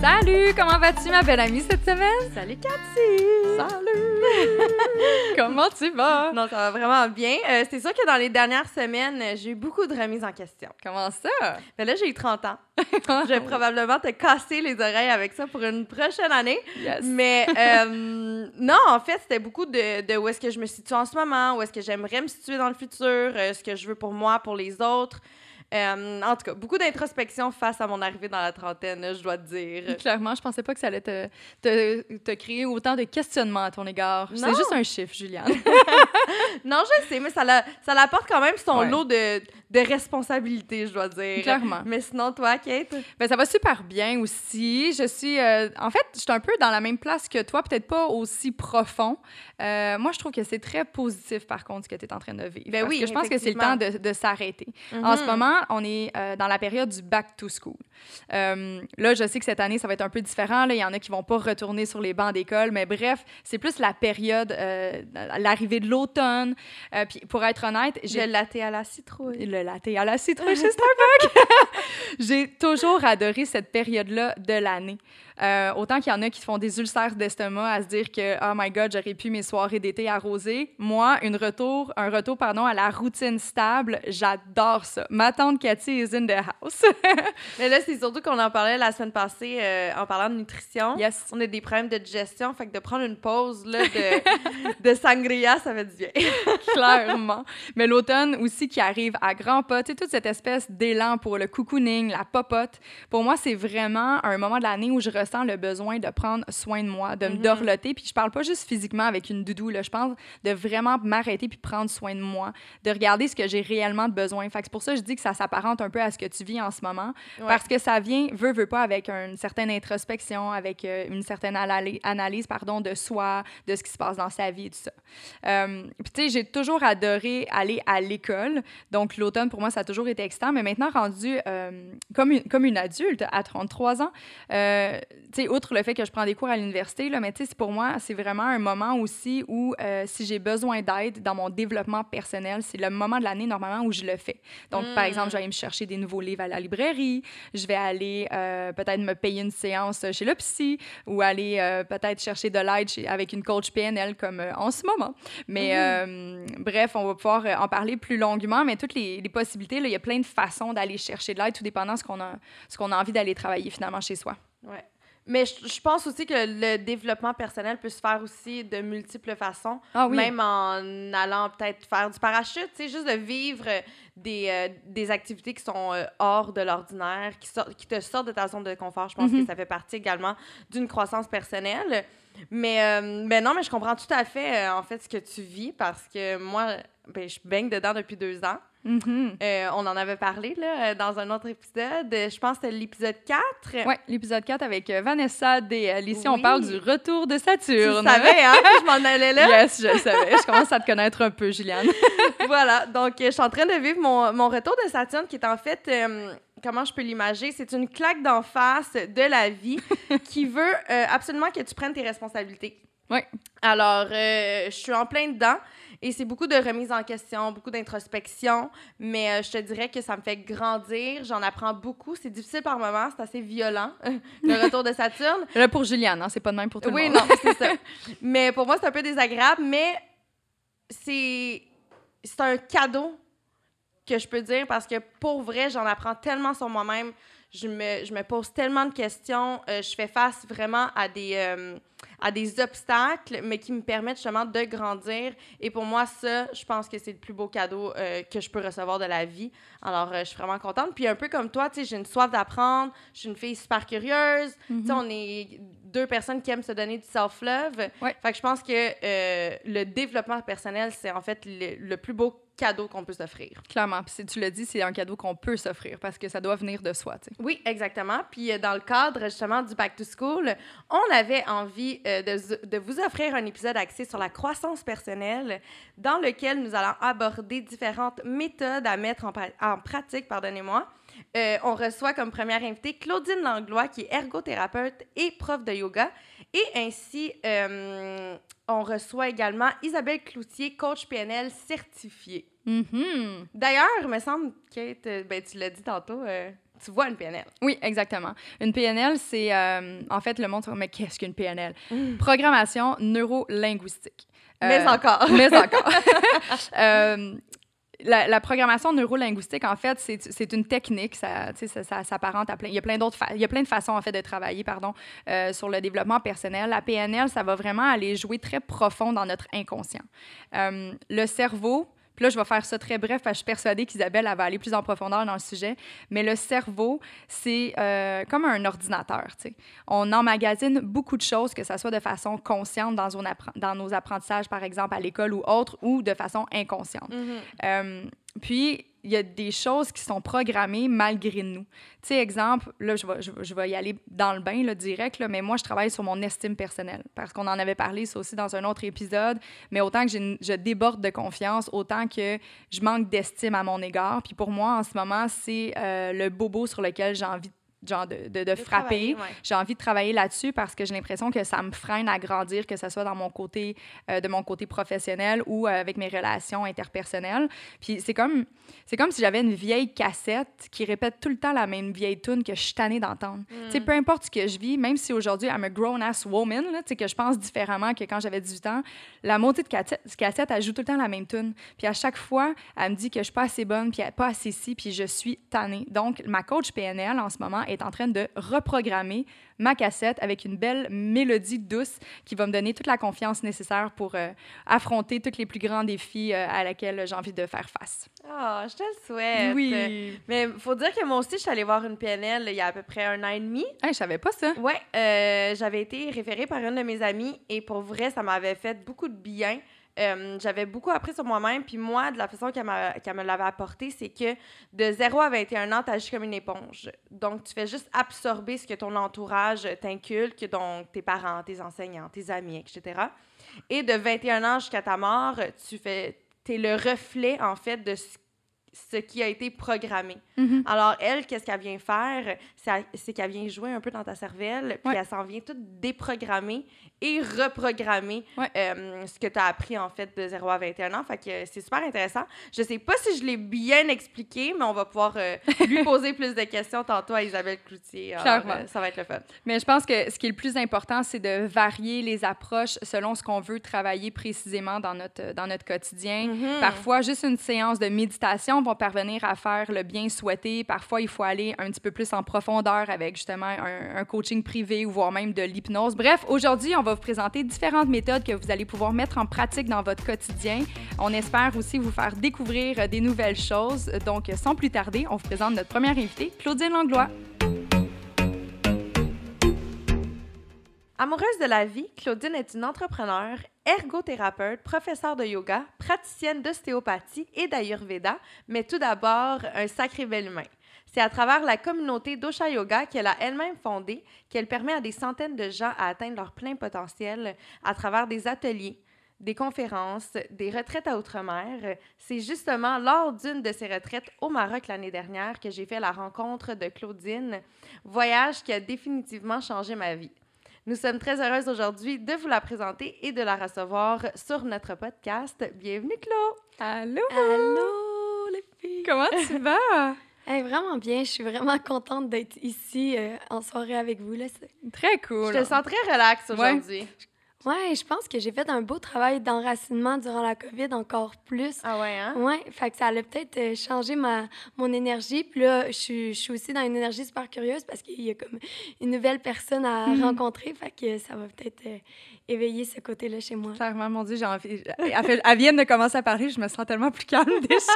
Salut, comment vas-tu ma belle amie cette semaine? Salut Cathy! Salut! comment tu vas? Non, ça va vraiment bien. Euh, c'est sûr que dans les dernières semaines, j'ai eu beaucoup de remises en question. Comment ça? Ben là, j'ai eu 30 ans. Je vais probablement te casser les oreilles avec ça pour une prochaine année. Yes. Mais euh, non, en fait, c'était beaucoup de, de où est-ce que je me situe en ce moment, où est-ce que j'aimerais me situer dans le futur, euh, ce que je veux pour moi, pour les autres. Euh, en tout cas, beaucoup d'introspection face à mon arrivée dans la trentaine, je dois te dire. Clairement, je pensais pas que ça allait te, te, te créer autant de questionnements à ton égard. C'est juste un chiffre, Juliane. non, je sais, mais ça, la- ça l'apporte quand même son Ouais. lot de, de responsabilités, je dois dire. Clairement. Mais sinon, toi, Kate? Ben, ça va super bien aussi. Je suis, euh, en fait, je suis un peu dans la même place que toi, peut-être pas aussi profond. Euh, moi, je trouve que c'est très positif, par contre, ce que tu es en train de vivre. Ben parce oui, que je pense que c'est le temps de, de s'arrêter. En ce Mhm. Moment, on est euh, dans la période du back to school. Euh, là, je sais que cette année, ça va être un peu différent. Là. Il y en a qui vont pas retourner sur les bancs d'école, mais bref, c'est plus la période, euh, l'arrivée de l'automne. Puis pour être honnête, J'ai j'ai le latte à la citrouille. le latte à la citrouille chez Starbucks. J'ai toujours adoré cette période-là de l'année. Euh, autant qu'il y en a qui font des ulcères d'estomac à se dire que oh my god j'aurais pu mes soirées d'été arrosées. Moi une retour un retour pardon à la routine stable j'adore ça. Ma tante Cathy is in the house. Mais là, c'est surtout qu'on en parlait la semaine passée euh, en parlant de nutrition. yes. On a des problèmes de digestion, fait que de prendre une pause là, de, de sangria, ça fait du bien. Clairement. Mais l'automne aussi qui arrive à grands pas, tu sais, toute cette espèce d'élan pour le cocooning, la popote. Pour moi, c'est vraiment un moment de l'année où je ressens le besoin de prendre soin de moi, de me Mhm. dorloter. Puis je parle pas juste physiquement avec une doudou, là. Je pense de vraiment m'arrêter puis prendre soin de moi, de regarder ce que j'ai réellement de besoin. Fait c'est pour ça que je dis que ça s'apparente un peu à ce que tu vis en ce moment. Ouais. Parce que ça vient, veut, veut pas, avec une certaine introspection, avec euh, une certaine analy- analyse pardon, de soi, de ce qui se passe dans sa vie et tout ça. Euh, Puis tu sais, j'ai toujours adoré aller à l'école. Donc l'automne, pour moi, ça a toujours été excitant. Mais maintenant, rendu euh, comme, une, comme une adulte à 33 ans, euh, tu sais, outre le fait que je prends des cours à l'université, là, mais tu sais, pour moi, c'est vraiment un moment aussi où euh, si j'ai besoin d'aide dans mon développement personnel, c'est le moment de l'année normalement où je le fais. Donc, par Mm. exemple, je vais aller me chercher des nouveaux livres à la librairie, je vais aller euh, peut-être me payer une séance chez le psy ou aller euh, peut-être chercher de l'aide chez- avec une coach PNL comme en ce moment. Mais euh, bref, on va pouvoir en parler plus longuement, mais toutes les, les possibilités, il y a plein de façons d'aller chercher de l'aide, tout dépendant ce qu'on a, ce qu'on a envie d'aller travailler finalement chez soi. Ouais. Mais je, je pense aussi que le développement personnel peut se faire aussi de multiples façons. Ah oui. Même en allant peut-être faire du parachute, sais, juste de vivre des, euh, des activités qui sont euh, hors de l'ordinaire, qui, sort- qui te sortent de ta zone de confort. Je pense Mhm. que ça fait partie également d'une croissance personnelle. Mais, euh, mais non, mais je comprends tout à fait, en fait, ce que tu vis parce que moi, ben, je baigne dedans depuis deux ans. Mhm. Euh, on en avait parlé là, euh, dans un autre épisode. Euh, Je pense que c'était l'épisode 4. Ouais, l'épisode 4 avec Vanessa DL. Ici, on Oui. parle du retour de Tu Saturne. savais, hein, je m'en allais là? Yes, je le savais. Je commence à te connaître un peu, Juliane. voilà, donc je suis en train de vivre mon, mon retour de Saturne qui est en fait, euh, comment je peux l'imaginer, c'est une claque d'en face de la vie qui veut euh, absolument que tu prennes tes responsabilités. Ouais. Alors, euh, je suis en plein dedans et c'est beaucoup de remise en question, beaucoup d'introspection, mais euh, je te dirais que ça me fait grandir, j'en apprends beaucoup, c'est difficile par moments, c'est assez violent, le retour de Saturne. Là, pour Juliane, hein, c'est pas de même pour tout Oui, le monde. non, c'est ça. Mais pour moi, c'est un peu désagréable, mais c'est c'est un cadeau que je peux dire parce que pour vrai, j'en apprends tellement sur moi-même. Je me, je me pose tellement de questions. euh, je fais face vraiment à des, euh, à des obstacles, mais qui me permettent justement de grandir. Et pour moi, ça, je pense que c'est le plus beau cadeau euh, que je peux recevoir de la vie. Alors, euh, je suis vraiment contente. Puis un peu comme toi, tu sais, j'ai une soif d'apprendre. Je suis une fille super curieuse. Tu sais, on est deux personnes qui aiment se donner du self-love. Ouais. Fait que je pense que euh, le développement personnel, c'est en fait le, le plus beau cadeau qu'on peut s'offrir. Clairement. Puis si tu le dis, c'est un cadeau qu'on peut s'offrir parce que ça doit venir de soi. Oui, exactement. Puis euh, dans le cadre justement du Back to School, on avait envie euh, de, de, vous offrir un épisode axé sur la croissance personnelle dans lequel nous allons aborder différentes méthodes à mettre en, en pratique, pardonnez-moi. Euh, on reçoit comme première invitée Claudine Langlois, qui est ergothérapeute et prof de yoga. Et ainsi, on reçoit également Isabelle Cloutier, coach PNL certifiée. Mm-hmm. D'ailleurs, il me semble, Kate, euh, ben, tu l'as dit tantôt, euh, tu vois une PNL. Oui, exactement. Une PNL, c'est euh, en fait le monde mais qu'est-ce qu'une PNL? Mm. Programmation neuro-linguistique. mais encore. mais encore. la, programmation neurolinguistique, en fait, c'est une technique. Ça, ça, s'apparente à plein. Il y a plein d'autres. Plein de façons, en fait, de travailler, pardon, euh, sur le développement personnel. La PNL, ça va vraiment aller jouer très profond dans notre inconscient. Euh, le cerveau, puis là, je vais faire ça très bref parce que je suis persuadée qu'Isabelle va aller plus en profondeur dans le sujet. Mais le cerveau, c'est euh, comme un ordinateur. sais. On emmagasine beaucoup de choses, que ce soit de façon consciente dans, dans nos apprentissages, par exemple, à l'école ou autre, ou de façon inconsciente. Mm-hmm. Euh, puis, il y a des choses qui sont programmées malgré nous. Tu sais, exemple, là, je vais, je, vais, y aller dans le bain, là, direct, là, mais moi, je travaille sur mon estime personnelle, parce qu'on en avait parlé, ça aussi, dans un autre épisode, mais autant que je déborde de confiance, autant que je manque d'estime à mon égard. Puis pour moi, en ce moment, c'est euh, le bobo sur lequel j'ai envie de genre de, de, frapper. J'ai envie de travailler là-dessus parce que j'ai l'impression que ça me freine à grandir, que ce soit dans mon côté, euh, de mon côté professionnel ou euh, avec mes relations interpersonnelles. Puis c'est comme, c'est comme si j'avais une vieille cassette qui répète tout le temps la même vieille tune que je suis tannée d'entendre. Tu mm. peu importe ce que je vis, même si aujourd'hui, I'm a grown-ass woman, tu que je pense différemment que quand j'avais 18 ans, la moitié de cassette, cassette, elle joue tout le temps la même tune. Puis à chaque fois, elle me dit que je suis pas assez bonne, puis pas assez si, puis je suis tannée. Donc, ma coach PNL en ce moment est en train de reprogrammer ma cassette avec une belle mélodie douce qui va me donner toute la confiance nécessaire pour euh, affronter tous les plus grands défis euh, à laquelle j'ai envie de faire face. Ah, je te le souhaite. Oui. Mais il faut dire que moi aussi, je suis allée voir une PNL il y a à peu près un an et demi. Je je savais pas ça. Oui, euh, j'avais été référée par une de mes amies et pour vrai, ça m'avait fait beaucoup de bien. Euh, j'avais beaucoup appris sur moi-même. Puis moi, de la façon qu'elle me l'avait apporté, c'est que de 0 à 21 ans, tu agis comme une éponge. Donc, tu fais juste absorber ce que ton entourage t'inculque, donc tes parents, tes enseignants, tes amis, etc. Et de 21 ans jusqu'à ta mort, tu fais, es le reflet, en fait, de ce ce qui a été programmé. Mm-hmm. Alors, elle, qu'est-ce qu'elle vient faire? C'est qu'elle vient jouer un peu dans ta cervelle, puis elle s'en vient tout déprogrammer et reprogrammer euh, ce que tu as appris, en fait, de 0 à 21 ans. Fait que c'est super intéressant. Je sais pas si je l'ai bien expliqué, mais on va pouvoir euh, lui poser plus de questions tantôt à Isabelle Cloutier. Alors, euh, ça va être le fun. Mais je pense que ce qui est le plus important, c'est de varier les approches selon ce qu'on veut travailler précisément dans notre, dans notre quotidien. Mm-hmm. Parfois, juste une séance de méditation va parvenir à faire le bien souhaité. Parfois, il faut aller un petit peu plus en profondeur avec justement un, un coaching privé ou voire même de l'hypnose. Bref, aujourd'hui, on va vous présenter différentes méthodes que vous allez pouvoir mettre en pratique dans votre quotidien. On espère aussi vous faire découvrir des nouvelles choses. Donc, sans plus tarder, on vous présente notre première invitée, Claudine Langlois. Amoureuse de la vie, Claudine est une entrepreneure, ergothérapeute, professeure de yoga, praticienne d'ostéopathie et d'ayurveda, mais tout d'abord un sacré bel humain. C'est à travers la communauté d'Osha Yoga qu'elle a elle-même fondée qu'elle permet à des centaines de gens à atteindre leur plein potentiel à travers des ateliers, des conférences, des retraites à Outre-mer. C'est justement lors d'une de ces retraites au Maroc l'année dernière que j'ai fait la rencontre de Claudine, voyage qui a définitivement changé ma vie. Nous sommes très heureuses aujourd'hui de vous la présenter et de la recevoir sur notre podcast. Bienvenue, Claude! Allô! Allô, les filles! Comment tu vas? vraiment bien. Je suis vraiment contente d'être ici euh, en soirée avec vous. Là. Très cool. Je te sens très relax aujourd'hui. Ouais. Je pense que j'ai fait un beau travail d'enracinement durant la COVID encore plus. Ah ouais, hein? Ouais, fait que ça allait peut-être euh, changer ma, mon énergie. Puis là, je suis, je suis aussi dans une énergie super curieuse parce qu'il y a comme une nouvelle personne à mhm. rencontrer. Fait que ça va peut-être euh, éveiller ce côté-là chez moi. Clairement, mon Dieu, j'ai envie. Elle, vient de commencer à parler, je me sens tellement plus calme déjà.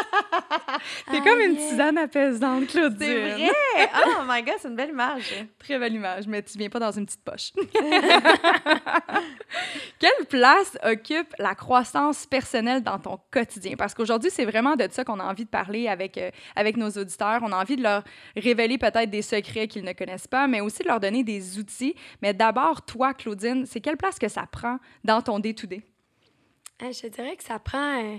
T'es comme une tisane apaisante, Claudine. C'est vrai! Oh my God, c'est une belle image. Très belle image, mais tu viens pas dans une petite poche. Quelle place occupe la croissance personnelle dans ton quotidien? Parce qu'aujourd'hui, c'est vraiment de ça qu'on a envie de parler avec, euh, avec nos auditeurs. On a envie de leur révéler peut-être des secrets qu'ils ne connaissent pas, mais aussi de leur donner des outils. Mais d'abord, toi, Claudine, c'est quelle place que ça prend dans ton day-to-day? Euh, je dirais que ça prend... Euh,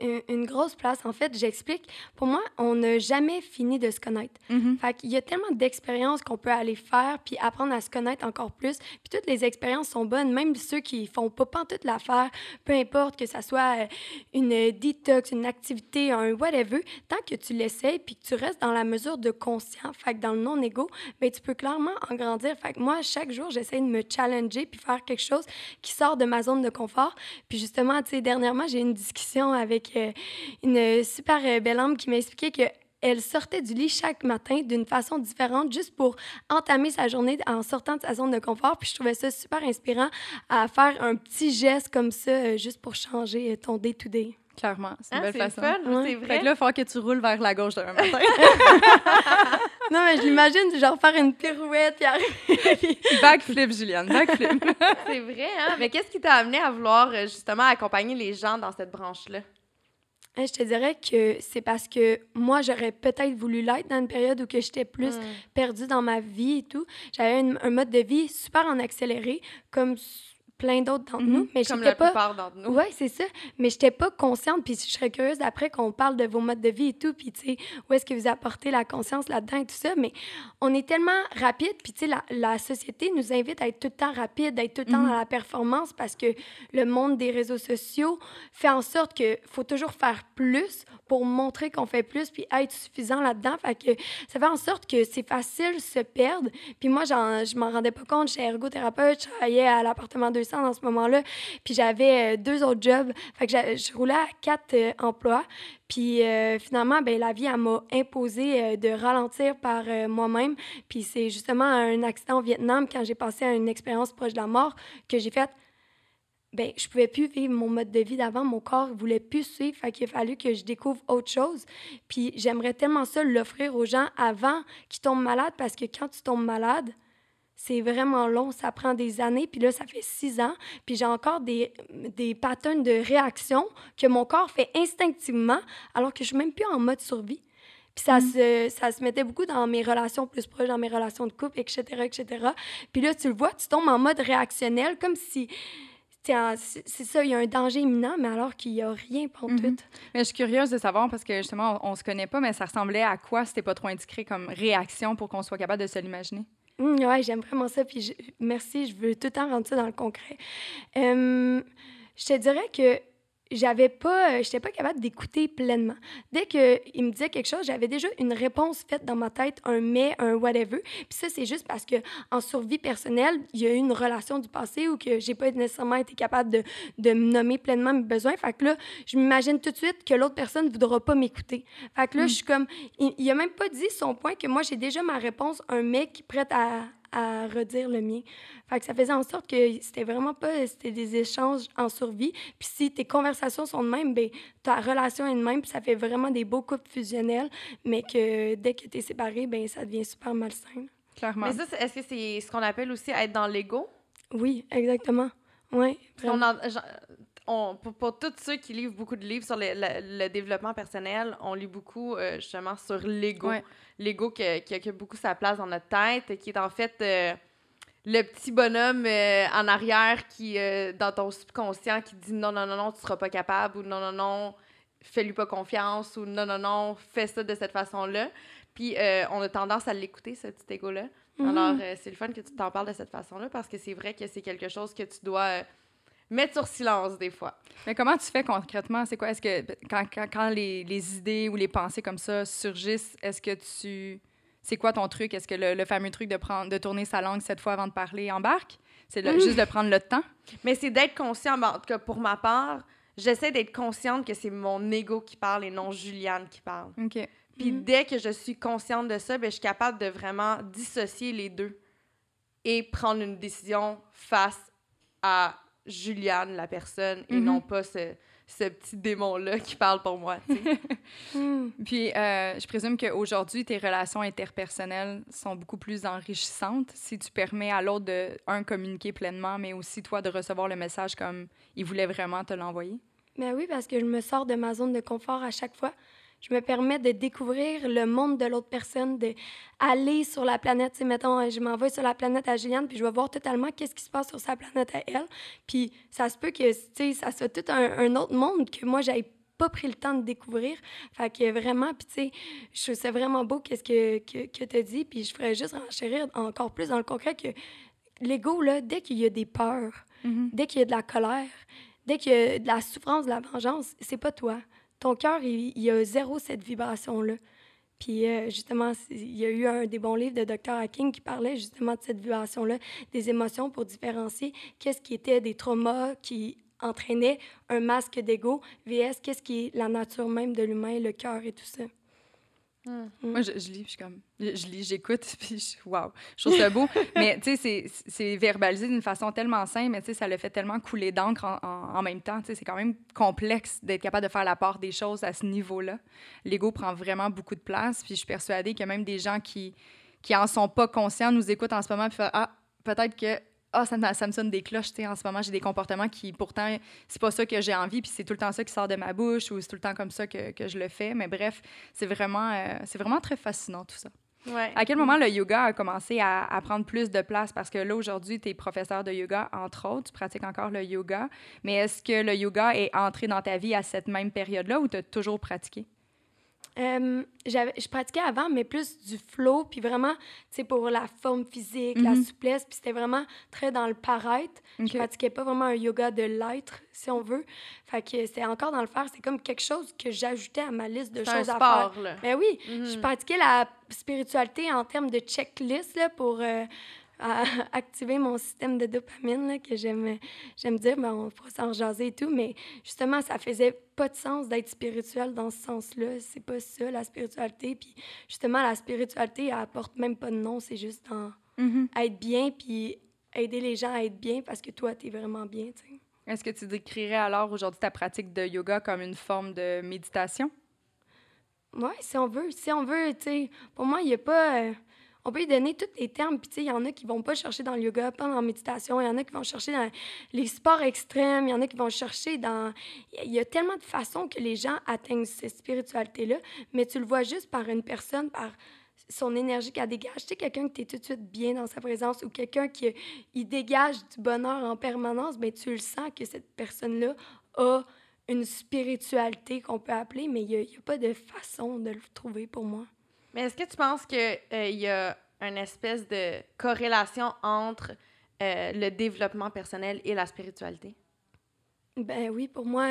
une grosse place. En fait, j'explique. Pour moi, on n'a jamais fini de se connaître. Mm-hmm. Fait qu'il y a tellement d'expériences qu'on peut aller faire puis apprendre à se connaître encore plus. Puis toutes les expériences sont bonnes, même ceux qui font pas toute l'affaire, peu importe que ça soit euh, une détox, une activité, un whatever, tant que tu l'essayes puis que tu restes dans la mesure de conscient, fait que dans le non-égo, ben tu peux clairement en grandir. Fait que moi, chaque jour, j'essaie de me challenger puis faire quelque chose qui sort de ma zone de confort. Puis justement, tu sais, dernièrement, j'ai eu une discussion avec euh, une super euh, belle homme qui m'expliquait que elle sortait du lit chaque matin d'une façon différente, juste pour entamer sa journée en sortant de sa zone de confort. Puis je trouvais ça super inspirant à faire un petit geste comme ça, euh, juste pour changer ton day-to-day. Clairement, c'est une ah, belle façon. Fun, c'est vrai. Fait que là, il faut que tu roules vers la gauche demain matin. non, mais je l'imagine, genre faire une pirouette, puis Backflip, Juliane, backflip. c'est vrai, hein? Mais qu'est-ce qui t'a amené à vouloir justement accompagner les gens dans cette branche-là? Je te dirais que c'est parce que moi, j'aurais peut-être voulu l'être dans une période où que j'étais plus Mm. perdue dans ma vie et tout. J'avais un mode de vie super en accéléré, comme plein d'autres d'entre Mhm. nous. Mais Comme la pas... plupart d'entre nous. Oui, c'est ça. Mais j'étais pas consciente. Puis je serais curieuse après qu'on parle de vos modes de vie et tout. Puis, tu sais, où est-ce que vous apportez la conscience là-dedans et tout ça. Mais on est tellement rapide. Puis, tu sais, la, la société nous invite à être tout le temps rapide, d'être tout le temps Mhm. dans la performance parce que le monde des réseaux sociaux fait en sorte qu'il faut toujours faire plus pour montrer qu'on fait plus puis être suffisant là-dedans. Fait que ça fait en sorte que c'est facile de se perdre. Puis moi, je m'en rendais pas compte. J'étais ergothérapeute, je travaillais à l'appartement 200 dans ce moment-là. Puis j'avais euh, deux autres jobs. Fait que je roulais quatre euh, emplois. Puis euh, finalement, ben, la vie, elle m'a imposé de ralentir par moi-même. Puis c'est justement un accident au Vietnam, quand j'ai passé à une expérience proche de la mort, que j'ai fait ben je pouvais plus vivre mon mode de vie d'avant, mon corps voulait plus suivre, fait qu'il a fallu que je découvre autre chose. Puis j'aimerais tellement ça l'offrir aux gens avant qu'ils tombent malades parce que quand tu tombes malade, c'est vraiment long, ça prend des années, puis là, ça fait six ans, puis j'ai encore des, des patterns de réaction que mon corps fait instinctivement, alors que je suis même plus en mode survie. Puis ça, se, ça se mettait beaucoup dans mes relations plus proches, dans mes relations de couple, etc., etc. Puis là, tu le vois, tu tombes en mode réactionnel, comme si... C'est ça, il y a un danger imminent, mais alors qu'il n'y a rien pour Mhm. tout. Mais je suis curieuse de savoir parce que justement, on, on se connaît pas, mais ça ressemblait à quoi c'était pas trop indiscret comme réaction pour qu'on soit capable de se l'imaginer? Hum, ouais, j'aime vraiment ça. Puis merci, je veux tout le temps rendre ça dans le concret. Je te dirais que j'avais pas, euh, j'étais pas capable d'écouter pleinement. Dès qu'il me disait quelque chose, j'avais déjà une réponse faite dans ma tête, un mais, un whatever. Puis ça, c'est juste parce que en survie personnelle, il y a eu une relation du passé où que j'ai pas nécessairement été capable de, de me nommer pleinement mes besoins. Fait que là, je m'imagine tout de suite que l'autre personne ne voudra pas m'écouter. Fait que là, je suis comme, il, il a même pas dit son point que moi, j'ai déjà ma réponse, un mec qui est prêt à, à redire le mien. Fait que ça faisait en sorte que c'était vraiment pas, c'était des échanges en survie. Puis si tes conversations sont de même, ben ta relation est de même, puis ça fait vraiment des beaux couples fusionnels, mais que dès que tu es séparé, ben ça devient super malsain. Clairement. Mais ça, est-ce que c'est ce qu'on appelle aussi être dans l'ego? Oui, exactement. Oui. En- on- pour, pour tous ceux qui lisent beaucoup de livres sur le, le- le développement personnel, on lit beaucoup euh, justement sur l'ego. Ouais. L'ego qui, qui occupe beaucoup sa place dans notre tête, qui est en fait euh, le petit bonhomme euh, en arrière qui, dans ton subconscient, qui dit non, non, non, non, tu seras pas capable, ou non, non, non, fais-lui pas confiance, ou non, non, non, fais ça de cette façon-là. Puis on a tendance à l'écouter, ce petit ego-là. Mhm. Alors, c'est le fun que tu t'en parles de cette façon-là parce que c'est vrai que c'est quelque chose que tu dois mettre sur silence des fois. Mais comment tu fais concrètement? C'est quoi? Est-ce que quand, quand, quand les, les idées ou les pensées comme ça surgissent, est-ce que tu. C'est quoi ton truc? Est-ce que le, le fameux truc de, prendre, de tourner sa langue cette fois avant de parler embarque? C'est Mm. juste de prendre le temps? Mais c'est d'être conscient, ben, en tout cas pour ma part, j'essaie d'être consciente que c'est mon ego qui parle et non Juliane qui parle. OK. Puis Mhm. dès que je suis consciente de ça, ben, je suis capable de vraiment dissocier les deux et prendre une décision face à Juliane, la personne, et Mhm. non pas ce, ce petit démon-là qui parle pour moi. Hmm. Puis, euh, je présume qu'aujourd'hui, tes relations interpersonnelles sont beaucoup plus enrichissantes si tu permets à l'autre de, un, communiquer pleinement, mais aussi toi de recevoir le message comme il voulait vraiment te l'envoyer? Ben oui, parce que je me sors de ma zone de confort à chaque fois. Je me permets de découvrir le monde de l'autre personne, d'aller sur la planète. Tu sais, mettons, je m'envoie sur la planète à Juliane, puis je vais voir totalement qu'est-ce qui se passe sur sa planète à elle. Puis ça se peut que, tu sais, ça soit tout un, autre monde que moi, j'avais pas pris le temps de découvrir. Fait que vraiment, puis tu sais, je trouve ça vraiment beau qu'est-ce que, que, que tu as dit, puis je ferais juste renchérir encore plus dans le concret que l'ego, là, dès qu'il y a des peurs, Mm-hmm. dès qu'il y a de la colère, dès qu'il y a de la souffrance, de la vengeance, c'est pas toi. Ton cœur, il, il y a zéro cette vibration-là. Puis euh, justement, il y a eu un des bons livres de Dr. Hacking qui parlait justement de cette vibration-là, des émotions pour différencier qu'est-ce qui était des traumas qui entraînaient un masque d'ego, vs qu'est-ce qui est la nature même de l'humain, le cœur et tout ça. Moi, je, je lis, puis je suis comme. Je, je lis, j'écoute, puis je. Waouh! Je trouve ça beau. mais, tu sais, c'est- c'est verbalisé d'une façon tellement simple, mais, tu sais, ça le fait tellement couler d'encre en, en- en même temps. Tu sais, c'est quand même complexe d'être capable de faire la part des choses à ce niveau-là. L'ego prend vraiment beaucoup de place, puis je suis persuadée que même des gens qui, qui en sont pas conscients nous écoutent en ce moment, puis font, Ah, peut-être que. Ah, ça, me- ça me sonne des cloches, tu sais, en ce moment, j'ai des comportements qui, pourtant, c'est pas ça que j'ai envie, puis c'est tout le temps ça qui sort de ma bouche, ou c'est tout le temps comme ça que, que je le fais. Mais bref, c'est vraiment, euh, c'est vraiment très fascinant, tout ça. Ouais. À quel moment le yoga a commencé à, à prendre plus de place? Parce que là, aujourd'hui, tu es professeur de yoga, entre autres, tu pratiques encore le yoga. Mais est-ce que le yoga est entré dans ta vie à cette même période-là ou tu as toujours pratiqué? Euh, je pratiquais avant, mais plus du flow, puis vraiment, tu sais, pour la forme physique, la Mhm. souplesse, puis c'était vraiment très dans le paraître. OK. Je pratiquais pas vraiment un yoga de l'être, si on veut. Fait que c'était encore dans le faire. C'est comme quelque chose que j'ajoutais à ma liste de C'est un choses à faire. sport, là. Ben oui, Mhm. je pratiquais la spiritualité en termes de checklist là, pour euh, à- activer mon système de dopamine là, que j'aime j'aime dire, mais on pourra s'en jaser et tout, mais justement, ça faisait pas de sens d'être spirituel dans ce sens-là. C'est pas ça, la spiritualité. Puis justement, la spiritualité, elle apporte même pas de nom, c'est juste dans Mhm. être bien, puis aider les gens à être bien parce que toi, t'es vraiment bien, tu. Est-ce que tu décrirais alors aujourd'hui ta pratique de yoga comme une forme de méditation? Oui, si on veut. Si on veut, tu sais, pour moi, il n'y a pas. euh, on peut lui donner tous les termes. Puis, tu sais, il y en a qui vont pas chercher dans le yoga, pas dans la méditation. Il y en a qui vont chercher dans les sports extrêmes. Il y en a qui vont chercher dans. Il y a tellement de façons que les gens atteignent cette spiritualité-là, mais tu le vois juste par une personne, par son énergie qu'elle dégage. Tu sais, quelqu'un qui est tout de suite bien dans sa présence ou quelqu'un qui il dégage du bonheur en permanence, ben tu le sens que cette personne-là a une spiritualité qu'on peut appeler, mais il n'y a, a pas de façon de le trouver pour moi. Mais est-ce que tu penses qu'il y a une espèce de corrélation entre euh, le développement personnel et la spiritualité? Ben oui, pour moi,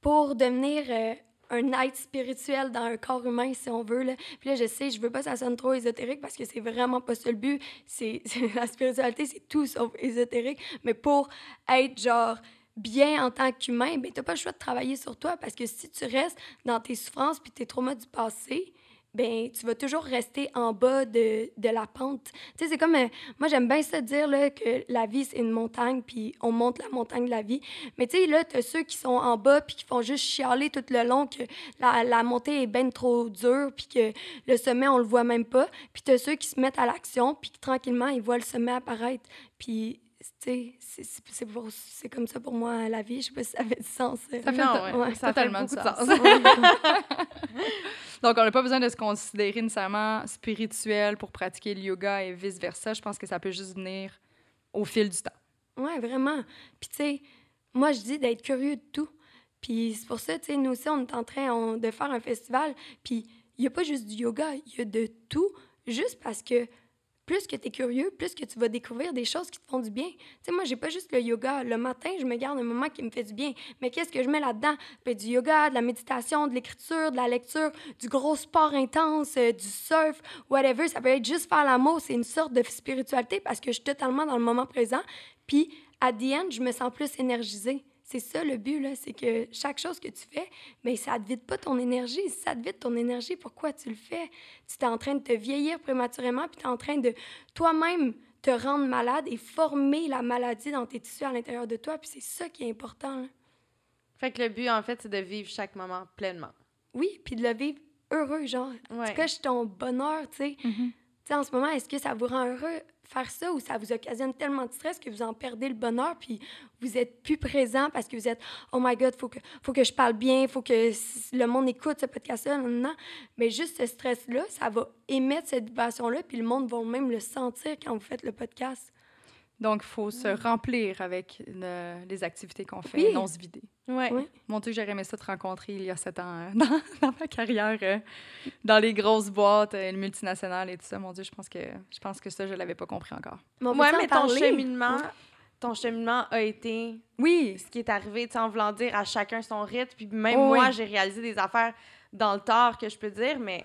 pour devenir euh, un être spirituel dans un corps humain, si on veut. Là. Puis là, je sais, je veux pas que ça sonne trop ésotérique parce que c'est vraiment pas ça le but. C'est- la spiritualité, c'est tout sauf ésotérique. Mais pour être genre bien en tant qu'humain, ben t'as pas le choix de travailler sur toi parce que si tu restes dans tes souffrances puis tes traumas du passé, ben tu vas toujours rester en bas de, de la pente. Tu sais, c'est comme... euh, moi, j'aime bien ça dire là, que la vie, c'est une montagne, puis on monte la montagne de la vie. Mais tu sais, là, t'as ceux qui sont en bas, puis qui font juste chialer tout le long que la, la montée est bien trop dure, puis que le sommet, on le voit même pas. Puis t'as ceux qui se mettent à l'action, puis qui, tranquillement, ils voient le sommet apparaître. Puis, tu c'est- c'est c'est pour- c'est comme ça pour moi, la vie. Je sais pas si ça fait du sens. euh. Ça fait Non, to- ouais, ouais, ça fait totalement beaucoup de de sens. sens. Donc, on n'a pas besoin de se considérer nécessairement spirituel pour pratiquer le yoga et vice-versa. Je pense que ça peut juste venir au fil du temps. Ouais, vraiment. Puis, tu sais, moi, je dis d'être curieux de tout. Puis, c'est pour ça, tu sais, nous aussi, on est en train on- de faire un festival. Puis, il n'y a pas juste du yoga, il y a de tout, juste parce que plus que tu es curieux, plus que tu vas découvrir des choses qui te font du bien. Tu sais, moi, j'ai pas juste le yoga. Le matin, je me garde un moment qui me fait du bien. Mais qu'est-ce que je mets là-dedans? Ben, du yoga, de la méditation, de l'écriture, de la lecture, du gros sport intense, euh, du surf, whatever. Ça peut être juste faire l'amour. C'est une sorte de spiritualité parce que je suis totalement dans le moment présent. Puis, à the end, je me sens plus énergisée. C'est ça le but, là. C'est que chaque chose que tu fais, mais ça ne te vide pas ton énergie. Si ça te vide ton énergie, pourquoi tu le fais? Tu es en train de te vieillir prématurément, puis tu es en train de toi-même te rendre malade et former la maladie dans tes tissus à l'intérieur de toi. Puis c'est ça qui est important, là. Fait que le but, en fait, c'est de vivre chaque moment pleinement. Oui, puis de le vivre heureux, genre. Ouais. Tu caches ton bonheur, tu sais. Mhm. Tu sais, en ce moment, est-ce que ça vous rend heureux? Faire ça ou ça vous occasionne tellement de stress que vous en perdez le bonheur puis vous êtes plus présent parce que vous êtes oh my god faut que faut que je parle bien faut que le monde écoute ce podcast là non mais juste ce stress là ça va émettre cette vibration là puis le monde va même le sentir quand vous faites le podcast Donc, il faut se remplir avec le- les activités qu'on fait, Oui. et non se vider. Ouais. Oui. Mon Dieu, j'aurais aimé ça te rencontrer il y a sept ans euh, dans, dans ma carrière, euh, dans les grosses boîtes, euh, les multinationales et tout ça. Mon Dieu, je pense que, je pense que ça, je l'avais pas compris encore. on Ouais, mais ton cheminement, ton cheminement a été Oui, ce qui est arrivé, en voulant dire à chacun son rythme. Puis même Oh, moi, oui. j'ai réalisé des affaires dans le tort que je peux dire, mais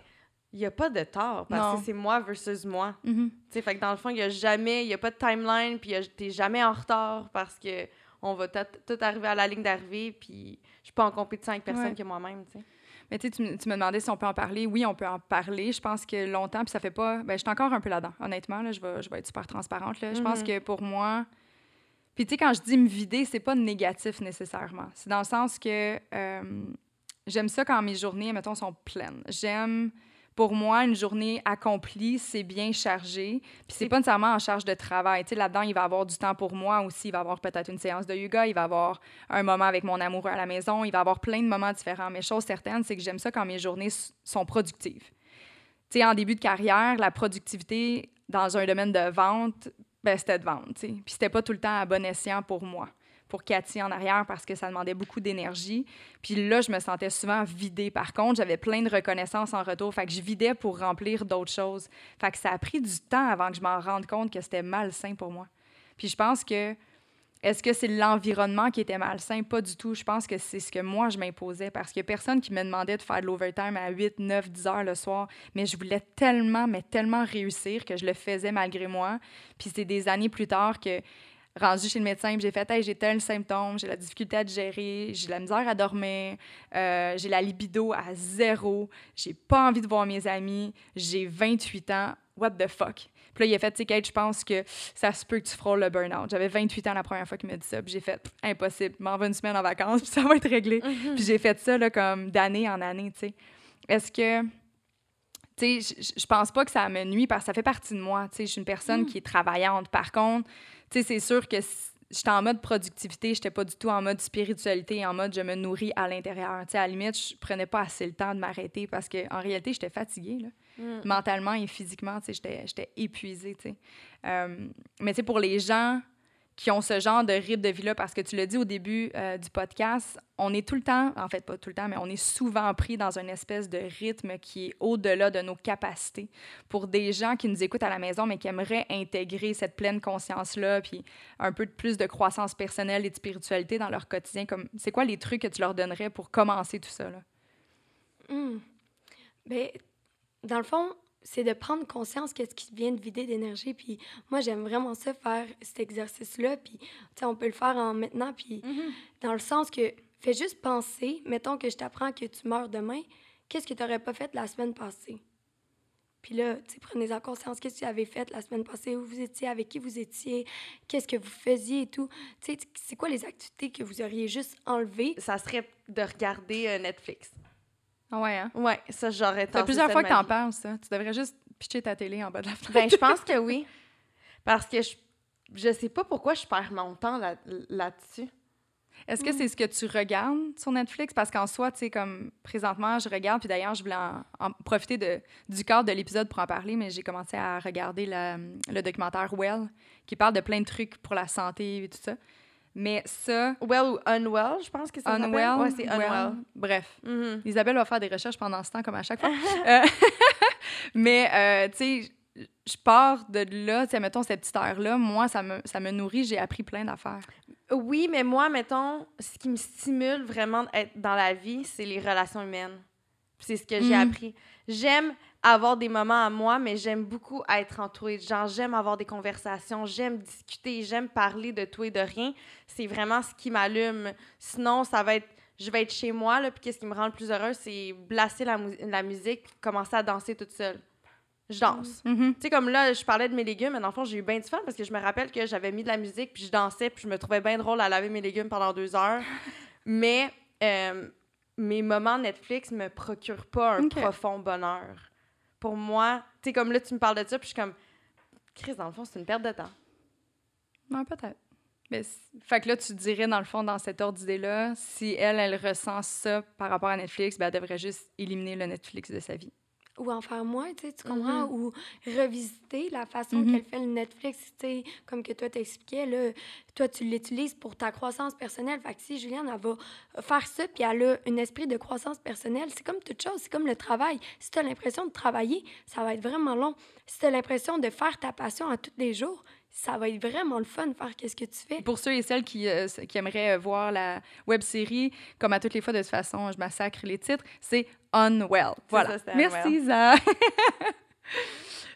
il n'y a pas de tort parce Non. que c'est moi versus moi. Mhm. Tu sais, fait que dans le fond, il n'y a jamais, il a pas de timeline, puis t'es jamais en retard parce que on va tout, arriver à la ligne d'arrivée, puis je suis pas en compétition avec personne Ouais. que moi-même, tu sais. Mais tu tu me demandais si on peut en parler. Oui, on peut en parler. Je pense que longtemps, puis ça fait pas. Ben, je suis encore un peu là-dedans, honnêtement. Là, je, vais, je vais être super transparente. Là. Je pense Mhm. que pour moi. Puis tu sais, quand je dis me vider, c'est pas négatif nécessairement. C'est dans le sens que euh, j'aime ça quand mes journées, mettons, sont pleines. J'aime. Pour moi, une journée accomplie, c'est bien chargé. Puis c'est pas nécessairement en charge de travail. Tu sais, là-dedans, il va y avoir du temps pour moi aussi. Il va y avoir peut-être une séance de yoga. Il va y avoir un moment avec mon amoureux à la maison. Il va y avoir plein de moments différents. Mais chose certaine, c'est que j'aime ça quand mes journées sont productives. Tu sais, en début de carrière, la productivité dans un domaine de vente, ben, c'était de vente, tu sais. Puis c'était pas tout le temps à bon escient pour moi, pour Cathy en arrière, parce que ça demandait beaucoup d'énergie. Puis là, je me sentais souvent vidée. Par contre, j'avais plein de reconnaissance en retour. Fait que je vidais pour remplir d'autres choses. Fait que ça a pris du temps avant que je m'en rende compte que c'était malsain pour moi. Puis je pense que est-ce que c'est l'environnement qui était malsain? Pas du tout. Je pense que c'est ce que moi, je m'imposais parce qu'il n'y a personne qui me demandait de faire de l'overtime à 8, 9, 10 heures le soir. Mais je voulais tellement, mais tellement réussir que je le faisais malgré moi. Puis c'est des années plus tard que, rendu chez le médecin, j'ai fait hey, j'ai tel symptôme, j'ai la difficulté à digérer, j'ai la misère à dormir, euh, j'ai la libido à zéro, j'ai pas envie de voir mes amis, j'ai 28 ans, what the fuck? Puis là, il a fait, tu sais, Kate, je pense que ça se peut que tu frôles le burn-out. J'avais 28 ans la première fois qu'il m'a dit ça. Puis j'ai fait, impossible, m'en va une semaine en vacances, puis ça va être réglé. Puis j'ai fait ça, là, comme d'année en année, tu sais. Est-ce que. Tu sais, je- je pense pas que ça me nuit parce que ça fait partie de moi. Tu sais, je suis une personne qui est travaillante. Par contre, tu sais, c'est sûr que j'étais en mode productivité, j'étais pas du tout en mode spiritualité, en mode je me nourris à l'intérieur. Tu sais, à la limite, je prenais pas assez le temps de m'arrêter parce qu'en réalité, j'étais fatiguée, là Mm. mentalement et physiquement, tu sais, j'étais, j'étais épuisée, tu sais. Euh, mais tu sais, pour les gens qui ont ce genre de rythme de vie-là, parce que tu l'as dit au début euh, du podcast, on est tout le temps, en fait pas tout le temps, mais on est souvent pris dans une espèce de rythme qui est au-delà de nos capacités. Pour des gens qui nous écoutent à la maison, mais qui aimeraient intégrer cette pleine conscience-là, puis un peu plus de croissance personnelle et de spiritualité dans leur quotidien, c'est quoi les trucs que tu leur donnerais pour commencer tout ça? Là? Ben, dans le fond, c'est de prendre conscience qu'est-ce qui vient de vider d'énergie. Puis moi, j'aime vraiment ça, faire cet exercice-là. Puis, tu sais, on peut le faire en maintenant. Puis, dans le sens que, fais juste penser, mettons que je t'apprends que tu meurs demain, qu'est-ce que tu n'aurais pas fait la semaine passée? Puis là, tu prenez-en conscience. Qu'est-ce que tu avais fait la semaine passée? Où vous étiez? Avec qui vous étiez? Qu'est-ce que vous faisiez et tout? Tu sais, c'est quoi les activités que vous auriez juste enlevées? Ça serait de regarder euh, Netflix. Ah ouais, hein? Ouais, ça, j'aurais Ça fait tenté plusieurs fois que t'en parles, ça. Tu devrais juste pitcher ta télé en bas de la fenêtre. Ben, je pense que oui. Parce que je, je sais pas pourquoi je perds mon temps là- là-dessus. Est-ce que c'est ce que tu regardes sur Netflix? Parce qu'en soi, tu sais, comme présentement, je regarde, puis d'ailleurs, je voulais en, en profiter de, du cadre de l'épisode pour en parler, mais j'ai commencé à regarder la- le documentaire Well, qui parle de plein de trucs pour la santé et tout ça. Mais ça, Well ou Unwell, je pense que ça s'appelle. Unwell, Ouais, c'est Unwell. Well, bref. Mhm. Isabelle va faire des recherches pendant ce temps, comme à chaque fois. Euh, mais, euh, tu sais, je pars de là, tu sais, mettons, cette petite heure-là, moi, ça me, ça me nourrit, j'ai appris plein d'affaires. Oui, mais moi, mettons, ce qui me stimule vraiment d'être dans la vie, c'est les relations humaines. C'est ce que j'ai Mm. appris. J'aime avoir des moments à moi, mais j'aime beaucoup être entourée de gens. J'aime avoir des conversations, j'aime discuter, j'aime parler de tout et de rien. C'est vraiment ce qui m'allume. Sinon, ça va être je vais être chez moi, là, puis qu'est-ce qui me rend le plus heureuse, c'est blasser la, mu- la musique, puis commencer à danser toute seule. Je danse. Mhm. Tu sais, comme là, je parlais de mes légumes, mais dans le fond, j'ai eu bien du fun parce que je me rappelle que j'avais mis de la musique, puis je dansais, puis je me trouvais bien drôle à laver mes légumes pendant deux heures. Mais euh, mes moments Netflix me procurent pas un profond bonheur. Pour moi, tu sais, comme là, tu me parles de ça, puis je suis comme, Chris, dans le fond, c'est une perte de temps. Ouais, peut-être. Mais fait que là, tu dirais, dans le fond, dans cet ordre d'idée-là, si elle, elle ressent ça par rapport à Netflix, ben, elle devrait juste éliminer le Netflix de sa vie. Ou en faire moins, tu sais, tu comprends? Mhm. Ou revisiter la façon Mhm. qu'elle fait le Netflix, tu sais, comme que toi t'expliquais, là, toi, tu l'utilises pour ta croissance personnelle. Fait que si Juliane, elle va faire ça, puis elle a un esprit de croissance personnelle, c'est comme toute chose, c'est comme le travail. Si tu as l'impression de travailler, ça va être vraiment long. Si tu as l'impression de faire ta passion à tous les jours, ça va être vraiment le fun de faire qu'est-ce que tu fais. Pour ceux et celles qui, euh, qui aimeraient euh, voir la web série, comme à toutes les fois, de toute façon, je massacre les titres, c'est Unwell. Voilà. ça, Merci, Isa.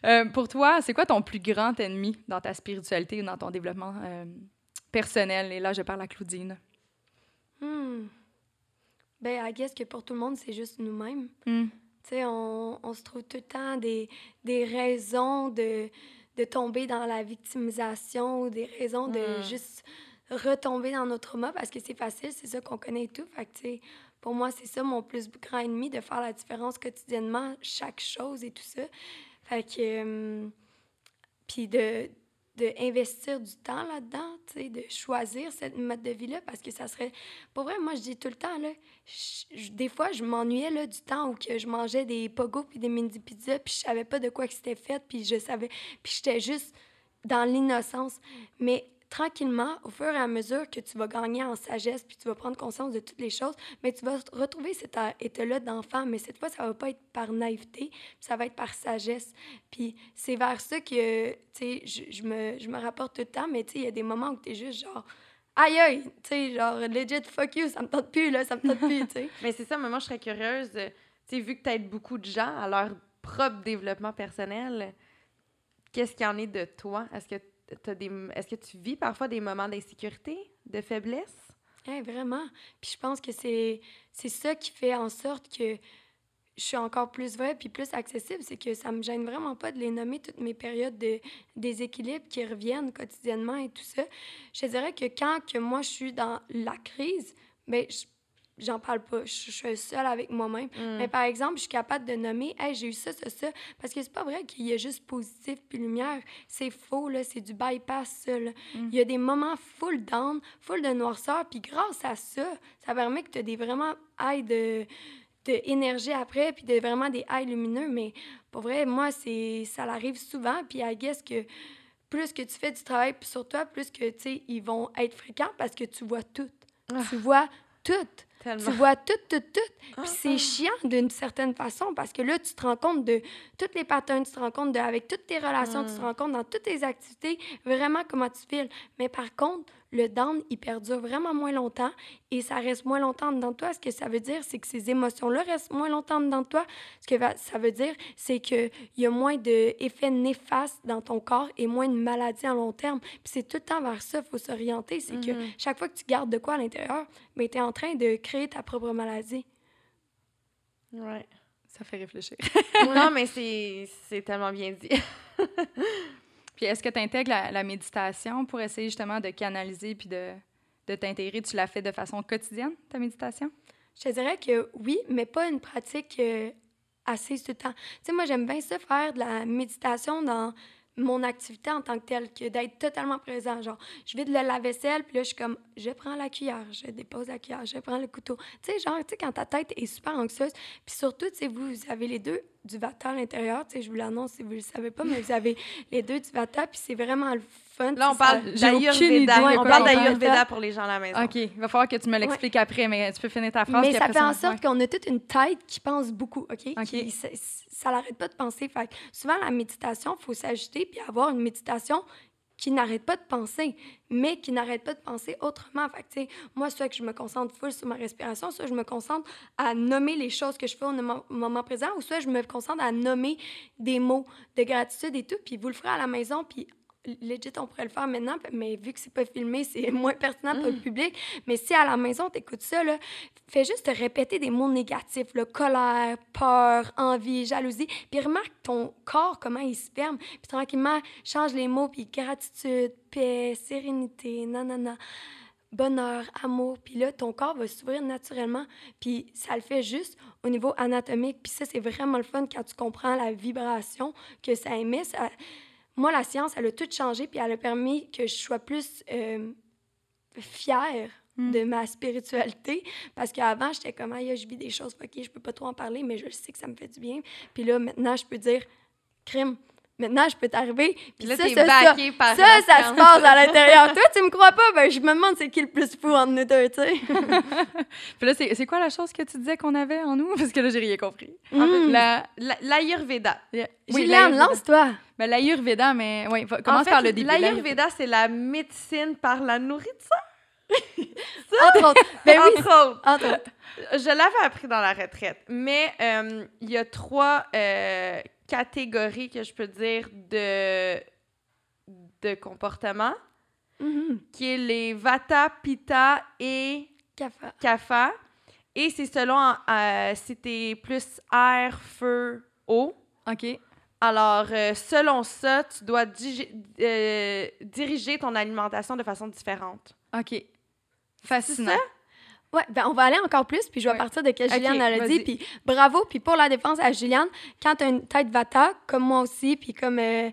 Euh, pour toi, c'est quoi ton plus grand ennemi dans ta spiritualité ou dans ton développement euh, personnel? Et là, je parle à Claudine. Hmm. Ben, I guess que pour tout le monde, c'est juste nous-mêmes. Hmm. Tu sais, on, on se trouve tout le temps des, des raisons de, de tomber dans la victimisation ou des raisons de Mm. juste retomber dans nos traumas parce que c'est facile, c'est ça qu'on connaît tout. Fait que, pour moi, c'est ça mon plus grand ennemi, de faire la différence quotidiennement, chaque chose et tout ça. Fait que... euh, puis de, de investir du temps là-dedans, de choisir cette mode de vie-là, parce que ça serait... Pour vrai, moi, je dis tout le temps, là, des fois, je m'ennuyais, là, du temps où que je mangeais des pogos puis des mini pizzas, puis je savais pas de quoi que c'était fait, puis je savais... Puis j'étais juste dans l'innocence. Mais tranquillement, au fur et à mesure que tu vas gagner en sagesse, puis tu vas prendre conscience de toutes les choses, mais tu vas retrouver cet état-là d'enfant, mais cette fois, ça va pas être par naïveté, ça va être par sagesse. Puis c'est vers ça que, tu sais, je, me, je me rapporte tout le temps, mais tu sais, il y a des moments où tu es juste genre, aïe aïe, tu sais, genre, legit, fuck you, ça me tente plus, là, ça me tente plus, tu sais. Mais c'est ça, mais moi, je serais curieuse, tu sais, vu que tu aides beaucoup de gens à leur propre développement personnel, qu'est-ce qu'il y en est de toi? Est-ce que, est-ce que tu vis parfois des moments d'insécurité, de faiblesse? Hey, vraiment. Puis je pense que c'est c'est ça qui fait en sorte que je suis encore plus vraie puis plus accessible. C'est que ça me gêne vraiment pas de les nommer toutes mes périodes de déséquilibre qui reviennent quotidiennement et tout ça. Je dirais que quand que moi, je suis dans la crise, ben je- j'en parle pas. Je, je suis seule avec moi-même. Mm. Mais par exemple, je suis capable de nommer, hey, j'ai eu ça, ça, ça. Parce que c'est pas vrai qu'il y a juste positif puis lumière. C'est faux, là. C'est du bypass, ça, là. Mm. Il y a des moments full down, full de noirceur. Puis grâce à ça, ça permet que tu as des vraiment highs de, de énergie après, puis de vraiment des highs lumineux. Mais pour vrai, moi, c'est ça l'arrive souvent. Puis I guess que plus que tu fais du travail sur toi, plus que, tu sais, ils vont être fréquents parce que tu vois tout. Ah. Tu vois tout. Tellement. Tu vois tout, tout, tout. Ah, Puis c'est chiant d'une certaine façon parce que là, tu te rends compte de tous les patterns, tu te rends compte de, avec toutes tes relations, tu te Mm. rends compte dans toutes tes activités, vraiment comment tu files. Mais par contre, le down, il perdure vraiment moins longtemps et ça reste moins longtemps dedans de toi. Ce que ça veut dire, c'est que ces émotions-là restent moins longtemps dedans de toi. Ce que ça veut dire, c'est qu'il y a moins d'effets néfastes dans ton corps et moins de maladies à long terme. Puis c'est tout le temps vers ça qu'il faut s'orienter. C'est que Mhm. chaque fois que tu gardes de quoi à l'intérieur, ben, tu es en train de créer ta propre maladie. Ouais. Ça fait réfléchir. non, mais c'est, c'est tellement bien dit. Puis est-ce que tu intègres la, méditation pour essayer justement de canaliser puis de, de t'intégrer? Tu la fais de façon quotidienne, ta méditation? Je te dirais que oui, mais pas une pratique euh, assise tout le temps. Tu sais, moi, j'aime bien ça faire de la méditation dans mon activité en tant que telle, que d'être totalement présent. Genre, je vide le lave-vaisselle, puis là, je suis comme, je prends la cuillère, je dépose la cuillère, je prends le couteau. Tu sais, genre, tu sais, quand ta tête est super anxieuse, puis surtout, tu sais, vous, vous avez les deux du vata à l'intérieur, tu sais, je vous l'annonce si vous le savez pas, mais vous avez les deux du vata, puis c'est vraiment le fun. Là, on parle d'Ayurveda. On parle d'Ayurveda pour les gens à la maison. OK, il va falloir que tu me l'expliques après, mais tu peux finir ta phrase. Mais ça après fait en ouais. sorte qu'on a toute une tête qui pense beaucoup, OK? OK. Qui- ça l'arrête pas de penser. Fait que souvent, la méditation, il faut s'ajuster puis avoir une méditation qui n'arrête pas de penser, mais qui n'arrête pas de penser autrement. Fait moi, soit que je me concentre full sur ma respiration, soit je me concentre à nommer les choses que je fais au moment présent, ou soit je me concentre à nommer des mots de gratitude et tout, puis vous le ferez à la maison, puis legit, on pourrait le faire maintenant, mais vu que c'est pas filmé, c'est moins pertinent pour le public. Mais si à la maison, tu écoutes ça, là, fais juste te répéter des mots négatifs, là, colère, peur, envie, jalousie, puis remarque ton corps, comment il se ferme, puis tranquillement, change les mots, puis gratitude, paix, sérénité, nanana. bonheur, amour. Puis là, ton corps va s'ouvrir naturellement. Puis ça le fait juste au niveau anatomique. Puis ça, c'est vraiment le fun quand tu comprends la vibration que ça émet. Ça... Moi, la science, elle a tout changé. Puis elle a permis que je sois plus euh, fière Mm. de ma spiritualité. Parce qu'avant, j'étais comme, ah, je vis des choses, ok, je peux pas trop en parler, mais je sais que ça me fait du bien. Puis là, maintenant, je peux dire, crime. Maintenant, je peux t'arriver. Puis Là, ça, t'es ça, ça, par ça, ça se passe à l'intérieur. Toi, tu me crois pas? Ben, je me demande c'est qui le plus fou entre nous deux, tu sais? Puis là, c'est c'est quoi la chose que tu disais qu'on avait en nous? Parce que là, j'ai rien compris. En fait, Mm. la- la- l'Ayurveda. Oui, Juliane, l'Ayurveda. lance-toi. Ben, l'Ayurveda, mais oui, commence en fait, par le début. L'Ayurveda, c'est la médecine par la nourriture. Entre autres. Ben oui, Entre autres. entre autres. Je l'avais appris dans la retraite, mais euh, il y a trois euh, catégories que je peux dire de, de comportement, Mhm. qui est les Vata, Pitta et Kapha. Kapha. Et c'est selon euh, si t'es plus air, feu, eau. OK. Alors, euh, selon ça, tu dois euh, diriger ton alimentation de façon différente. OK. Fascinant. ça? Ouais, ben on va aller encore plus, puis je vais Ouais. partir de ce que Juliane a dit. Puis bravo, puis pour la défense à Juliane, quand tu as une tête vata, comme moi aussi, puis comme euh,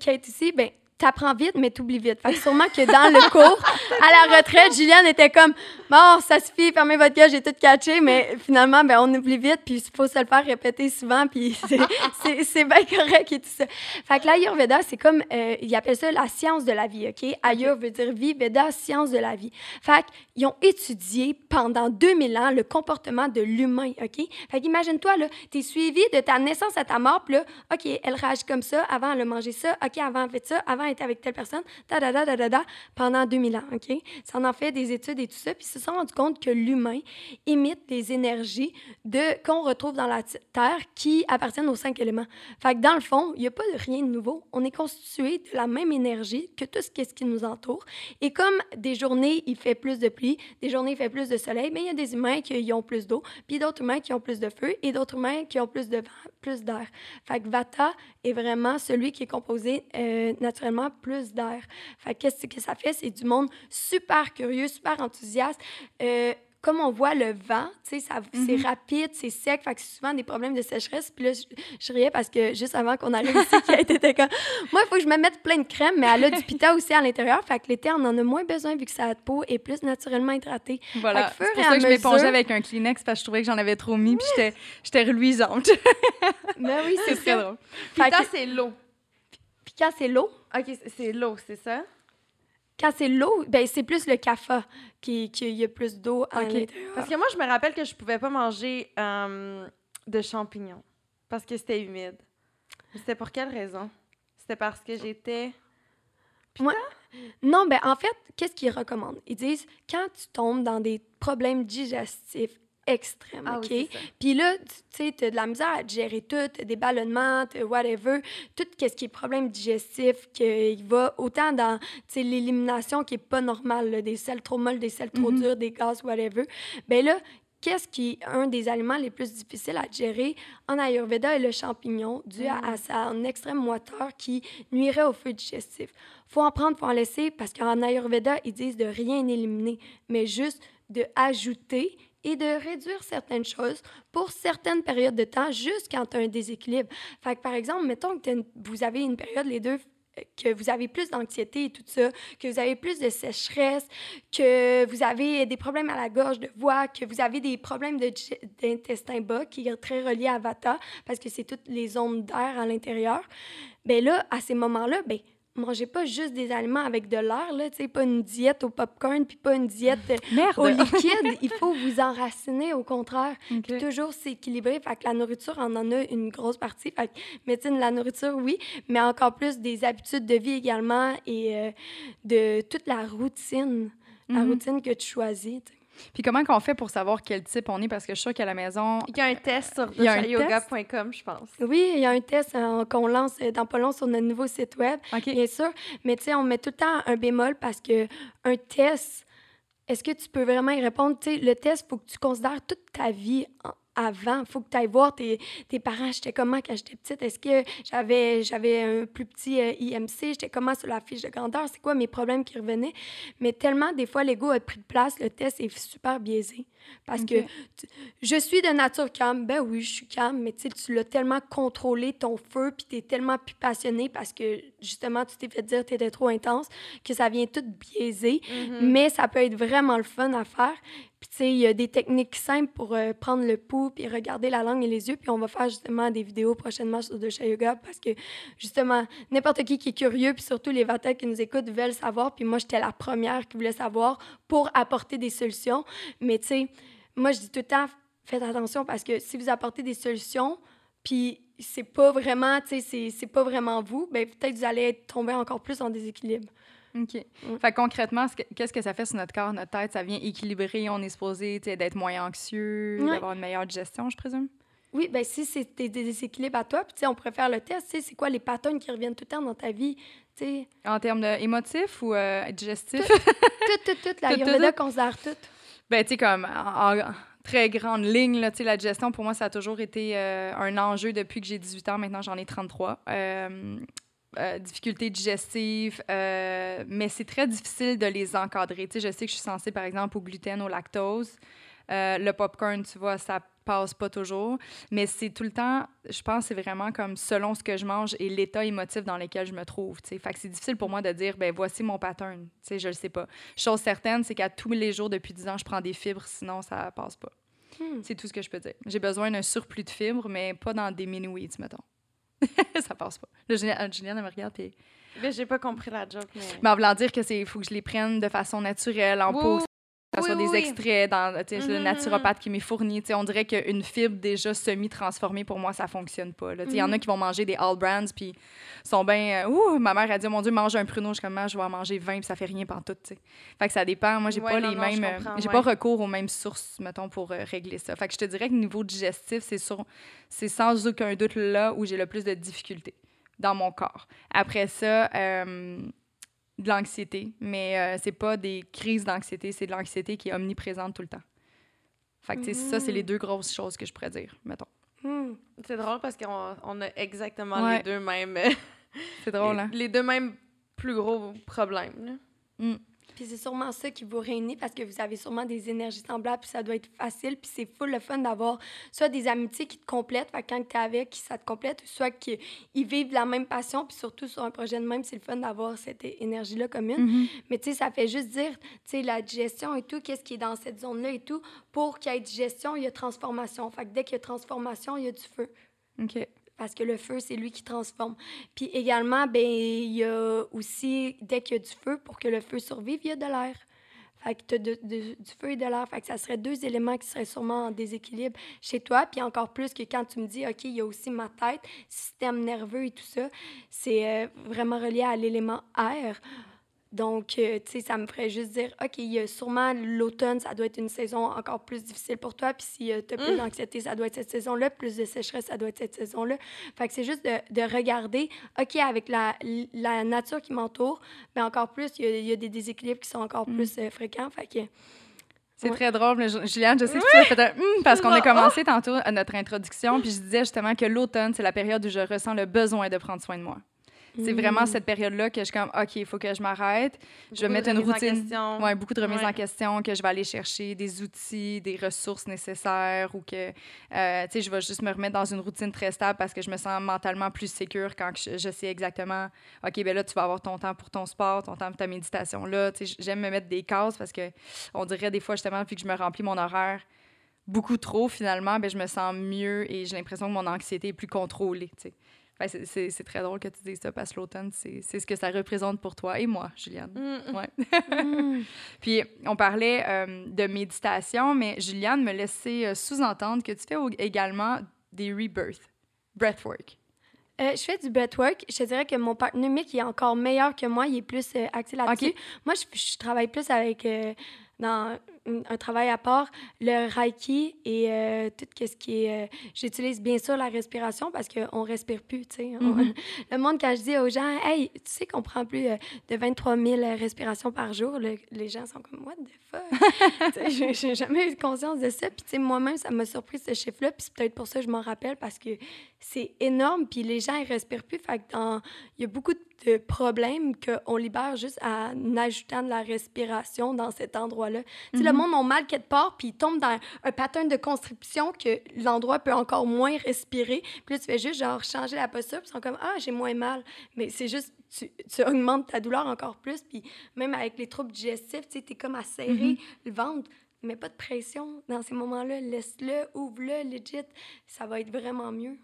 Kate ici, ben t'apprends vite, mais t'oublies vite. Fait que sûrement que dans le cours, à la retraite, Juliane était comme « Bon, ça suffit, fermez votre gueule, j'ai tout catché. » Mais finalement, ben on oublie vite, puis il faut se le faire répéter souvent, puis c'est- bien correct et tout ça. Fait que l'Ayurveda, c'est comme, euh, ils appellent ça la science de la vie, OK? Ayur veut dire vie, Veda, science de la vie. Fait qu'ils ont étudié pendant 2000 ans le comportement de l'humain, OK? Fait qu'imagine-toi, là, t'es suivi de ta naissance à ta mort, puis là, OK, elle réagit comme ça, avant elle a mangé ça, OK, avant elle a fait ça, avant elle était avec telle personne, da da da da da da, pendant 2000 ans, OK? Ça en a fait des études et tout ça, puis ils se sont rendus compte que l'humain imite des énergies de qu'on retrouve dans la Terre qui appartiennent aux cinq éléments. Fait que dans le fond, il n'y a pas de rien de nouveau. On est constitué de la même énergie que tout ce qui, nous entoure. Et comme des journées, il fait plus de pluie, des journées, il fait plus de soleil, mais il y a des humains qui ont plus d'eau, puis d'autres humains qui ont plus de feu, et d'autres humains qui ont plus de vent, plus d'air. Fait que Vata est vraiment celui qui est composé euh, naturellement plus d'air. Fait que qu'est-ce que ça fait? C'est du monde super curieux, super enthousiaste. Euh, comme on voit le vent, tu sais, c'est Mhm. rapide, c'est sec, fait que c'est souvent des problèmes de sécheresse. Puis là, je, je riais parce que juste avant qu'on arrive ici, qui était comme, moi, il faut que je me mette plein de crème, mais elle a du pita aussi à l'intérieur, fait que l'été, on en a moins besoin vu que sa peau est plus naturellement hydratée. Voilà. C'est pour ça que je m'épongeais mesure- avec un Kleenex parce que je trouvais que j'en avais trop mis puis j'étais- j'étais reluisante. Mais oui, c'est très drôle. Que- c'est l'eau. Puis quand c'est l'eau, OK, c'est- l'eau, c'est ça? quand c'est l'eau, ben c'est plus le kapha qui, qui y a plus d'eau à. Parce que moi, je me rappelle que je pouvais pas manger euh, de champignons parce que c'était humide. C'était pour quelle raison? C'était parce que j'étais... Non, ben en fait, qu'est-ce qu'ils recommandent? Ils disent quand tu tombes dans des problèmes digestifs extrêmes, Ah OK? oui. Puis là, tu sais, tu as de la misère à gérer tout, t'as des ballonnements, t'as whatever, tout ce qui est problème digestif, qu'il va autant dans tu sais, l'élimination qui est pas normale, là, des sels trop molles, des sels trop Mhm. durs, des gaz, whatever. Ben là, qu'est-ce qui est un des aliments les plus difficiles à gérer? En Ayurveda est le champignon, dû à, à sa extrême moiteur qui nuirait au feu digestif. faut en prendre, faut en laisser, parce qu'en Ayurveda, ils disent de rien éliminer, mais juste de ajouter et de réduire certaines choses pour certaines périodes de temps, juste quand tu as un déséquilibre. Fait par exemple, mettons que une- vous avez une période, les deux, que vous avez plus d'anxiété et tout ça, que vous avez plus de sécheresse, que vous avez des problèmes à la gorge, de voix, que vous avez des problèmes d'intestin bas, qui est très relié à Vata, parce que c'est toutes les zones d'air à l'intérieur. Ben là, à ces moments-là, ben mangez pas juste des aliments avec de l'air, là, tu sais, pas une diète au popcorn, puis pas une diète euh, Merde! au liquide. Il faut vous enraciner, au contraire. Ok. Puis toujours s'équilibrer. Fait que la nourriture, on en a une grosse partie. Fait que médecine, la nourriture, oui, mais encore plus des habitudes de vie également et euh, de toute la routine, la Mhm. routine que tu choisis. Puis comment qu'on fait pour savoir quel type on est? Parce que je suis sûre qu'à la maison... Il y a un test sur yoga.com, je pense. Oui, il y a un test euh, qu'on lance euh, dans pas long sur notre nouveau site web, OK. bien sûr. Mais tu sais, on met tout le temps un bémol parce que un test, est-ce que tu peux vraiment y répondre? Tu sais, le test, il faut que tu considères toute ta vie en, avant. Il faut que tu ailles voir tes, tes parents. J'étais comment quand j'étais petite? Est-ce que j'avais, j'avais un plus petit euh, IMC? J'étais comment sur la fiche de grandeur? C'est quoi mes problèmes qui revenaient? Mais tellement, des fois, l'ego a pris de place, le test est super biaisé. Parce que je suis de nature calme. Ben oui, je suis calme, mais tu l'as tellement contrôlé, ton feu, puis tu es tellement plus passionné parce que, justement, tu t'es fait dire que tu étais trop intense, que ça vient tout biaiser. Mm-hmm. Mais ça peut être vraiment le fun à faire. Il y a des techniques simples pour euh, prendre le pouls, puis regarder la langue et les yeux. Puis, on va faire justement des vidéos prochainement sur Dosha Yoga parce que, justement, n'importe qui qui est curieux, puis surtout les Vatas qui nous écoutent veulent savoir. Puis, moi, j'étais la première qui voulait savoir pour apporter des solutions. Mais, tu sais, moi, je dis tout le temps, faites attention parce que si vous apportez des solutions, puis c'est pas vraiment, tu sais, c'est pas vraiment vous, ben peut-être vous allez tomber encore plus en déséquilibre. OK. Mm. Fait concrètement, qu'est-ce que ça fait sur notre corps, notre tête? Ça vient équilibrer, on est supposé d'être moins anxieux, d'avoir une meilleure digestion, je présume? Oui, ben si c'est des déséquilibres à toi, puis on pourrait faire le test, c'est quoi les patterns qui reviennent tout le temps dans ta vie? sais? En termes émotifs ou euh, digestifs? Tout, tout, tout, tout. La Ayurveda considère tout. Ben, tu sais, comme en, très grande ligne, là, la digestion, pour moi, ça a toujours été euh, un enjeu depuis que j'ai 18 ans. Maintenant, j'en ai 33. Euh, euh, difficultés digestives, mais c'est très difficile de les encadrer. Tu sais, je sais que je suis sensible, par exemple, au gluten, au lactose. le popcorn, tu vois, ça passe pas toujours. Mais c'est tout le temps, je pense, c'est vraiment comme selon ce que je mange et l'état émotif dans lequel je me trouve. Fait que c'est difficile pour moi de dire, ben voici mon pattern. sais je le sais pas. Chose certaine, c'est qu'à tous les jours depuis 10 ans, je prends des fibres, sinon ça passe pas. Hmm. C'est tout ce que je peux dire. J'ai besoin d'un surplus de fibres, mais pas dans des mini-weeds, mettons. ça passe pas. Là, Julien, me regarde, puis... Mais j'ai pas compris la joke, mais... Mais en voulant dire que c'est faut que je les prenne de façon naturelle, en ça soit des extraits dans le mm-hmm, naturopathe mm-hmm. qui m'est fourni. On dirait qu'une fibre déjà semi-transformée, pour moi, ça fonctionne pas. Il y en a mm-hmm. qui vont manger des All Brands, puis sont bien. Euh, ouh, ma mère a dit, mon Dieu, mange un pruneau. Je comme, ah, je vais en manger 20, puis ça fait rien tout. Fait que ça dépend. Moi, j'ai pas les mêmes. Euh, j'ai pas recours aux mêmes sources, mettons, pour euh, régler ça. Fait que je te dirais que niveau digestif, c'est c'est sans aucun doute là où j'ai le plus de difficultés dans mon corps. Après ça, de l'anxiété, mais euh, c'est pas des crises d'anxiété, c'est de l'anxiété qui est omniprésente tout le temps. Fait que, ça, c'est les mm. deux grosses choses que je pourrais dire, mettons. Mm. C'est drôle parce qu'on on a exactement les deux mêmes... C'est drôle, hein? Les deux mêmes plus gros problèmes, là. Mm. Puis c'est sûrement ça qui vous réunit parce que vous avez sûrement des énergies semblables, puis ça doit être facile. Puis c'est full le fun d'avoir soit des amitiés qui te complètent, fait quand tu es avec, ça te complète, soit qu'ils vivent la même passion, puis surtout sur un projet de même, c'est le fun d'avoir cette énergie-là commune. Mm-hmm. Mais tu sais, ça fait juste dire, tu sais, la digestion et tout, qu'est-ce qui est dans cette zone-là et tout. Pour qu'il y ait digestion, il y a transformation. Fait que dès qu'il y a transformation, il y a du feu. OK parce que le feu, c'est lui qui transforme. Puis également, ben il y a aussi, dès qu'il y a du feu, pour que le feu survive, il y a de l'air. Fait que as du feu et de l'air. Fait ça serait deux éléments qui seraient sûrement en déséquilibre chez toi. Puis encore plus que quand tu me dis, OK, il y a aussi ma tête, système nerveux et tout ça, c'est euh, vraiment relié à l'élément air. Donc, euh, tu sais, ça me ferait juste dire, OK, il y a sûrement l'automne, ça doit être une saison encore plus difficile pour toi. Puis si euh, tu as plus mmh. d'anxiété, ça doit être cette saison-là. Plus de sécheresse, ça doit être cette saison-là. Fait que c'est juste de, de, regarder, OK, avec la, la nature qui m'entoure, mais encore plus, il y, a des déséquilibres qui sont encore mmh. plus euh, fréquents. Fait que. C'est très drôle. Mais Juliane, je sais que tu as fait un hum, parce qu'on a commencé tantôt à notre introduction, puis je disais justement que l'automne, c'est la période où je ressens le besoin de prendre soin de moi. C'est vraiment mm. cette période-là que je suis comme, OK, il faut que je m'arrête. Je vais mettre une routine. Ouais, beaucoup de remises en question, que je vais aller chercher des outils, des ressources nécessaires ou que, euh, tu sais, je vais juste me remettre dans une routine très stable parce que je me sens mentalement plus sécure quand je, sais exactement, OK, ben là, tu vas avoir ton temps pour ton sport, ton temps pour ta méditation. Là, tu sais, j'aime me mettre des cases parce que on dirait des fois, justement, puis que je me remplis mon horaire beaucoup trop, finalement, ben, je me sens mieux et j'ai l'impression que mon anxiété est plus contrôlée, tu sais. C'est très drôle que tu dises ça parce que l'automne, c'est ce que ça représente pour toi et moi, Juliane. Mm. Ouais. Mm. Puis, on parlait euh, de méditation, mais Juliane me laissait euh, sous-entendre que tu fais également des rebirths, breathwork. Euh, je fais du breathwork. Je te dirais que mon partenaire Mick est encore meilleur que moi. Il est plus axé là-dessus. Moi, je, je, travaille plus avec dans un travail à part, le Reiki et euh, tout ce qui est... Euh, j'utilise bien sûr la respiration parce qu'on ne respire plus, tu sais. Mm-hmm. Le monde, quand je dis aux gens, « Hey, tu sais qu'on prend plus euh, de 23 000 respirations par jour, les gens sont comme « What the fuck? » J'ai jamais eu conscience de ça. Puis, tu sais, moi-même, ça m'a surpris ce chiffre-là. Puis c'est peut-être pour ça que je m'en rappelle parce que c'est énorme. Puis les gens, ils respirent plus. Fait il y a beaucoup de problèmes qu'on libère juste en ajoutant de la respiration dans cet endroit-là. Tu sais, le monde a mal quelque part, puis il tombe dans un pattern de constriction que l'endroit peut encore moins respirer. Puis là, tu fais juste, genre, changer la posture, puis ils sont comme, ah, j'ai moins mal. Mais c'est juste, tu, tu, augmentes ta douleur encore plus. Puis même avec les troubles digestifs, tu sais, t'es comme à serrer mm-hmm. le ventre. Mais pas de pression dans ces moments-là. Laisse-le, ouvre-le, legit. Ça va être vraiment mieux.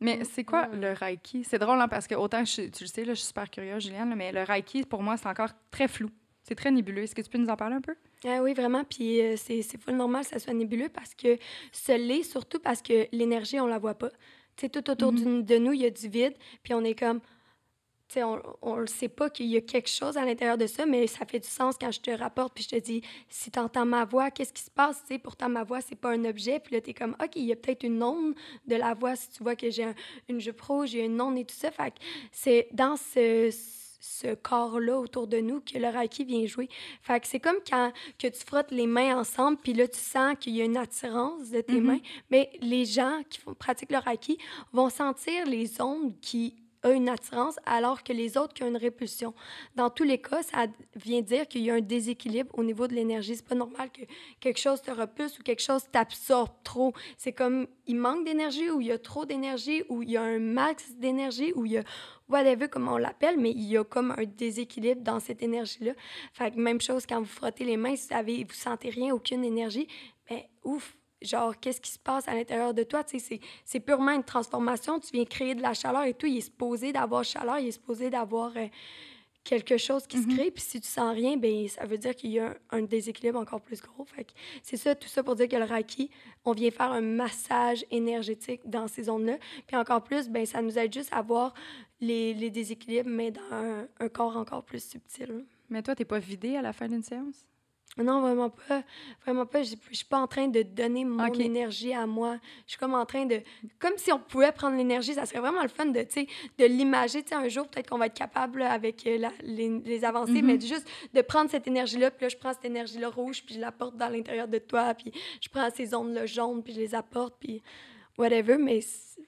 Mais c'est quoi le Reiki? C'est drôle, hein, parce que autant, tu le sais, là, je suis super curieuse, Juliane, mais le Reiki, pour moi, c'est encore très flou. C'est très nébuleux. Est-ce que tu peux nous en parler un peu? Ah oui, vraiment. Puis euh, c'est full normal que ça soit nébuleux parce que ce l'est, surtout parce que l'énergie, on la voit pas. Tu sais, tout autour mm-hmm. de nous, il y a du vide. Puis on est comme, tu sais, on ne sait pas qu'il y a quelque chose à l'intérieur de ça, mais ça fait du sens quand je te rapporte puis je te dis, si tu entends ma voix, qu'est-ce qui se passe? Tu sais, pourtant, ma voix, c'est pas un objet. Puis là, tu es comme, OK, il y a peut-être une onde de la voix si tu vois que j'ai une jupe rouge, j'ai une onde et tout ça. Fait que c'est dans ce ce corps-là autour de nous que le Reiki vient jouer. Fait que c'est comme quand que tu frottes les mains ensemble, puis là, tu sens qu'il y a une attirance de tes mm-hmm. mains. Mais les gens qui font, pratiquent le Reiki vont sentir les ondes qui ont une attirance alors que les autres qui ont une répulsion. Dans tous les cas, ça vient dire qu'il y a un déséquilibre au niveau de l'énergie. C'est pas normal que quelque chose te repulse ou quelque chose t'absorbe trop. C'est comme il manque d'énergie ou il y a trop d'énergie ou il y a un max d'énergie ou il y a whatever, comme on l'appelle, mais il y a comme un déséquilibre dans cette énergie-là. Fait que même chose quand vous frottez les mains, si vous, avez, vous sentez rien, aucune énergie, ben ouf, genre, qu'est-ce qui se passe à l'intérieur de toi? C'est purement une transformation. Tu viens créer de la chaleur et tout. Il est supposé d'avoir chaleur, il est supposé d'avoir euh, quelque chose qui se mm-hmm. crée. Puis si tu sens rien, ben ça veut dire qu'il y a un, déséquilibre encore plus gros. Fait c'est ça, tout ça pour dire que le Reiki, on vient faire un massage énergétique dans ces zones-là. Puis encore plus, ben ça nous aide juste à voir les, les déséquilibres, mais dans un, corps encore plus subtil. Mais toi, t'es pas vidé à la fin d'une séance? Non, vraiment pas. Vraiment pas. Je suis pas en train de donner mon énergie à moi. Je suis comme en train de. Comme si on pouvait prendre l'énergie. Ça serait vraiment le fun de, de l'imager. Un jour, peut-être qu'on va être capable avec euh, les, avancées, mais mm-hmm. juste de prendre cette énergie-là. Puis là, je prends cette énergie-là rouge, puis je la porte dans l'intérieur de toi. Puis je prends ces ondes-là jaunes, puis je les apporte. Puis whatever, mais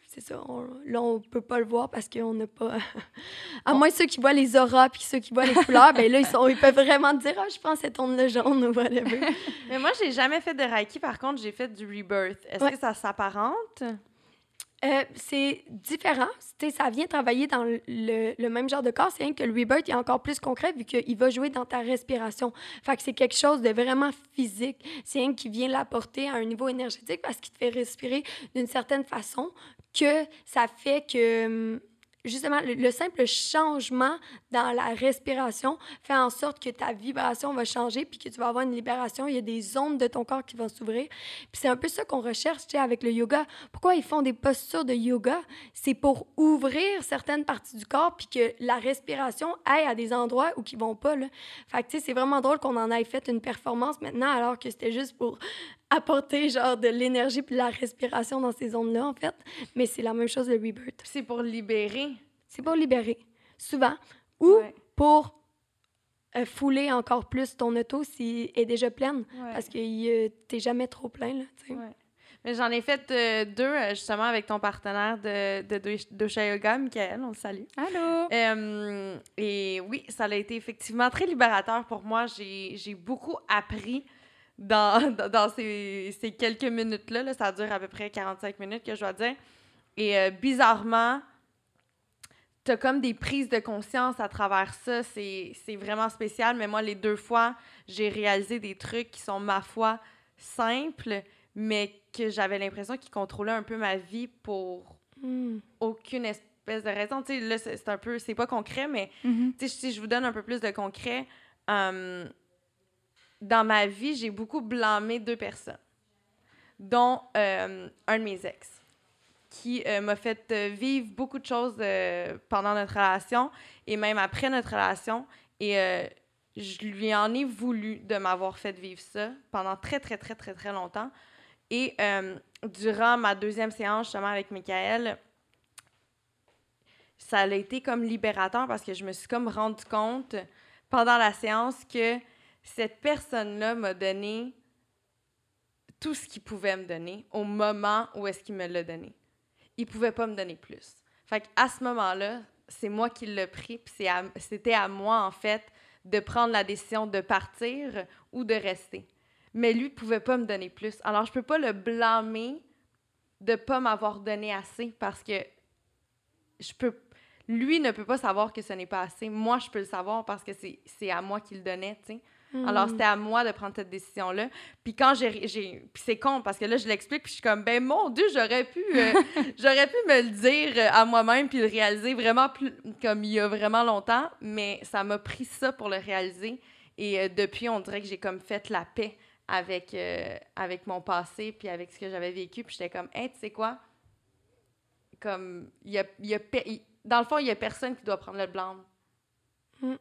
c'est ça. là, on peut pas le voir parce qu'on n'a pas. à moins ceux qui voient les auras puis ceux qui voient les couleurs, ben là, ils, sont, ils peuvent vraiment dire Ah, je prends cette onde jaune ou whatever. mais moi, j'ai jamais fait de Reiki. Par contre, j'ai fait du Rebirth. Est-ce que ça s'apparente? Euh, c'est différent. ça vient travailler dans le, même genre de corps. C'est rien que le rebirth est encore plus concret vu qu'il va jouer dans ta respiration. Fait que c'est quelque chose de vraiment physique. C'est rien qui vient l'apporter à un niveau énergétique parce qu'il te fait respirer d'une certaine façon que ça fait que hum, justement, le, simple changement dans la respiration fait en sorte que ta vibration va changer puis que tu vas avoir une libération. Il y a des ondes de ton corps qui vont s'ouvrir. Puis c'est un peu ça qu'on recherche avec le yoga. Pourquoi ils font des postures de yoga? C'est pour ouvrir certaines parties du corps puis que la respiration aille à des endroits où ils vont pas. Là. Fait que, c'est vraiment drôle qu'on en ait fait une performance maintenant alors que c'était juste pour apporter genre de l'énergie puis de la respiration dans ces zones-là, en fait. Mais c'est la même chose le rebirth. C'est pour libérer. C'est pour libérer, souvent. Ou pour euh, fouler encore plus ton auto s'il est déjà pleine. Parce que euh, t'es jamais trop plein, là, Mais j'en ai fait euh, deux, justement, avec ton partenaire de, de, Dosha Yoga, Michael, on le salue. Allô! et oui, ça a été effectivement très libérateur pour moi. J'ai beaucoup appris dans, dans, ces, ces, quelques minutes-là. Là, ça dure à peu près 45 minutes, que je dois dire. Et euh, bizarrement, t'as comme des prises de conscience à travers ça. C'est vraiment spécial. Mais moi, les deux fois, j'ai réalisé des trucs qui sont, ma foi, simples, mais que j'avais l'impression qu'ils contrôlaient un peu ma vie pour hmm. aucune espèce de raison. Tu sais, là, c'est un peu... C'est pas concret, mais mm-hmm. si je vous donne un peu plus de concret... Hum, dans ma vie, j'ai beaucoup blâmé deux personnes, dont euh, un de mes ex, qui euh, m'a fait euh, vivre beaucoup de choses pendant notre relation et même après notre relation. Et je lui en ai voulu de m'avoir fait vivre ça pendant très, très, très, très, très longtemps. Et durant ma deuxième séance, justement, avec Michael, ça a été comme libérateur parce que je me suis comme rendu compte pendant la séance que cette personne-là m'a donné tout ce qu'il pouvait me donner au moment où est-ce qu'il me l'a donné. Il pouvait pas me donner plus. Fait à ce moment-là, c'est moi qui l'ai pris, puis c'était à, moi, en fait, de prendre la décision de partir ou de rester. Mais lui pouvait pas me donner plus. Alors, je peux pas le blâmer de pas m'avoir donné assez parce que je peux lui ne peut pas savoir que ce n'est pas assez. Moi, je peux le savoir parce que c'est à moi qu'il le donnait, tu sais. Alors, hmm. c'était à moi de prendre cette décision-là. Puis quand j'ai... Puis c'est con, parce que là, je l'explique, puis je suis comme, ben mon Dieu, j'aurais pu, euh, j'aurais pu me le dire à moi-même, puis le réaliser vraiment plus, comme il y a vraiment longtemps, mais ça m'a pris ça pour le réaliser. Et euh, depuis, on dirait que j'ai comme fait la paix avec, euh, avec mon passé, puis avec ce que j'avais vécu. Puis j'étais comme, hey, tu sais quoi? Comme, il y a, y a dans le fond, il n'y a personne qui doit prendre le blanc. Hmm.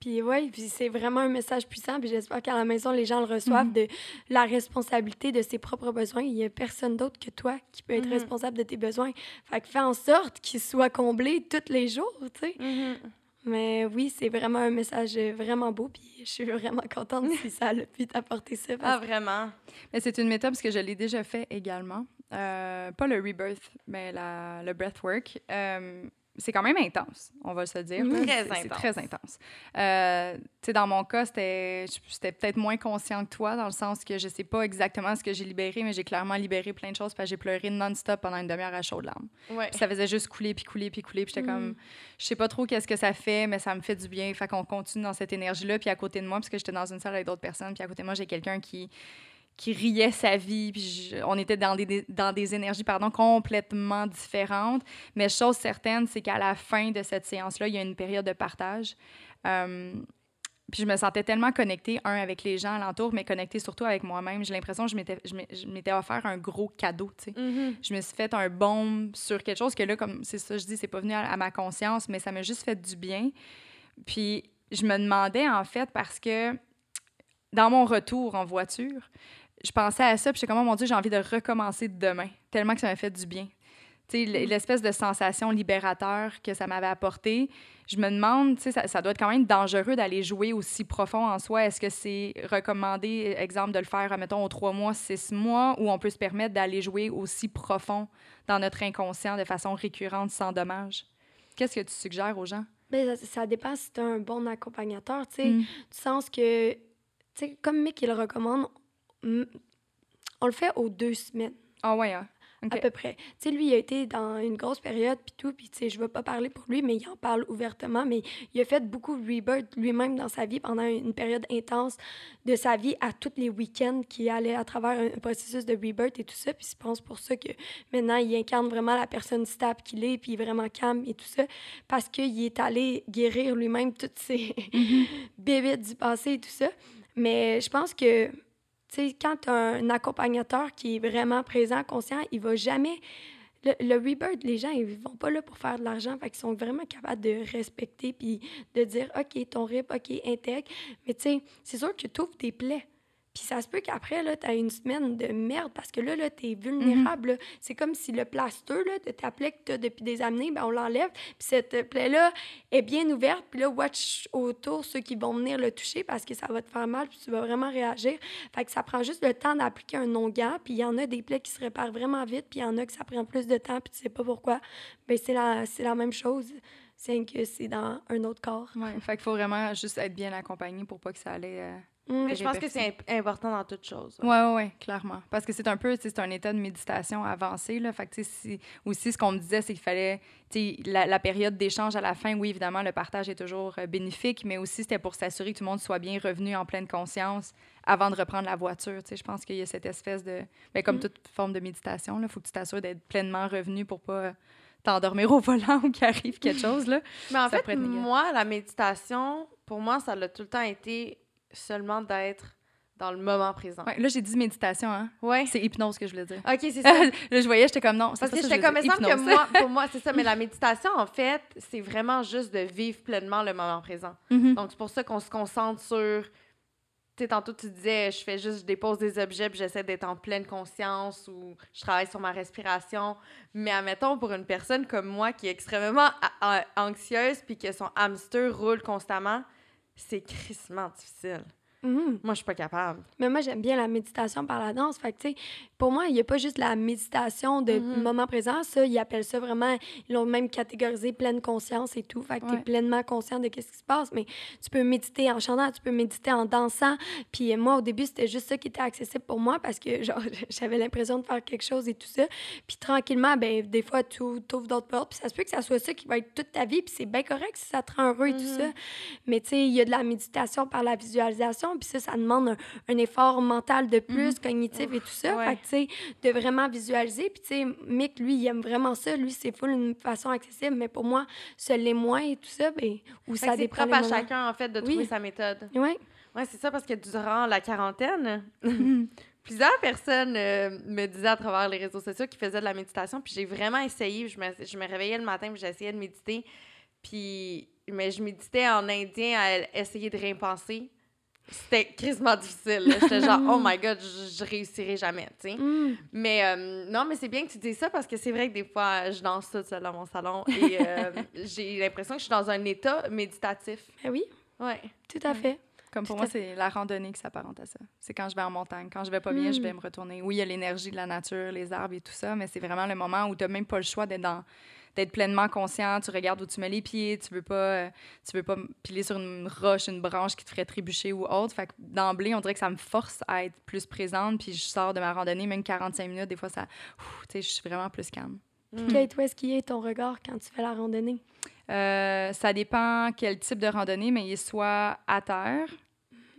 Puis oui, puis c'est vraiment un message puissant. Puis j'espère qu'à la maison, les gens le reçoivent mhm. de la responsabilité de ses propres besoins. Il n'y a personne d'autre que toi qui peut être mhm. responsable de tes besoins. Fait que fais en sorte qu'ils soient comblés tous les jours, tu sais. Mhm. Mais oui, c'est vraiment un message vraiment beau. Puis je suis vraiment contente si ça a pu t'apporter ça. Ah, vraiment? Mais c'est une méthode parce que je l'ai déjà fait également. Euh, pas le rebirth, mais la, le breathwork. Euh, c'est quand même intense, on va se dire. Très intense. C'est très intense. Euh, tu sais, dans mon cas, c'était peut-être moins conscient que toi, dans le sens que je sais pas exactement ce que j'ai libéré, mais j'ai clairement libéré plein de choses, parce que j'ai pleuré non-stop pendant une demi-heure à chaud de larmes. Ouais. ça faisait juste couler, puis couler, puis couler, puis j'étais comme, mm. je sais pas trop qu'est-ce que ça fait, mais ça me fait du bien. Fait qu'on continue dans cette énergie-là, puis à côté de moi, parce que j'étais dans une salle avec d'autres personnes, puis à côté de moi, j'ai quelqu'un qui qui riait sa vie, puis on était dans des, dans des énergies pardon, complètement différentes. Mais chose certaine, c'est qu'à la fin de cette séance-là, il y a une période de partage. Euh, puis je me sentais tellement connectée, un, avec les gens alentour, mais connectée surtout avec moi-même. J'ai l'impression que je m'étais offert un gros cadeau, tu sais. Mm-hmm. Je me suis fait un baume sur quelque chose que là, comme c'est ça, je dis, c'est pas venu à, ma conscience, mais ça m'a juste fait du bien. Puis je me demandais, en fait, parce que dans mon retour en voiture, je pensais à ça, puis j'étais comme, oh mon Dieu, j'ai envie de recommencer demain, tellement que ça m'a fait du bien. Mm. l'espèce de sensation libérateur que ça m'avait apporté, je me demande, ça, ça, doit être quand même dangereux d'aller jouer aussi profond en soi. Est-ce que c'est recommandé, exemple, de le faire, mettons, aux trois mois, six mois, ou on peut se permettre d'aller jouer aussi profond dans notre inconscient de façon récurrente sans dommage? Qu'est-ce que tu suggères aux gens? Bien, ça, ça, dépend si tu es un bon accompagnateur, tu sais, mm. du sens que, tu sais, comme Mick il le recommande, on le fait aux deux semaines. Ah ouais, hein? À peu près. Tu sais, lui, il a été dans une grosse période, puis tout, puis tu sais, je veux pas parler pour lui, mais il en parle ouvertement, mais il a fait beaucoup de rebirth lui-même dans sa vie pendant une période intense de sa vie à tous les week-ends qui allait à travers un processus de rebirth et tout ça, puis je pense pour ça que maintenant, il incarne vraiment la personne stable qu'il est, puis vraiment calme et tout ça, parce qu'il est allé guérir lui-même toutes ses mm du passé et tout ça. Mais je pense que sais, quand tu as un accompagnateur qui est vraiment présent, conscient, il va jamais. Le, rebirth, les gens, ils vont pas là pour faire de l'argent. Fait qu'ils sont vraiment capables de respecter puis de dire OK, ton rip, OK, intègre. Mais tu sais, c'est sûr que tu ouvres des plaies. Puis ça se peut qu'après, là, tu as une semaine de merde parce que là, là tu es vulnérable. Mhm. C'est comme si le plaster là, de ta plaie que tu as depuis des années, ben, on l'enlève. Puis cette plaie-là est bien ouverte. Puis là, watch autour ceux qui vont venir le toucher parce que ça va te faire mal puis tu vas vraiment réagir. Fait que ça prend juste le temps d'appliquer un non-gant. Puis il y en a des plaies qui se réparent vraiment vite. Puis il y en a que ça prend plus de temps puis tu sais pas pourquoi. Ben c'est la, la même chose c'est que c'est dans un autre corps. Ouais, fait qu'il faut vraiment juste être bien accompagné pour pas que ça allait... Euh, Mm, je pense que c'est important dans toute chose. Oui, oui, ouais, clairement. Parce que c'est un peu, c'est un état de méditation avancé. Là. Fait que, si, aussi, ce qu'on me disait, c'est qu'il fallait, la, la période d'échange à la fin, oui, évidemment, le partage est toujours euh, bénéfique, mais aussi, c'était pour s'assurer que tout le monde soit bien revenu en pleine conscience avant de reprendre la voiture. Je pense qu'il y a cette espèce de... Ben, comme mm. toute forme de méditation, il faut que tu t'assures d'être pleinement revenu pour pas t'endormir au volant ou qu'il arrive quelque chose. Là. Mais en fait, moi, la méditation, pour moi, ça a tout le temps été seulement d'être dans le moment présent. Ouais, là, j'ai dit méditation, hein? Ouais. C'est hypnose que je voulais dire. OK, c'est ça. là, je voyais, j'étais comme non. Parce que j'étais comme, il que moi, pour moi, c'est ça. Mais la méditation, en fait, c'est vraiment juste de vivre pleinement le moment présent. Mhm. Donc, c'est pour ça qu'on se concentre sur. Tu sais, tantôt, tu disais, je fais juste, je dépose des objets, puis j'essaie d'être en pleine conscience ou je travaille sur ma respiration. Mais admettons, pour une personne comme moi qui est extrêmement anxieuse, puis que son hamster roule constamment, c'est crissement difficile. Mhm. Moi, je suis pas capable. Mais moi, j'aime bien la méditation par la danse. Fait que, tu sais, pour moi, il n'y a pas juste la méditation de Mhm. moment présent. Ça, ils appellent ça vraiment, ils l'ont même catégorisé pleine conscience et tout. Fait que tu es pleinement conscient de ce qui se passe. Mais tu peux méditer en chantant, tu peux méditer en dansant. Puis euh, moi, au début, c'était juste ça qui était accessible pour moi parce que, genre, j'avais l'impression de faire quelque chose et tout ça. Puis tranquillement, ben des fois, tu ouvres d'autres portes. Puis ça se peut que ça soit ça qui va être toute ta vie. Puis c'est bien correct si ça te rend heureux et tout Mhm. ça. Mais tu sais, il y a de la méditation par la visualisation, puis ça, ça demande un, un effort mental de plus, cognitif et tout ça. ouais. Fait que tu sais, de vraiment visualiser. Puis tu sais, Mick, lui, il aime vraiment ça. Lui, c'est full une façon accessible, mais pour moi, ça l'est moins et tout ça, ben, Fait ça c'est propre à chacun, en fait, de Oui. trouver sa méthode. Ouais. Oui, c'est ça, parce que durant la quarantaine, plusieurs personnes euh, me disaient à travers les réseaux sociaux qu'ils faisaient de la méditation, puis j'ai vraiment essayé. Je me, je me réveillais le matin, puis j'essayais de méditer, puis... Mais je méditais en indien à essayer de rien penser. C'était crissement difficile. J'étais genre, oh my god, je, je réussirai jamais, tu sais. Mm. Mais euh, non, mais c'est bien que tu dises ça parce que c'est vrai que des fois, je danse toute seule dans mon salon et euh, j'ai l'impression que je suis dans un état méditatif. Ben oui, Ouais. tout à fait. Comme pour Tout moi, c'est la randonnée qui s'apparente à ça. C'est quand je vais en montagne. Quand je vais pas bien, je vais Mm. me retourner. Oui, il y a l'énergie de la nature, les arbres et tout ça, mais c'est vraiment le moment où tu n'as même pas le choix d'être dans d'être pleinement conscient, tu regardes où tu mets les pieds, tu veux pas euh, tu veux pas piler sur une roche, une branche qui te ferait trébucher ou autre. Fait que d'emblée, on dirait que ça me force à être plus présente, puis je sors de ma randonnée même 45 minutes, des fois ça tu sais, je suis vraiment plus calme. Mm. Kate, où est-ce qu'il est ton regard quand tu fais la randonnée? Euh, ça dépend quel type de randonnée, mais il est soit à terre,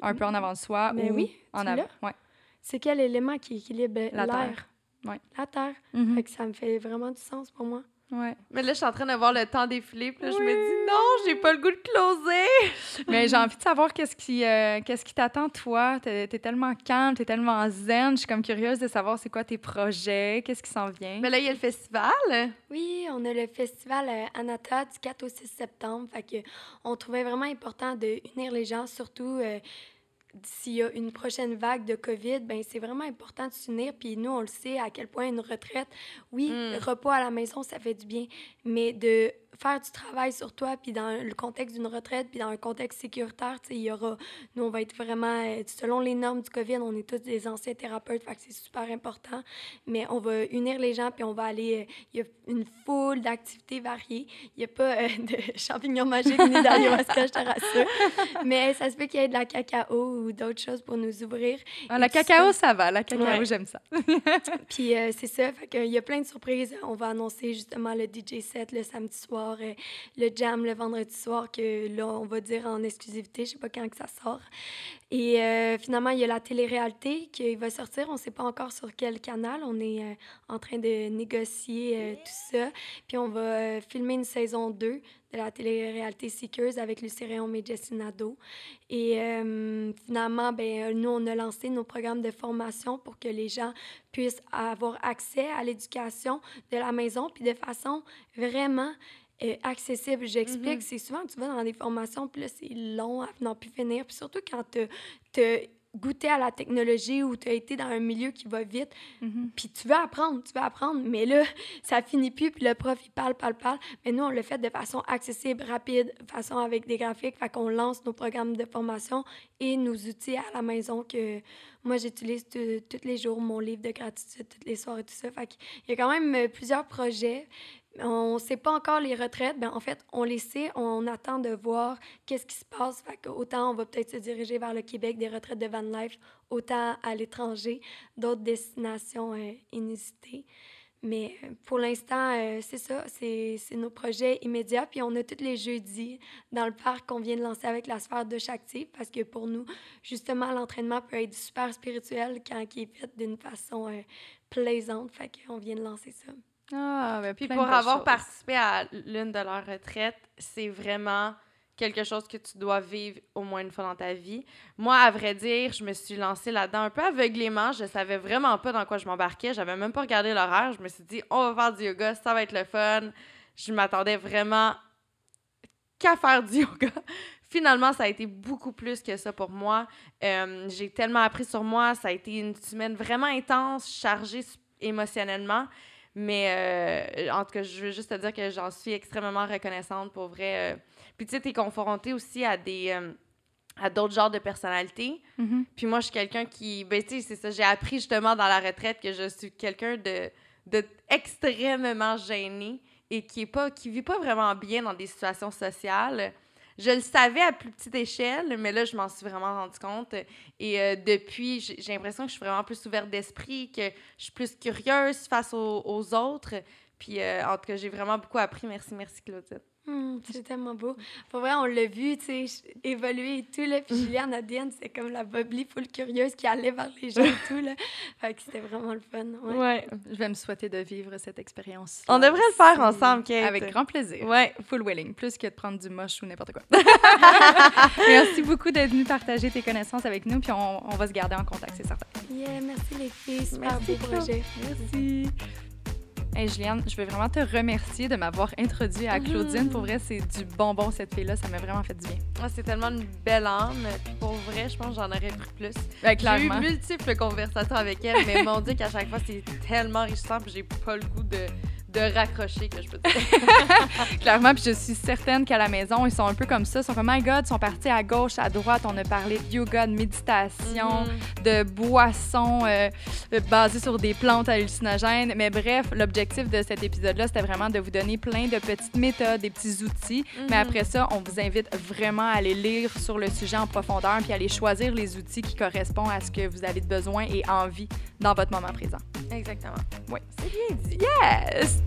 un peu en avant de soi, Ben ou oui, en avant. Ouais. C'est quel élément qui équilibre La l'air? terre. Ouais. La terre. Mhm. Fait que ça me fait vraiment du sens pour moi. Ouais. Mais là, je suis en train de voir le temps défiler, puis là, je me dis non, j'ai pas le goût de closer. Mais j'ai envie de savoir qu'est-ce qui euh, qu'est-ce qui t'attend toi? T'es es tellement calme, t'es tellement zen. Je suis comme curieuse de savoir c'est quoi tes projets, qu'est-ce qui s'en vient. Mais là, il y a le festival. Oui, on a le festival euh, Anata du 4 au 6 septembre. Fait que on trouvait vraiment important de unir les gens, surtout euh, s'il y a une prochaine vague de COVID, ben c'est vraiment important de s'unir. Puis nous, on le sait à quel point une retraite, oui, Mm. repos à la maison, ça fait du bien, mais de faire du travail sur toi, puis dans le contexte d'une retraite, puis dans un contexte sécuritaire, tu sais, il y aura, nous, on va être vraiment, euh, selon les normes du COVID, on est tous des anciens thérapeutes, fait que c'est super important, mais on va unir les gens, puis on va aller, euh, il y a une foule d'activités variées. Il n'y a pas euh, de champignons magiques ni d'ayahuasca, je te rassure, mais ça se peut qu'il y ait de la cacao ou d'autres choses pour nous ouvrir. Ah, la cacao, ça. ça va. La cacao, Ouais. j'aime ça. Puis euh, c'est ça, fait qu'il y a plein de surprises. On va annoncer justement le DJ set le samedi soir, euh, le jam le vendredi soir, que là, on va dire en exclusivité, je sais pas quand que ça sort. Et euh, finalement, il y a la télé-réalité qui va sortir. On sait pas encore sur quel canal. On est euh, en train de négocier tout ça. Puis on va filmer une saison 2 de la télé-réalité Seekers avec Lucie Réon et euh, finalement, ben, nous, on a lancé nos programmes de formation pour que les gens puissent avoir accès à l'éducation de la maison, puis de façon vraiment euh, accessible. J'explique, Mhm. c'est souvent que tu vas dans des formations, puis là, c'est long à n'en plus finir. Puis surtout quand tu as goûté à la technologie ou tu as été dans un milieu qui va vite, Mhm. puis tu veux apprendre, tu veux apprendre, mais là, ça finit plus, puis le prof, il parle, parle, parle. Mais nous, on le fait de façon accessible, rapide, façon avec des graphiques, fait qu'on lance nos programmes de formation et nos outils à la maison que moi, j'utilise tous les jours, mon livre de gratitude, tous les soirs et tout ça. Fait qu'il y a quand même euh, plusieurs projets. On ne sait pas encore les retraites. Ben, en fait, on les sait. On attend de voir qu'est-ce qui se passe. Autant on va peut-être se diriger vers le Québec, des retraites de van life, autant à l'étranger, d'autres destinations euh. Mais euh, pour l'instant, euh, c'est ça, c'est c'est nos projets immédiats. Puis on a tous les jeudis dans le parc qu'on vient de lancer avec la sphère de active parce que pour nous, justement, l'entraînement peut être super spirituel quand il est fait d'une façon euh, plaisante. Fait qu'on vient de lancer ça. Ah, ben, Puis pour avoir choses. participé à l'une de leurs retraites, c'est vraiment quelque chose que tu dois vivre au moins une fois dans ta vie. Moi, à vrai dire, je me suis lancée là-dedans un peu aveuglément. Je savais vraiment pas dans quoi je m'embarquais. J'avais même pas regardé l'horaire. Je me suis dit, on va faire du yoga, ça va être le fun. Je m'attendais vraiment qu'à faire du yoga. Finalement, ça a été beaucoup plus que ça pour moi. Euh, j'ai tellement appris sur moi. Ça a été une semaine vraiment intense, chargée émotionnellement. Mais euh, en tout cas, je veux juste te dire que j'en suis extrêmement reconnaissante pour vrai. Euh. Puis tu sais, t'es confrontée aussi à des à d'autres genres de personnalités. Mm-hmm. Puis moi, je suis quelqu'un qui... Ben, tu sais, c'est ça. J'ai appris justement dans la retraite que je suis quelqu'un de, de extrêmement gêné et qui est pas qui vit pas vraiment bien dans des situations sociales. Je le savais à plus petite échelle, mais là, je m'en suis vraiment rendu compte. Et euh, depuis, j'ai l'impression que je suis vraiment plus ouverte d'esprit, que je suis plus curieuse face aux, autres. Puis, euh, en tout cas, j'ai vraiment beaucoup appris. Merci, merci, Claudette. Hum, c'est tellement beau. Pour vrai, on l'a vu, tu sais, évoluer et tout, là. Puis Juliane Adienne, c'est comme la bubbly full curieuse qui allait vers les gens et tout, là. Fait que c'était vraiment le fun. Ouais. ouais. Je vais me souhaiter de vivre cette expérience. On devrait le faire ensemble, Kate. Avec grand plaisir. Ouais. Full willing, plus que de prendre du moche ou n'importe quoi. merci beaucoup d'être venu partager tes connaissances avec nous, puis on, on va se garder en contact, c'est certain. Yeah, merci les filles. Super Merci, beau projet. Merci. Hey Juliane, je veux vraiment te remercier de m'avoir introduit à Claudine. Pour vrai, c'est du bonbon cette fille-là. Ça m'a vraiment fait du bien. Ah, c'est tellement une belle âme. Puis pour vrai, je pense que j'en aurais pris plus. Ben, J'ai eu multiples conversations avec elle, mais mon Dieu qu'à chaque fois, c'est tellement enrichissant puis j'ai pas le goût de, de raccrocher, que je peux dire. Clairement, puis je suis certaine qu'à la maison, ils sont un peu comme ça. Ils sont comme, my God, ils sont partis à gauche, à droite. On a parlé de yoga, de méditation, Mhm. de boissons euh, euh, basées sur des plantes hallucinogènes. Mais bref, l'objectif de cet épisode-là, c'était vraiment de vous donner plein de petites méthodes, des petits outils. Mais Mhm. après ça, on vous invite vraiment à aller lire sur le sujet en profondeur puis à aller choisir les outils qui correspondent à ce que vous avez de besoin et envie dans votre moment présent. Exactement. Oui. C'est bien dit. Yes!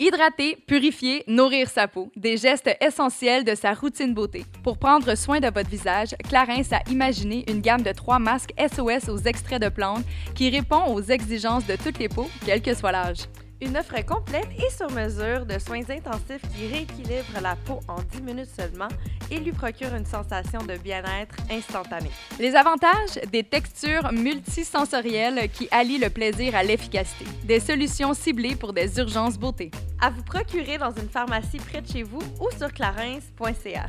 Hydrater, purifier, nourrir sa peau, des gestes essentiels de sa routine beauté. Pour prendre soin de votre visage, Clarins a imaginé une gamme de trois masques SOS aux extraits de plantes qui répond aux exigences de toutes les peaux, quel que soit l'âge. Une offre complète et sur mesure de soins intensifs qui rééquilibrent la peau en 10 minutes seulement et lui procure une sensation de bien-être instantanée. Les avantages des textures multisensorielles qui allient le plaisir à l'efficacité. Des solutions ciblées pour des urgences beauté. À vous procurer dans une pharmacie près de chez vous ou sur clarins.ca.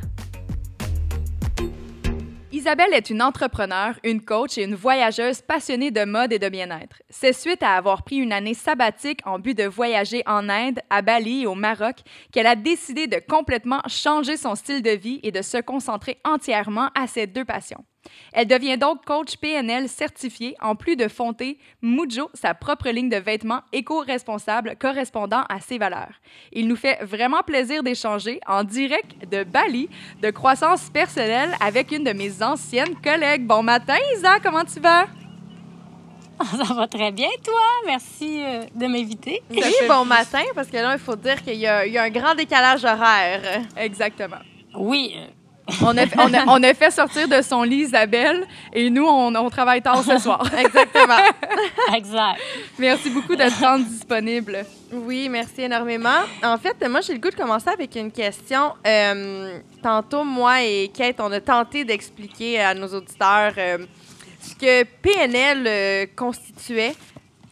Isabelle est une entrepreneure, une coach et une voyageuse passionnée de mode et de bien-être. C'est suite à avoir pris une année sabbatique en but de voyager en Inde, à Bali et au Maroc qu'elle a décidé de complètement changer son style de vie et de se concentrer entièrement à ses deux passions. Elle devient donc coach PNL certifiée en plus de fonder Mujo, sa propre ligne de vêtements éco-responsables correspondant à ses valeurs. Il nous fait vraiment plaisir d'échanger en direct de Bali de croissance personnelle avec une de mes anciennes collègues. Bon matin, Isa, comment tu vas? Ça va très bien, toi. Merci euh, de m'inviter. Oui, bon matin, parce que là, il faut dire qu'il y, y a un grand décalage horaire. Exactement. Oui, On a, on, a, on a fait sortir de son lit Isabelle et nous, on, on travaille tard ce soir. Exactement. exact. Merci beaucoup rendre disponible. Oui, merci énormément. En fait, moi, j'ai le goût de commencer avec une question. Euh, tantôt, moi et Kate, on a tenté d'expliquer à nos auditeurs euh, ce que PNL euh, constituait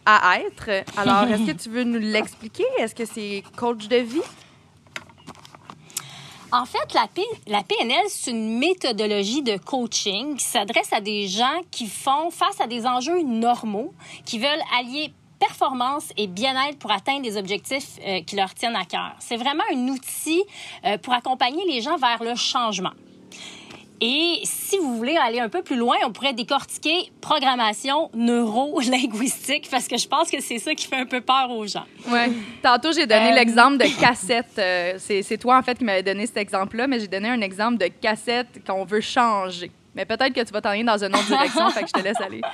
à être. Alors, est-ce que tu veux nous l'expliquer? Est-ce que c'est coach de vie? En fait, la, PNL, c'est une méthodologie de coaching qui s'adresse à des gens qui font face à des enjeux normaux, qui veulent allier performance et bien-être pour atteindre des objectifs euh, qui leur tiennent à cœur. C'est vraiment un outil euh, pour accompagner les gens vers le changement. Et si vous voulez aller un peu plus loin, on pourrait décortiquer programmation neuro-linguistique parce que je pense que c'est ça qui fait un peu peur aux gens. Ouais. Tantôt, j'ai donné Euh, l'exemple de cassette. Euh, c'est c'est toi, en fait, qui m'avais donné cet exemple-là, mais j'ai donné un exemple de cassette qu'on veut changer. Mais peut-être que tu vas t'en aller dans une autre direction, fait que je te laisse aller.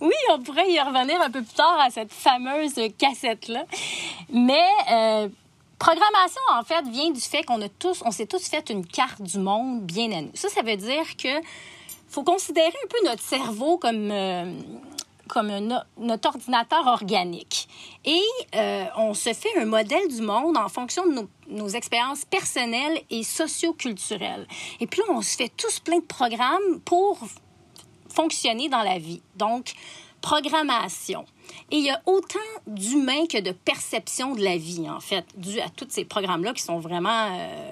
Oui, on pourrait y revenir un peu plus tard à cette fameuse cassette-là. Mais euh, programmation, en fait, vient du fait qu'on a tous, on s'est tous fait une carte du monde bien à nous. Ça, ça veut dire que faut considérer un peu notre cerveau comme euh, comme notre ordinateur organique. Et euh, on se fait un modèle du monde en fonction de nos, nos expériences personnelles et socioculturelles. Et puis là, on se fait tous plein de programmes pour fonctionner dans la vie. Donc, programmation. Et il y a autant d'humains que de perception de la vie, en fait, dû à tous ces programmes-là qui sont vraiment euh,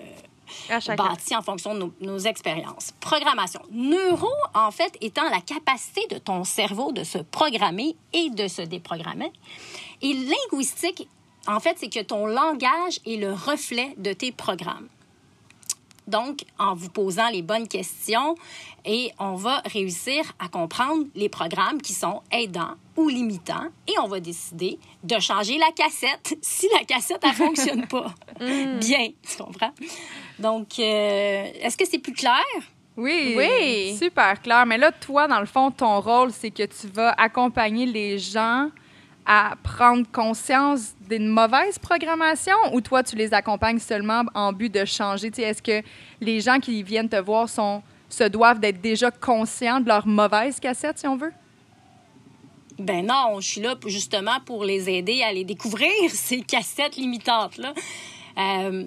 bâtis en fonction de nos, nos, expériences. Programmation. Neuro, en fait, étant la capacité de ton cerveau de se programmer et de se déprogrammer. Et linguistique, en fait, c'est que ton langage est le reflet de tes programmes. Donc, en vous posant les bonnes questions, et on va réussir à comprendre les programmes qui sont aidants ou limitants, et on va décider de changer la cassette si la cassette ne fonctionne pas. mm. Bien, tu comprends? Donc, euh, est-ce que c'est plus clair? Oui, oui, super clair. Mais là, toi, dans le fond, ton rôle, c'est que tu vas accompagner les gens à prendre conscience d'une mauvaise programmation ou toi, tu les accompagnes seulement en but de changer? Est-ce que les gens qui viennent te voir se doivent d'être déjà conscients de leur mauvaise cassette, si on veut? Ben non, je suis là justement pour les aider à les découvrir, ces cassettes limitantes-là. Euh,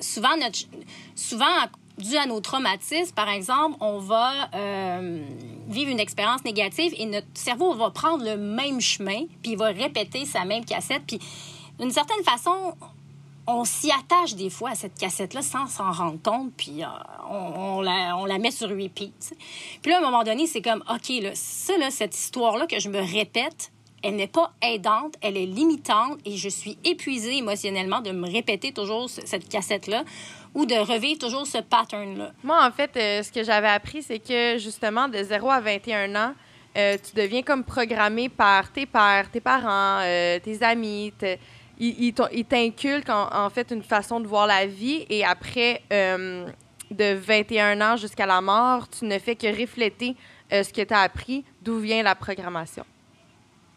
souvent, notre, souvent, dû à nos traumatismes, par exemple, on va euh, vivre une expérience négative et notre cerveau va prendre le même chemin, puis il va répéter sa même cassette. Puis, d'une certaine façon, on s'y attache des fois à cette cassette-là sans s'en rendre compte, puis euh, on, la, on, la, met sur repeat. Puis là, à un moment donné, c'est comme, OK, là, ça, là, cette histoire-là que je me répète, elle n'est pas aidante, elle est limitante et je suis épuisée émotionnellement de me répéter toujours cette cassette-là ou de revivre toujours ce pattern-là. Moi, en fait, euh, ce que j'avais appris, c'est que justement, de 0 à 21 ans, euh, tu deviens comme programmé par tes pères, tes parents, euh, tes amis. Ils il t'inculquent en, en, fait une façon de voir la vie et après, de 21 ans jusqu'à la mort, tu ne fais que refléter ce que tu as appris, d'où vient la programmation.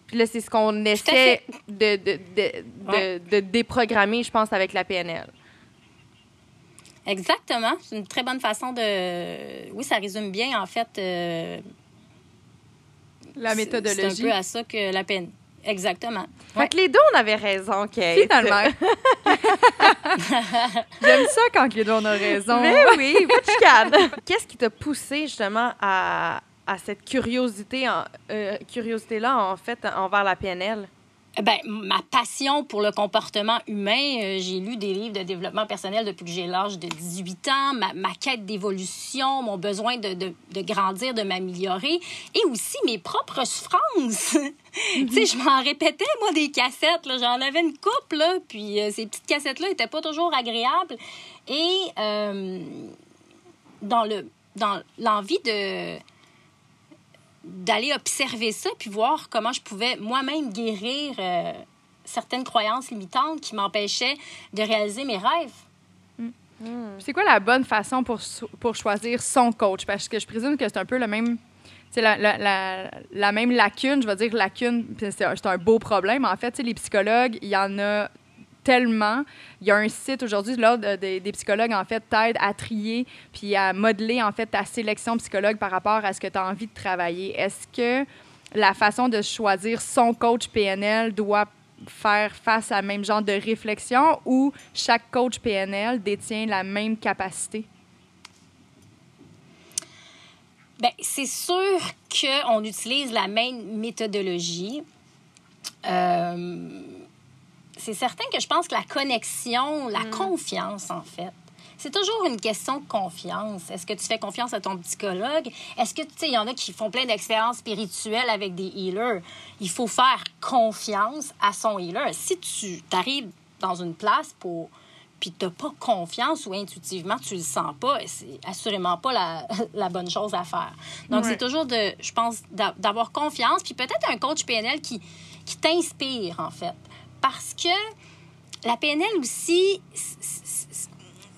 Puis là, c'est ce qu'on essaie de, de, de, ouais. de, déprogrammer, je pense, avec la PNL. Exactement. C'est une très bonne façon de. Oui, ça résume bien, en fait. Euh... La méthodologie. C'est un peu à ça que la PNL. Exactement. Fait ouais. que les deux, on avait raison, Kate. Finalement. J'aime ça quand les deux, on a raison. Mais oui, Qu'est-ce qui t'a poussé justement à, à cette curiosité, en, euh, curiosité-là, en fait, envers la PNL? Ben, ma passion pour le comportement humain, euh, j'ai lu des livres de développement personnel depuis que j'ai l'âge de 18 ans, ma, ma quête d'évolution, mon besoin de, de, de grandir, de m'améliorer, et aussi mes propres souffrances. tu sais, je m'en répétais, moi, des cassettes. J'en avais une couple, là, puis euh, ces petites cassettes-là n'étaient pas toujours agréables. Et euh, dans le dans l'envie de d'aller observer ça puis voir comment je pouvais moi-même guérir euh, certaines croyances limitantes qui m'empêchaient de réaliser mes rêves. Mm. C'est quoi la bonne façon pour, pour choisir son coach? Parce que je présume que c'est un peu le même... C'est la, la, la, la, même lacune, je vais dire lacune, c'est un, un, beau problème. En fait, les psychologues, il y en a Il y a un site aujourd'hui, l'Ordre des, des psychologues, en fait, t'aide à trier puis à modeler, en fait, ta sélection psychologue par rapport à ce que tu as envie de travailler. Est-ce que la façon de choisir son coach PNL doit faire face à même genre de réflexion ou chaque coach PNL détient la même capacité? Bien, c'est sûr qu'on utilise la même méthodologie. Euh, c'est certain que je pense que la connexion, la mm. confiance, en fait, c'est toujours une question de confiance. Est-ce que tu fais confiance à ton psychologue? Est-ce que, tu sais, il y en a qui font plein d'expériences spirituelles avec des healers. Il faut faire confiance à son healer. Si tu arrives dans une place pour puis tu n'as pas confiance ou intuitivement tu le sens pas, c'est assurément pas la, la, bonne chose à faire. Donc, ouais. c'est toujours de, je pense, d'avoir confiance, puis peut-être un coach PNL qui, qui t'inspire, en fait parce que la PNL aussi,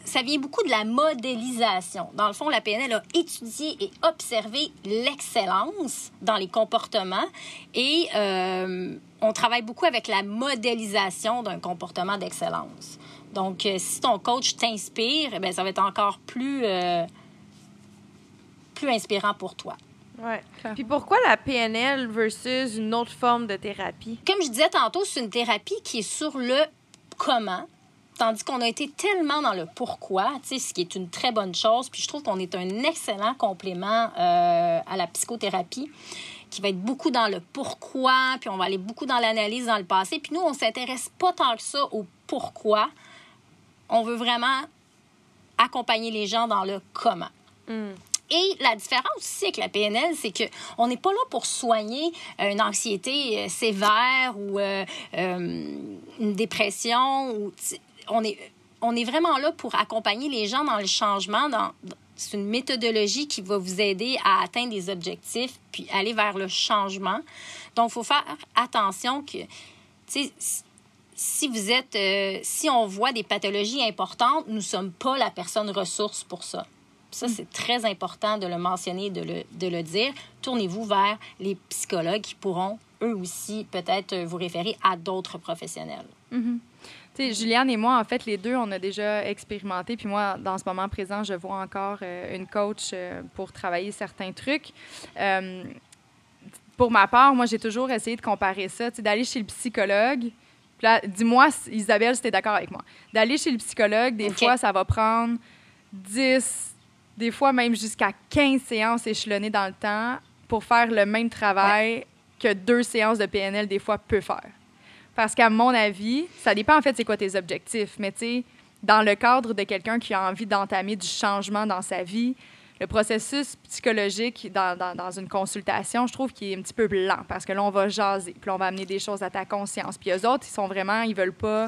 ça vient beaucoup de la modélisation. Dans le fond, la PNL a étudié et observé l'excellence dans les comportements et euh, on travaille beaucoup avec la modélisation d'un comportement d'excellence. Donc, euh, si ton coach t'inspire, eh ça va être encore plus, euh, plus inspirant pour toi. Ouais. Puis pourquoi la PNL versus une autre forme de thérapie? Comme je disais tantôt, c'est une thérapie qui est sur le comment, tandis qu'on a été tellement dans le pourquoi, tu sais, ce qui est une très bonne chose. Puis je trouve qu'on est un excellent complément euh, à la psychothérapie qui va être beaucoup dans le pourquoi, puis on va aller beaucoup dans l'analyse dans le passé. Puis nous, on s'intéresse pas tant que ça au pourquoi. On veut vraiment accompagner les gens dans le comment. Hmm. Et la différence aussi avec la PNL, c'est que on n'est pas là pour soigner euh, une anxiété euh, sévère ou euh, une dépression. On, est, vraiment là pour accompagner les gens dans le changement. C'est une méthodologie qui va vous aider à atteindre des objectifs puis aller vers le changement. Donc, il faut faire attention que, si- vous êtes, si on voit des pathologies importantes, nous ne sommes pas la personne ressource pour ça. Ça, c'est très important de le mentionner, de le, de le dire. Tournez-vous vers les psychologues qui pourront, eux aussi, peut-être euh, vous référer à d'autres professionnels. Tu sais, Juliane et moi, en fait, les deux, on a déjà expérimenté. Puis moi, dans ce moment présent, je vois encore euh, une coach euh, pour travailler certains trucs. Euh, pour ma part, moi, j'ai toujours essayé de comparer ça, d'aller chez le psychologue. Dis-moi, Isabelle, si tu es d'accord avec moi. D'aller chez le psychologue, des fois, ça va prendre 10, des fois même jusqu'à 15 séances échelonnées dans le temps pour faire le même travail que deux séances de PNL, des fois, peut faire. Parce qu'à mon avis, ça dépend en fait c'est quoi tes objectifs, mais tu sais, dans le cadre de quelqu'un qui a envie d'entamer du changement dans sa vie, le processus psychologique dans, dans, dans une consultation, je trouve qu'il est un petit peu blanc parce que là, on va jaser, puis on va amener des choses à ta conscience. Puis eux autres, ils sont vraiment, ils veulent pas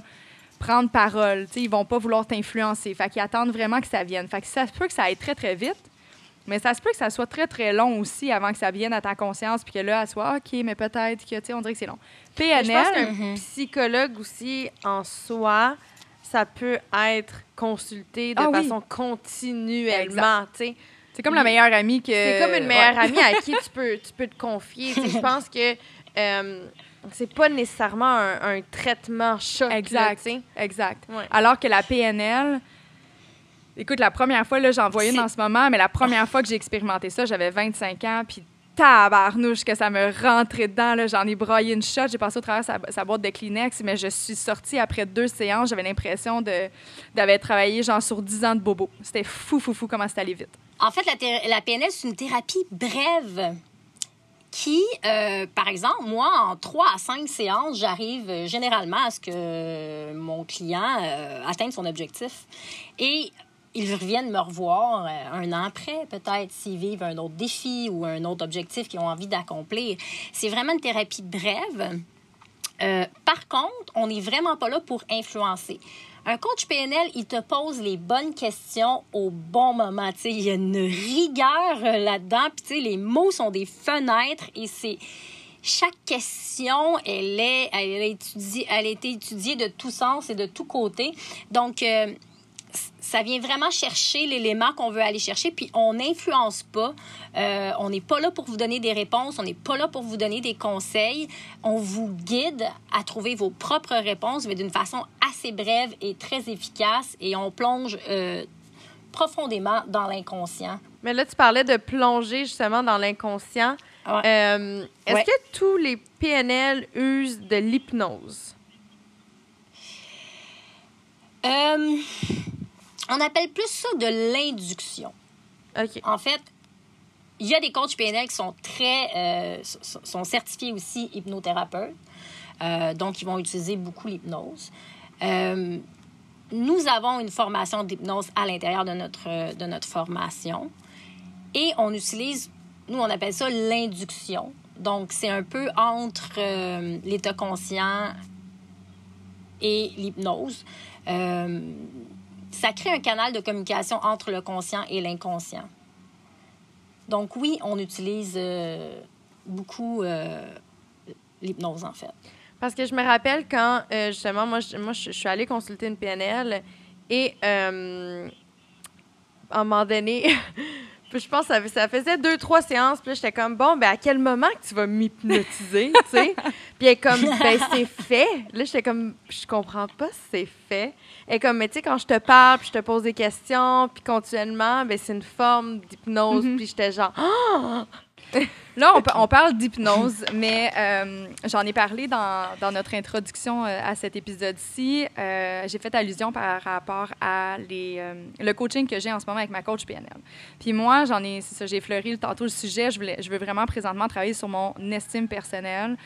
prendre parole, sais, ils vont pas vouloir t'influencer. Fait qu'ils attendent vraiment que ça vienne. Fait que ça se peut que ça aille très, très vite, mais ça se peut que ça soit très, très long aussi avant que ça vienne à ta conscience, puis que là, elle soit, OK, mais peut-être que, tu sais, on dirait que c'est long. Mais Je pense PNL, Mhm. psychologue aussi, en soi, ça peut être consulté de Ah oui. façon continuellement, tu sais. c'est comme la meilleure amie que... C'est comme une meilleure Ouais. amie à qui tu peux, tu peux te confier. Je pense que euh, c'est pas nécessairement un, un traitement choc. là, Exact. sais. Exact. Ouais. Alors que la PNL, écoute, la première fois, là, j'en vois une C'est- en ce moment, mais la première fois que j'ai expérimenté ça, j'avais 25 ans, puis tabarnouche que ça me rentrait dedans, là, j'en ai broyé une shot, j'ai passé au travers sa, sa boîte de Kleenex, mais je suis sortie après deux séances, j'avais l'impression de d'avoir travaillé genre sur 10 ans de bobo. C'était fou, fou, fou comment c'est allé vite. En fait, la, thé- la PNL, c'est une thérapie brève qui, euh, par exemple, moi, en trois à cinq séances, j'arrive euh, généralement à ce que mon client euh, atteigne son objectif. Et ils reviennent me revoir un an après, peut-être, s'ils vivent un autre défi ou un autre objectif qu'ils ont envie d'accomplir. C'est vraiment une thérapie brève. Par contre, on n'est vraiment pas là pour influencer. Un coach PNL, il te pose les bonnes questions au bon moment. Tu sais, il y a une rigueur euh, là-dedans. Puis, les mots sont des fenêtres et c'est. Chaque question, elle est, elle étudiée, a été étudiée de tous sens et de tous côtés. Donc, euh, ça vient vraiment chercher l'élément qu'on veut aller chercher, puis on n'influence pas. Euh, on n'est pas là pour vous donner des réponses, on n'est pas là pour vous donner des conseils. On vous guide à trouver vos propres réponses, mais d'une façon assez brève et très efficace, et on plonge euh, profondément dans l'inconscient. Mais là, tu parlais de plonger justement dans l'inconscient. Ouais. Euh, Est-ce Ouais. que tous les PNL usent de l'hypnose? Euh, on appelle plus ça de l'induction. En fait, il y a des coachs PNL qui sont très euh, sont certifiés aussi hypnothérapeutes, Euh, donc ils vont utiliser beaucoup l'hypnose. Euh, nous avons une formation d'hypnose à l'intérieur de notre de notre formation et on utilise nous on appelle ça l'induction. Donc c'est un peu entre l'état conscient et l'hypnose. Ça crée un canal de communication entre le conscient et l'inconscient. Donc oui, on utilise euh, beaucoup euh, l'hypnose en fait. Parce que je me rappelle quand, euh, justement, moi, je, moi, je, suis allée consulter une PNL et à un moment donné, puis je pense que ça, ça faisait deux, trois séances. Puis là, j'étais comme, bon, ben à quel moment que tu vas m'hypnotiser, tu sais? Puis elle est comme, ben c'est fait. Là, j'étais comme, je comprends pas si c'est fait. Elle est comme, mais tu sais, quand je te parle, puis je te pose des questions, puis continuellement, ben c'est une forme d'hypnose. Mhm. Puis j'étais genre, Ah! Là, on, pa- on parle d'hypnose, mais euh, j'en ai parlé dans, dans notre introduction euh, à cet épisode-ci. Euh, j'ai fait allusion par rapport à les, euh, le coaching que j'ai en ce moment avec ma coach PNL. Puis moi, j'en ai, c'est ça, j'ai fleuri tantôt le sujet. Je, voulais, je veux vraiment présentement travailler sur mon estime personnelle,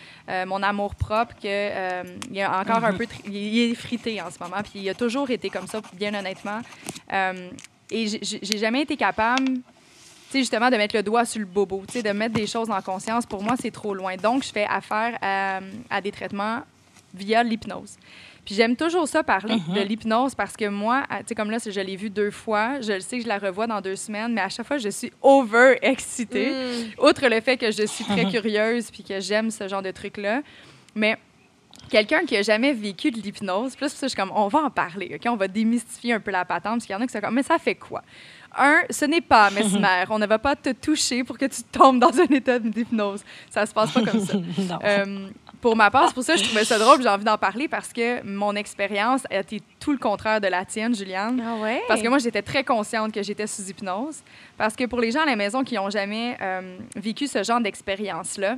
mon amour propre, que il y a encore un peu, tri- il est frité en ce moment. Puis il a toujours été comme ça, bien honnêtement. Et j'ai- jamais été capable sais, justement, de mettre le doigt sur le bobo, tu sais, de mettre des choses en conscience, pour moi, c'est trop loin. Donc, je fais affaire à, à des traitements via l'hypnose. Puis j'aime toujours ça parler de l'hypnose parce que moi, tu sais, comme là, je l'ai vu deux fois, je le sais que je la revois dans deux semaines, mais à chaque fois, je suis over excitée. Outre le fait que je suis très curieuse puis que j'aime ce genre de trucs-là. Mais quelqu'un qui a jamais vécu de l'hypnose, plus ça, je suis comme, on va en parler, OK? On va démystifier un peu la patente, parce qu'il y en a qui sont comme, mais ça fait quoi? Un, ce n'est pas mesmer. On ne va pas te toucher pour que tu tombes dans un état d'hypnose. Ça se passe pas comme ça. Euh, pour ma part, c'est pour ça que je trouvais ça drôle, j'ai envie d'en parler parce que mon expérience a été tout le contraire de la tienne, Juliane. Ah ouais? Parce que moi, j'étais très consciente que j'étais sous hypnose. Parce que pour les gens à la maison qui n'ont jamais euh, vécu ce genre d'expérience-là,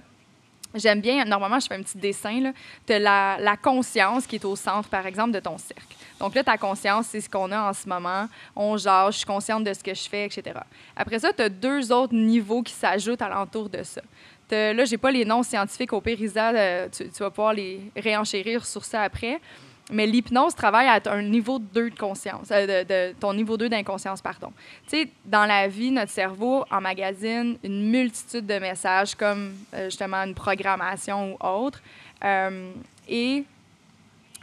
j'aime bien, normalement, je fais un petit dessin, là, de la, conscience qui est au centre, par exemple, de ton cercle. Donc là, ta conscience, c'est ce qu'on a en ce moment. On jase, je suis consciente de ce que je fais, etc. Après ça, tu as deux autres niveaux qui s'ajoutent alentour de ça. Là, j'ai pas les noms scientifiques au pire, Isa, euh, tu vas pouvoir les réenchérir sur ça après. Mais l'hypnose travaille à un niveau 2 de conscience, euh, de, ton niveau 2 d'inconscience, pardon. Tu sais, dans la vie, notre cerveau emmagasine une multitude de messages comme euh, justement une programmation ou autre. Euh, et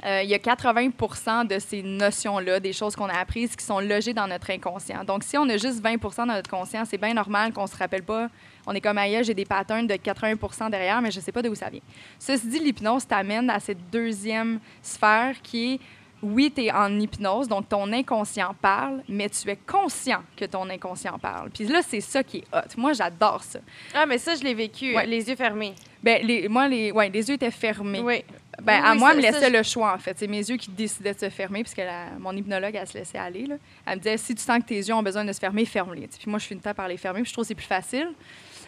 il y a 80% de ces notions-là, des choses qu'on a apprises, qui sont logées dans notre inconscient. Donc, si on a juste 20 dans notre conscient, c'est bien normal qu'on ne se rappelle pas. On est comme ailleurs, j'ai des patterns de 80 derrière, mais je ne sais pas d'où ça vient. Ceci dit, l'hypnose t'amène à cette deuxième sphère qui est oui, tu es en hypnose, donc ton inconscient parle, mais tu es conscient que ton inconscient parle. Puis là, c'est ça qui est hot. Moi, j'adore ça. Ah, mais ça, je l'ai vécu, Ouais. les yeux fermés. Ben, les, moi, les, ouais, les yeux étaient fermés. Oui. Ben, Oui, à oui, moi, elle me laissait le choix, en fait. C'est mes yeux qui décidaient de se fermer, puisque la- mon hypnologue, elle se laissait aller. Là. Elle me disait, si tu sens que tes yeux ont besoin de se fermer, ferme-les. Puis moi, je suis une tape par les fermer, puis je trouve que c'est plus facile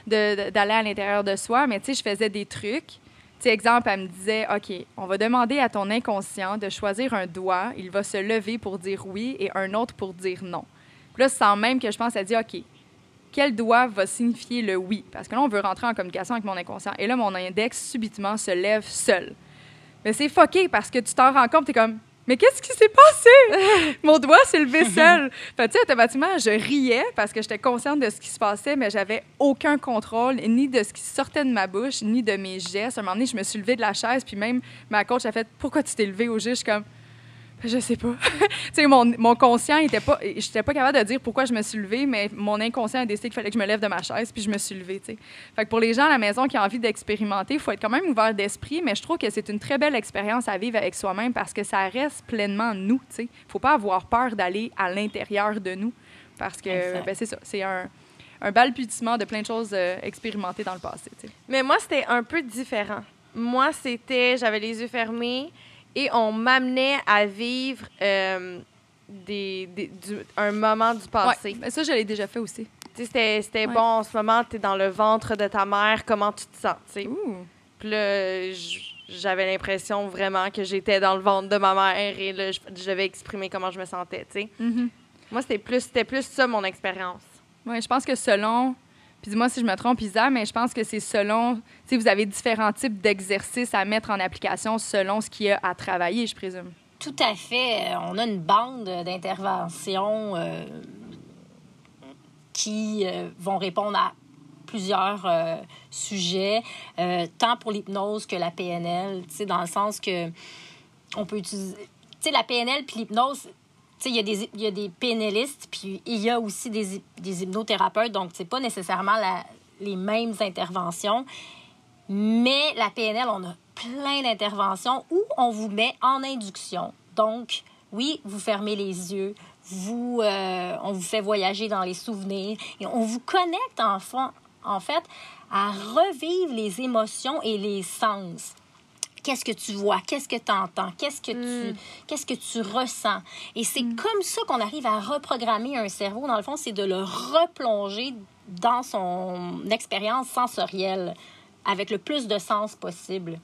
d'aller à l'intérieur de soi. Mais tu sais, je faisais des trucs. Tu sais, exemple, elle me disait, OK, on va demander à ton inconscient de choisir un doigt. Il va se lever pour dire oui et un autre pour dire non. Puis là, sans même que je pense, elle dit, OK, quel doigt va signifier le oui? Parce que là, on veut rentrer en communication avec mon inconscient. Et là, mon index, subitement, se lève seul. Mais c'est fucké parce que tu t'en rends compte, t'es comme, mais qu'est-ce qui s'est passé? Mon doigt s'est levé seul. Fait tu sais, automatiquement, je riais parce que j'étais consciente de ce qui se passait, mais j'avais aucun contrôle, ni de ce qui sortait de ma bouche, ni de mes gestes. À un moment donné, je me suis levée de la chaise, puis même ma coach a fait Pourquoi tu t'es levée au jeu? Je suis comme je sais pas. tu sais, mon, mon conscient était pas. J'étais pas capable de dire pourquoi je me suis levée, mais mon inconscient a décidé qu'il fallait que je me lève de ma chaise, puis je me suis levée, tu sais. Fait que pour les gens à la maison qui ont envie d'expérimenter, il faut être quand même ouvert d'esprit, mais je trouve que c'est une très belle expérience à vivre avec soi-même parce que ça reste pleinement nous, tu sais. Faut pas avoir peur d'aller à l'intérieur de nous parce que, ben, c'est ça. C'est un, un balbutiement de plein de choses euh, expérimentées dans le passé. Mais moi, c'était un peu différent. Moi, c'était, j'avais les yeux fermés et on m'amenait à vivre euh, des, des- du- un moment du passé. Ouais, ben, ça, je l'ai déjà fait aussi. C'était, Ouais. bon, en ce moment, tu es dans le ventre de ta mère, comment tu te sens? Puis là, j'avais l'impression vraiment que j'étais dans le ventre de ma mère et là, je, je devais exprimer comment je me sentais. Mhm. Moi, c'était plus, c'était plus ça mon expérience. Oui, je pense que selon. Puis dis-moi si je me trompe, Isa, mais je pense que c'est selon. Tu vous avez différents types d'exercices à mettre en application selon ce qu'il y a à travailler, je présume. Tout à fait. Euh, On a une bande d'interventions euh, qui euh, vont répondre à plusieurs sujets, tant pour l'hypnose que la PNL, dans le sens que on peut utiliser... Tu sais, la PNL puis l'hypnose, il y, y a des PNListes, puis il y a aussi des, des hypnothérapeutes, donc c'est pas nécessairement les mêmes interventions. Mais la PNL, on a plein d'interventions où on vous met en induction. Donc, oui, vous fermez les yeux, vous, euh, on vous fait voyager dans les souvenirs et on vous connecte en, fa- en fait à revivre les émotions et les sens qu'est-ce que tu vois, qu'est-ce que tu entends, qu'est-ce que tu Mm. qu'est-ce que tu ressens. Et c'est comme ça qu'on arrive à reprogrammer un cerveau. Dans le fond, c'est de le replonger dans son expérience sensorielle avec le plus de sens possible.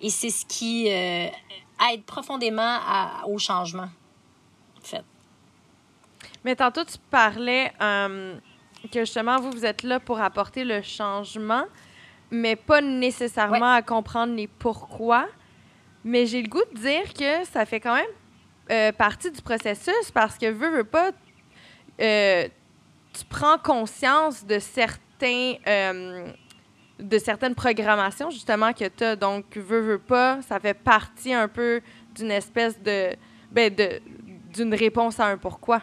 Et c'est ce qui euh, aide profondément à- au changement. En fait. Mais tantôt, tu parlais euh, que justement, vous, vous êtes là pour apporter le changement, mais pas nécessairement à comprendre les pourquoi. Mais j'ai le goût de dire que ça fait quand même euh, partie du processus parce que, veux, veux pas, euh, tu prends conscience de certains. euh, de certaines programmations justement que tu as. Donc, veux, veux pas, ça fait partie un peu d'une espèce de. Ben, de d'une réponse à un pourquoi.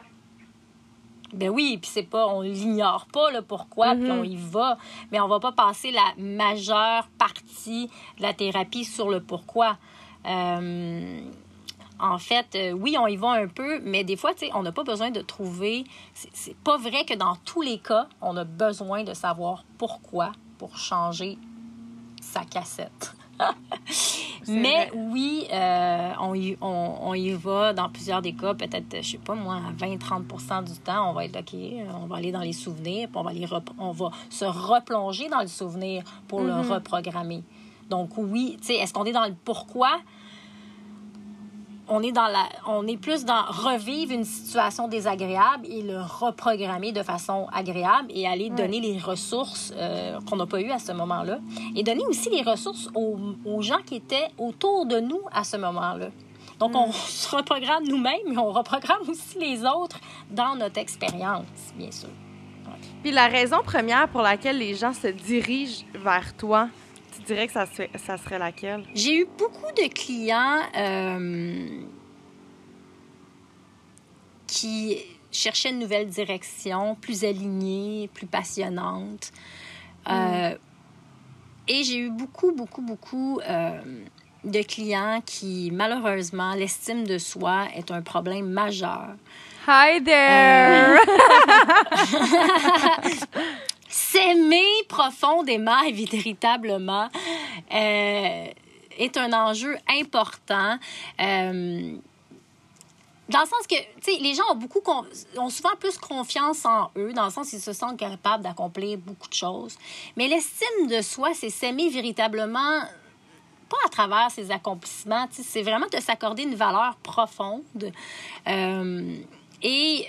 Ben oui, puis c'est pas, on l'ignore pas le pourquoi, puis Mhm. on y va, mais on va pas passer la majeure partie de la thérapie sur le pourquoi. Euh, en fait, euh, oui, on y va un peu, mais des fois, tu sais, on n'a pas besoin de trouver. C'est pas vrai que dans tous les cas, on a besoin de savoir pourquoi pour changer sa cassette. Mais vrai. oui, euh, on, y, on, on y va dans plusieurs des cas, peut-être, je sais pas moi, à 20-30% du temps, on va être OK, on va aller dans les souvenirs, puis on va, aller on va se replonger dans le souvenir pour le reprogrammer. Donc oui, tu sais, est-ce qu'on est dans le pourquoi? On est, dans la, on est plus dans revivre une situation désagréable et le reprogrammer de façon agréable et aller donner les ressources euh, qu'on n'a pas eues à ce moment-là. Et donner aussi les ressources aux, aux gens qui étaient autour de nous à ce moment-là. Donc, on se reprogramme nous-mêmes, mais on reprogramme aussi les autres dans notre expérience, bien sûr. Puis la raison première pour laquelle les gens se dirigent vers toi, tu dirais que ça, se- ça serait laquelle? J'ai eu beaucoup de clients euh, qui cherchaient une nouvelle direction, plus alignée, plus passionnante. Euh, et j'ai eu beaucoup, beaucoup, beaucoup euh, de clients qui, malheureusement, l'estime de soi est un problème majeur. Hi there! S'aimer profondément et véritablement euh, est un enjeu important. Euh, dans le sens que, tu sais, les gens ont beaucoup, ont souvent plus confiance en eux, dans le sens qu'ils se sentent capables d'accomplir beaucoup de choses. Mais l'estime de soi, c'est s'aimer véritablement, pas à travers ses accomplissements, c'est vraiment de s'accorder une valeur profonde. Euh, et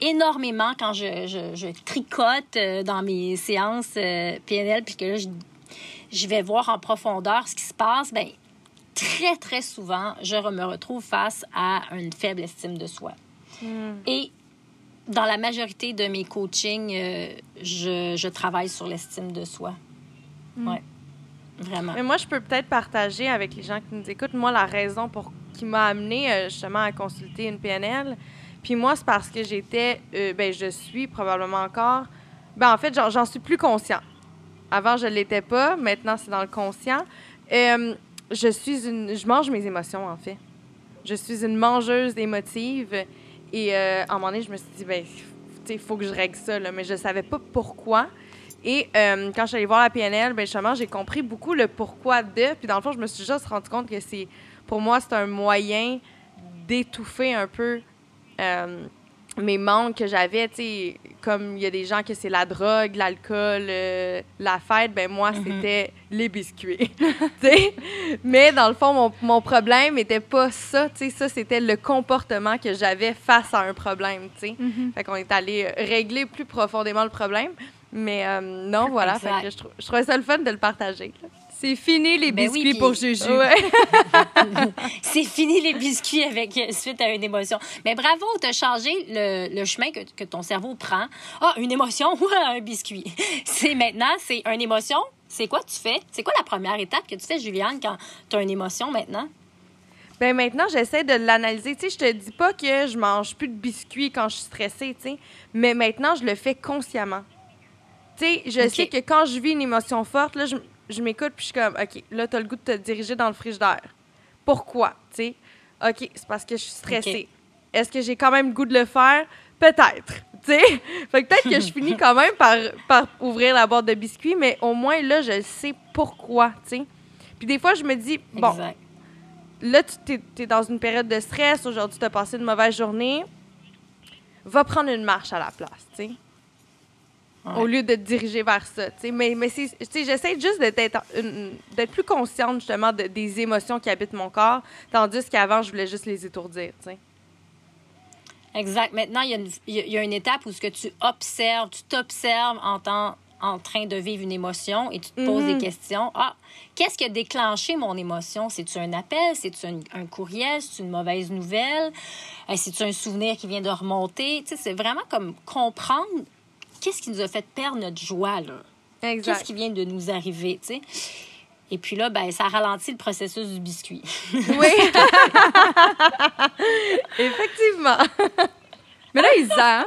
énormément quand je, je, je tricote euh, dans mes séances euh, PNL, puis que là, je, je vais voir en profondeur ce qui se passe, ben très, très souvent, je me retrouve face à une faible estime de soi. Et dans la majorité de mes coachings, euh, je, je travaille sur l'estime de soi. Ouais. Vraiment. Mais moi, je peux peut-être partager avec les gens qui nous écoutent, moi, la raison pour qui m'a amené justement à consulter une PNL. Puis moi, c'est parce que j'étais, euh, ben, je suis probablement encore, ben, en fait, j'en- suis plus conscient. Avant, je l'étais pas. Maintenant, c'est dans le conscient. Euh, je suis une, je mange mes émotions, en fait. Je suis une mangeuse émotive. Et euh, à un moment donné, je me suis dit, ben, il faut que je règle ça, là. mais je savais pas pourquoi. Et quand je suis allée voir la PNL, ben, justement, j'ai compris beaucoup le pourquoi de. Puis dans le fond, je me suis juste rendu compte que c'est, pour moi, c'est un moyen d'étouffer un peu euh, mes manques que j'avais. Tu sais, comme il y a des gens que c'est la drogue, l'alcool, euh, la fête, ben moi, c'était les biscuits. tu sais? Mais dans le fond, mon, mon problème n'était pas ça. Tu sais, ça, c'était le comportement que j'avais face à un problème. Tu sais. Fait qu'on est allé régler plus profondément le problème. Mais euh, non, voilà. Fait que je, trou- je trouvais ça le fun de le partager. là. C'est fini les Ben oui, biscuits pour Juju. Ouais. C'est fini les biscuits avec euh, suite à une émotion. Mais bravo, tu as changé le, le chemin que, que ton cerveau prend. Ah, une émotion, ouais, un biscuit? C'est maintenant, c'est une émotion. C'est quoi tu fais? C'est quoi la première étape que tu fais, Juliane, quand tu as une émotion maintenant? Ben maintenant, j'essaie de l'analyser. Tu sais, je te dis pas que je mange plus de biscuits quand je suis stressée, tu sais, mais maintenant, je le fais consciemment. Tu sais, je sais que quand je vis une émotion forte, là, je, je m'écoute puis je suis comme, OK, là, tu as le goût de te diriger dans le frigidaire. Pourquoi, tu sais? OK, c'est parce que je suis stressée. Est-ce que j'ai quand même le goût de le faire? Peut-être, tu sais? Fait que peut-être que je finis quand même par, par ouvrir la boîte de biscuits, mais au moins, là, je sais pourquoi, tu sais? Puis des fois, je me dis, bon, Exact. là, tu es, dans une période de stress, aujourd'hui, tu as passé une mauvaise journée, va prendre une marche à la place, tu sais? Ouais. Au lieu de te diriger vers ça, tu sais. Mais, mais j'essaie juste d'être plus consciente, justement, de- des émotions qui habitent mon corps, tandis qu'avant, je voulais juste les étourdir, tu sais. Exact. Maintenant, il y, a une, il y a- une étape où ce que tu observes, tu t'observes en, temps- en train de vivre une émotion et tu te poses des questions. Ah, qu'est-ce qui a déclenché mon émotion? C'est-tu un appel? C'est-tu un, un courriel? C'est-tu une mauvaise nouvelle? Euh, C'est-tu un souvenir qui vient de remonter? C'est vraiment comme comprendre qu'est-ce qui nous a fait perdre notre joie, là? Qu'est-ce qui vient de nous arriver, tu sais? Et puis là, ben, ça ralentit le processus du biscuit. Oui. Effectivement. Mais là, Isa,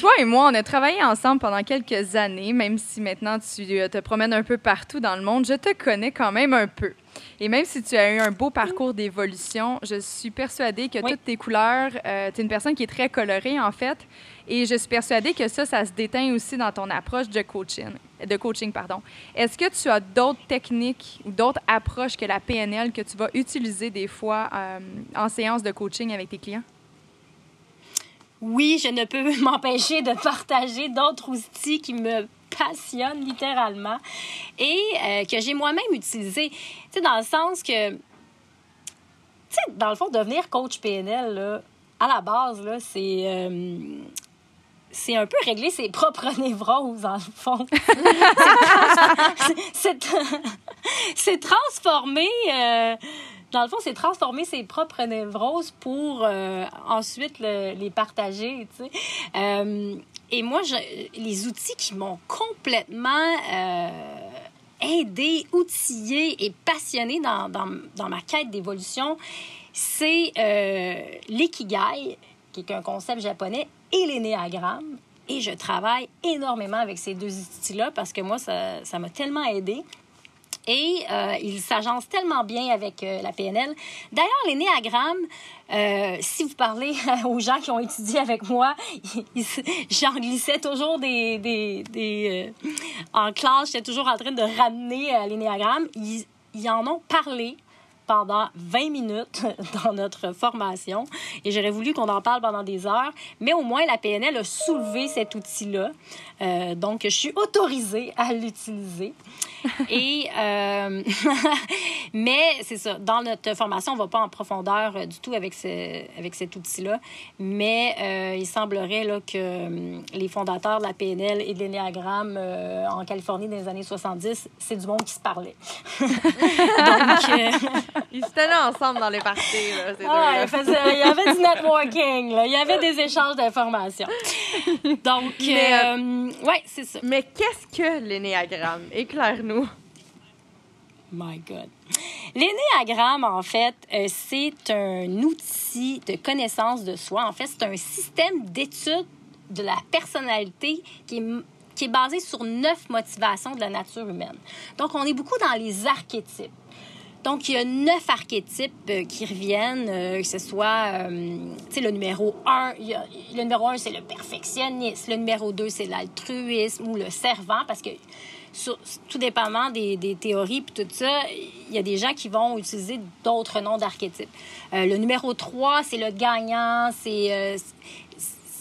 toi et moi, on a travaillé ensemble pendant quelques années, même si maintenant tu euh, te promènes un peu partout dans le monde, je te connais quand même un peu. Et même si tu as eu un beau parcours d'évolution, je suis persuadée que Oui. toutes tes couleurs, tu es une personne qui est très colorée en fait, et je suis persuadée que ça, ça se déteint aussi dans ton approche de coaching. De coaching pardon. Est-ce que tu as d'autres techniques ou d'autres approches que la PNL que tu vas utiliser des fois euh, en séance de coaching avec tes clients? Oui, je ne peux m'empêcher de partager d'autres outils qui me passionnent littéralement et euh, que j'ai moi-même utilisés. Tu sais, dans le sens que, tu sais, dans le fond, devenir coach PNL, là, à la base, là, c'est. euh, c'est un peu régler ses propres névroses, le fond. c'est c'est transformer. euh, dans le fond, c'est transformer ses propres névroses pour ensuite le- les partager, tu sais. Et moi, les outils qui m'ont complètement euh, aidé, outillé et passionné dans, dans, ma quête d'évolution, c'est euh, l'ikigai, qui est un concept japonais, et l'énéagramme. Et je travaille énormément avec ces deux outils-là parce que moi, ça ça m'a tellement aidé. Et euh, il s'agence tellement bien avec euh, la PNL. D'ailleurs, l'énéagramme, euh, si vous parlez aux gens qui ont étudié avec moi, ils- j'en glissais toujours des... euh, en classe, j'étais toujours en train de ramener euh, l'énéagramme. Ils, ils en ont parlé pendant 20 minutes dans notre formation et j'aurais voulu qu'on en parle pendant des heures, mais au moins la PNL a soulevé cet outil-là. Euh, donc, je suis autorisée à l'utiliser. Et, euh, mais c'est ça, dans notre formation, on ne va pas en profondeur euh, du tout avec, ce, avec cet outil-là, mais euh, il semblerait là, que les fondateurs de la PNL et de l'énéagramme en Californie dans les années 70, c'est du monde qui se parlait. Donc, Ils se tenaient ensemble dans les parties, là, ces ah, deux-là. il, y avait du networking, là. il y avait des échanges d'informations. Donc, Mais, euh, ouais, c'est ça. Mais qu'est-ce que l'énéagramme? Éclaire-nous. My God. L'énéagramme, en fait, euh, c'est un outil de connaissance de soi. En fait, c'est un système d'étude de la personnalité qui est, qui est basé sur neuf motivations de la nature humaine. Donc, on est beaucoup dans les archétypes. Donc, il y a neuf archétypes euh, qui reviennent, euh, que ce soit, euh, tu sais, le numéro un. le numéro un, c'est le perfectionniste. Le numéro deux, c'est l'altruisme ou le servant, parce que tout dépendamment des, théories puis tout ça, il y a des gens qui vont utiliser d'autres noms d'archétypes. Le numéro 3, c'est le gagnant, c'est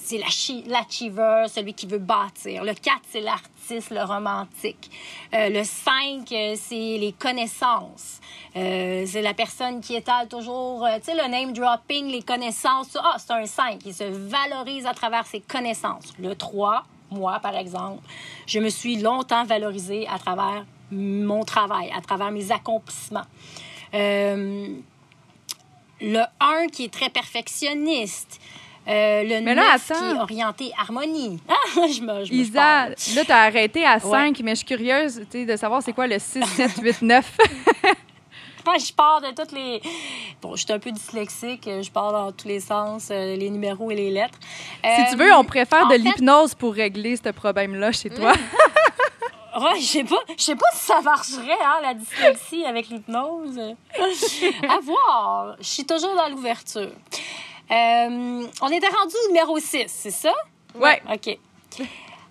c'est l'achi- l'achiever, celui qui veut bâtir. Le 4, c'est le romantique. Euh, le 5, euh, c'est les connaissances. Euh, c'est la personne qui étale toujours, tu sais, le name dropping, les connaissances. Ah, c'est un 5, il se valorise à travers ses connaissances. Le 3, moi, par exemple, je me suis longtemps valorisée à travers mon travail, à travers mes accomplissements. Le 1 qui est très perfectionniste. Euh, le Mais là, 9 qui est orienté harmonie. Ah, je me, je me Isa, là, tu as arrêté à Ouais. 5, mais je suis curieuse de savoir c'est quoi le 6, 7, 8, 9. Moi, je pars de toutes les. Bon, je suis un peu dyslexique. Je pars dans tous les sens, euh, les numéros et les lettres. si tu Euh, veux, on préfère de fait- l'hypnose pour régler ce problème-là chez toi. Ouais, je sais pas, je sais pas si ça marcherait, hein, la dyslexie avec l'hypnose. à voir. Je suis toujours dans l'ouverture. Euh, on était rendu au numéro 6, c'est ça? Ouais. OK.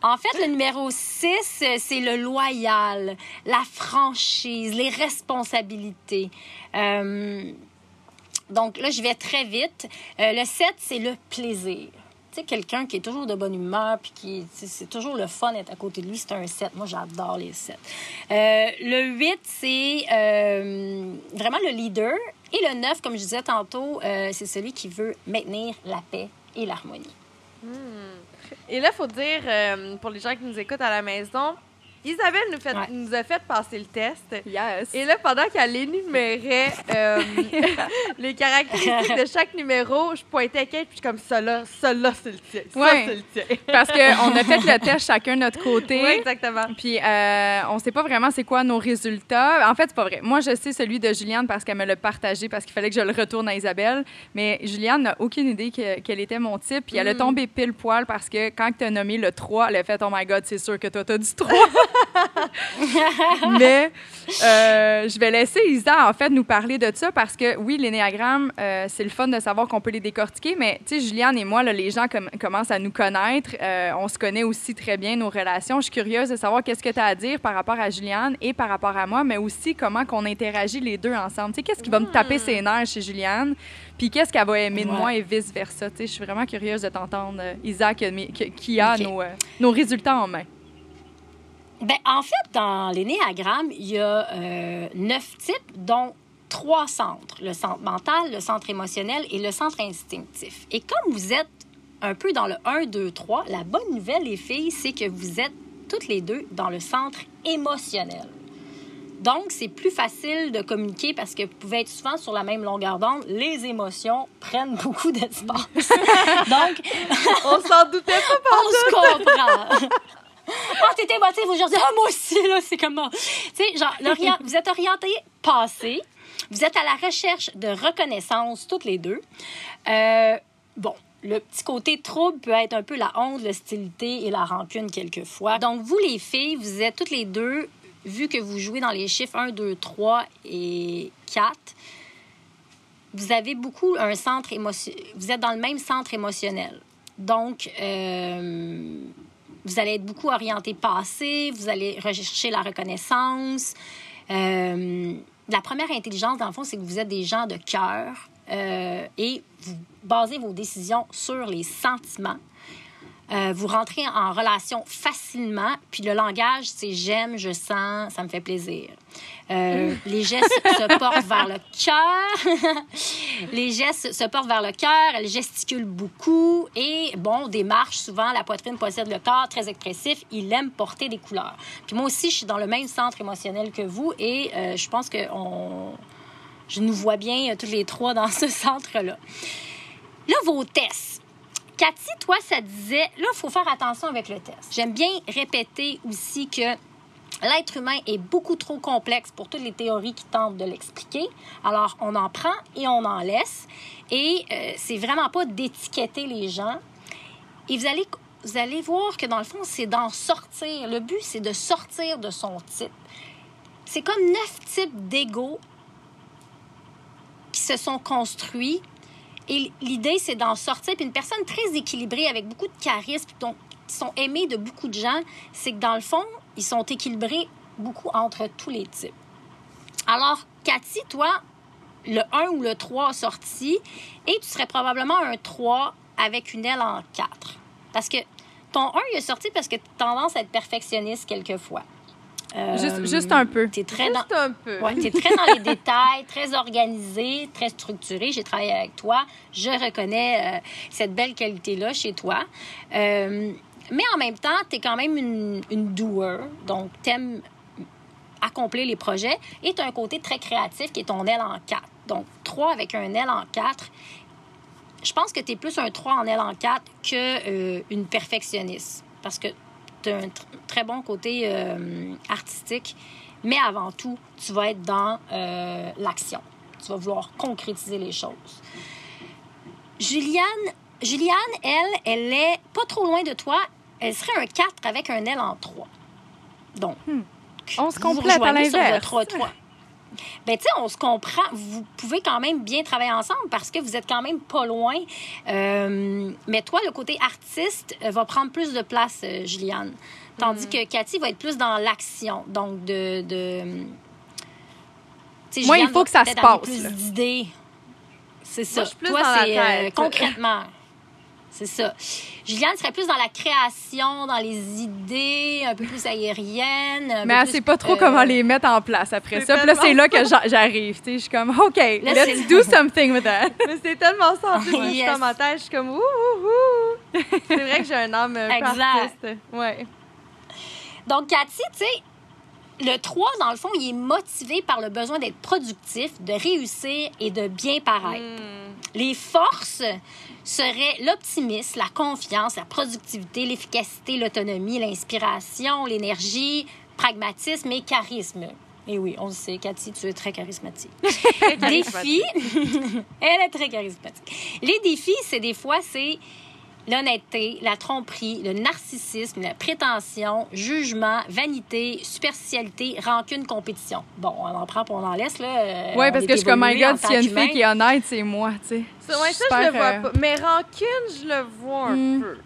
En fait, le numéro 6, c'est le loyal, la franchise, les responsabilités. Euh, donc là, je vais très vite. Euh, le 7, c'est le plaisir. Tu sais, quelqu'un qui est toujours de bonne humeur, puis qui, c'est toujours le fun d'être à côté de lui, c'est un 7. Moi, j'adore les 7. Euh, le 8, c'est euh, vraiment le leader. Et le 9, comme je disais tantôt, euh, c'est celui qui veut maintenir la paix et l'harmonie. Et là, il faut dire, euh, pour les gens qui nous écoutent à la maison, Isabelle nous, fait, Ouais. nous a fait passer le test. Yes. Et là, pendant qu'elle énumérait euh, les caractéristiques de chaque numéro, je pointais Kate, puis je suis comme ça là, ça là, c'est le tien. Ça, Ouais. c'est le tien. Parce qu'on a fait le test chacun de notre côté. Oui, exactement. Puis euh, on sait pas vraiment c'est quoi nos résultats. En fait, c'est pas vrai. Moi, je sais celui de Juliane parce qu'elle me l'a partagé parce qu'il fallait que je le retourne à Isabelle. Mais Juliane n'a aucune idée que- quel était mon type. Puis elle a Mm. tombé pile poil parce que quand tu as nommé le 3, elle a fait Oh my God, c'est sûr que toi, tu as du 3. Mais euh, je vais laisser Isa, en fait, nous parler de ça parce que oui, l'énéagramme, euh, c'est le fun de savoir qu'on peut les décortiquer. Mais tu sais, Juliane et moi, là, les gens com- commencent à nous connaître. Euh, on se connaît aussi très bien, nos relations. Je suis curieuse de savoir qu'est-ce que tu as à dire par rapport à Juliane et par rapport à moi, mais aussi comment qu'on interagit les deux ensemble. Tu sais, qu'est-ce qui va me taper ses nerfs chez Juliane, puis qu'est-ce qu'elle va aimer de Ouais. moi et vice-versa. Tu sais, je suis vraiment curieuse de t'entendre, euh, Isa, qui a nos, nos résultats en main. Ben, en fait, dans l'énéagramme, il y a euh, neuf types, dont trois centres. Le centre mental, le centre émotionnel et le centre instinctif. Et comme vous êtes un peu dans le 1, 2, 3, la bonne nouvelle, les filles, c'est que vous êtes toutes les deux dans le centre émotionnel. Donc, c'est plus facile de communiquer parce que vous pouvez être souvent sur la même longueur d'onde. Les émotions prennent beaucoup d'espace. Donc, On s'en doutait pas. on se comprend. Ah, t'es émotive aujourd'hui. Ah, moi aussi, là, c'est comment. Tu sais, genre, vous êtes orienté passé. Vous êtes à la recherche de reconnaissance, toutes les deux. Euh, bon, le petit côté trouble peut être un peu la honte, l'hostilité et la rancune quelquefois. Donc, vous, les filles, vous êtes toutes les deux, vu que vous jouez dans les chiffres 1, 2, 3 et 4, vous avez beaucoup un centre émotionnel. Vous êtes dans le même centre émotionnel. Donc, euh, vous allez être beaucoup orienté passé, vous allez rechercher la reconnaissance. Euh, la première intelligence, dans le fond, c'est que vous êtes des gens de cœur euh, et vous basez vos décisions sur les sentiments. Euh, vous rentrez en relation facilement, puis le langage, c'est j'aime, je sens, ça me fait plaisir. Euh, les gestes se portent vers le cœur. les gestes se portent vers le cœur, elle gesticule beaucoup et, bon, démarche souvent, la poitrine possède le corps, très expressif, il aime porter des couleurs. Puis moi aussi, je suis dans le même centre émotionnel que vous et euh, je pense que on... je nous vois bien tous les trois dans ce centre-là. Là, vos tests. Cathy, toi, ça disait, là, il faut faire attention avec le test. J'aime bien répéter aussi que l'être humain est beaucoup trop complexe pour toutes les théories qui tentent de l'expliquer. Alors, on en prend et on en laisse. Et euh, c'est vraiment pas d'étiqueter les gens. Et vous allez, vous allez voir que dans le fond, c'est d'en sortir. Le but, c'est de sortir de son type. C'est comme neuf types d'ego qui se sont construits et l'idée, c'est d'en sortir. Puis une personne très équilibrée, avec beaucoup de charisme, donc, qui sont aimés de beaucoup de gens, c'est que dans le fond, ils sont équilibrés beaucoup entre tous les types. Alors, Cathy, toi, le 1 ou le 3 a sorti, et tu serais probablement un 3 avec une aile en 4. Parce que ton 1, il est sorti parce que tu as tendance à être perfectionniste quelquefois. Euh, Juste, juste un peu. T'es très dans... Juste un peu. Ouais, tu es très dans les détails, très organisé, très structuré. J'ai travaillé avec toi. Je reconnais euh, cette belle qualité-là chez toi. Euh, mais en même temps, tu es quand même une, une doer. Donc, tu aimes accomplir les projets. Et tu as un côté très créatif qui est ton aile en 4. Donc, 3 avec un aile en 4. Je pense que tu es plus un 3 en aile en 4 qu'une perfectionniste. Parce que as un tr- très bon côté euh, artistique, mais avant tout, tu vas être dans euh, l'action. Tu vas vouloir concrétiser les choses. Juliane, Juliane, elle, elle est pas trop loin de toi. Elle serait un 4 avec un L en 3. Donc, On se complète à l'inverse. Votre 3. ben tu sais, on se comprend. Vous pouvez quand même bien travailler ensemble parce que vous êtes quand même pas loin. Euh, mais toi, le côté artiste euh, va prendre plus de place, euh, Juliane. Tandis que Cathy va être plus dans l'action. Donc, de. de Moi, il faut que ça se passe, plus là. d'idées. C'est ça. je suis plus Toi, c'est euh, concrètement. C'est ça. Juliane serait plus dans la création, dans les idées, un peu plus aérienne. Mais elle plus, sait pas trop euh, comment les mettre en place après c'est ça. Puis là, c'est là que j'a- j'arrive. tu sais. Je suis comme, OK, c'est let's le- do something with that. Mais c'est tellement ça. En plus, moi, je suis Yes. dans ma tête, je suis comme ouh, ouh, ouh. C'est vrai que j'ai un âme Exact. artiste. Ouais. Donc, Cathy, tu sais, le 3, dans le fond, il est motivé par le besoin d'être productif, de réussir et de bien paraître. Hmm. Les forces seraient l'optimisme, la confiance, la productivité, l'efficacité, l'autonomie, l'inspiration, l'énergie, pragmatisme et charisme. Et oui, on le sait, Cathy, tu es très charismatique. Défis. Elle est très charismatique. Les défis, c'est des fois, c'est l'honnêteté, la tromperie, le narcissisme, la prétention, jugement, vanité, superficialité, rancune, compétition. Bon, on en prend, puis on en laisse, là. Euh, Ouais, on parce que je suis comme, my en God, s'il y a une fille qui est honnête, c'est moi, tu sais. Ça, ouais, Je suis ça, je le vois euh, pas. Mais rancune, je le vois un Hmm. peu.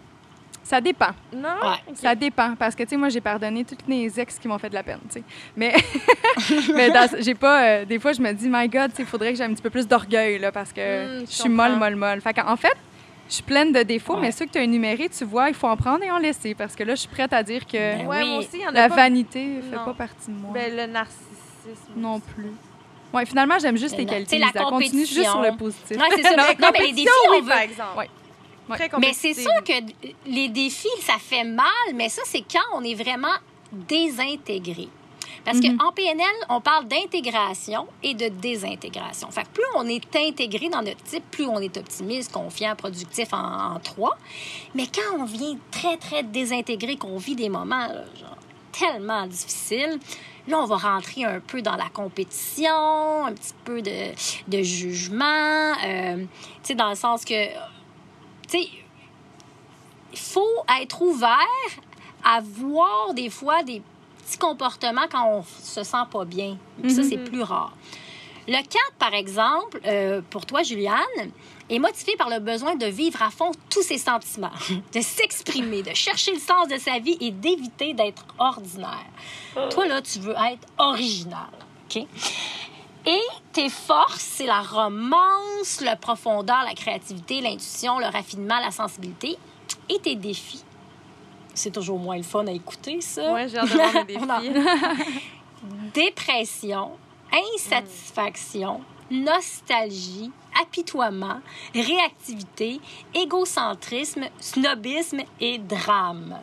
Ça dépend. Non? Ouais. Ça dépend. Parce que, tu sais, moi, j'ai pardonné tous les ex qui m'ont fait de la peine, tu sais. Mais, mais dans- j'ai pas. euh, des fois, je me dis, my God, il faudrait que j'ai un petit peu plus d'orgueil, là, parce que Hmm, je suis molle, molle, molle. Fait qu'en fait, je suis pleine de défauts, Ouais. mais ceux que tu as énumérés, tu vois, il faut en prendre et en laisser. Parce que là, je suis prête à dire que Ben Ouais, oui. moi aussi, il y en a la pas. vanité fait Non. pas partie de moi. Ben, le narcissisme. non plus. Ouais, finalement, j'aime juste les qualités. La Lisa. Continue juste sur le compétition. positif. Ouais, c'est ça. La non, mais les défis, compétition, on oui, veut. par exemple. Ouais. Ouais. Très Mais c'est sûr que les défis, ça fait mal, mais ça, c'est quand on est vraiment désintégré. Parce Mhm. qu'en PNL, on parle d'intégration et de désintégration. Fait que plus on est intégré dans notre type, plus on est optimiste, confiant, productif en, en trois. Mais quand on vient très, très désintégré, qu'on vit des moments là, genre, tellement difficiles, là, on va rentrer un peu dans la compétition, un petit peu de, de jugement, euh, tu sais, dans le sens que tu sais, il faut être ouvert à voir des fois des petits comportements quand on se sent pas bien. Ça, c'est plus rare. Le 4, par exemple, euh, pour toi, Juliane, est motivé par le besoin de vivre à fond tous ses sentiments, de s'exprimer, de chercher le sens de sa vie et d'éviter d'être ordinaire. Toi, là, tu veux être original. OK? Et tes forces, c'est la romance, la profondeur, la créativité, l'intuition, le raffinement, la sensibilité. Et tes défis, c'est toujours moins le fun à écouter, ça. Ouais, j'ai hâte de voir mes. Dépression, insatisfaction, nostalgie, apitoiement, réactivité, égocentrisme, snobisme et drame.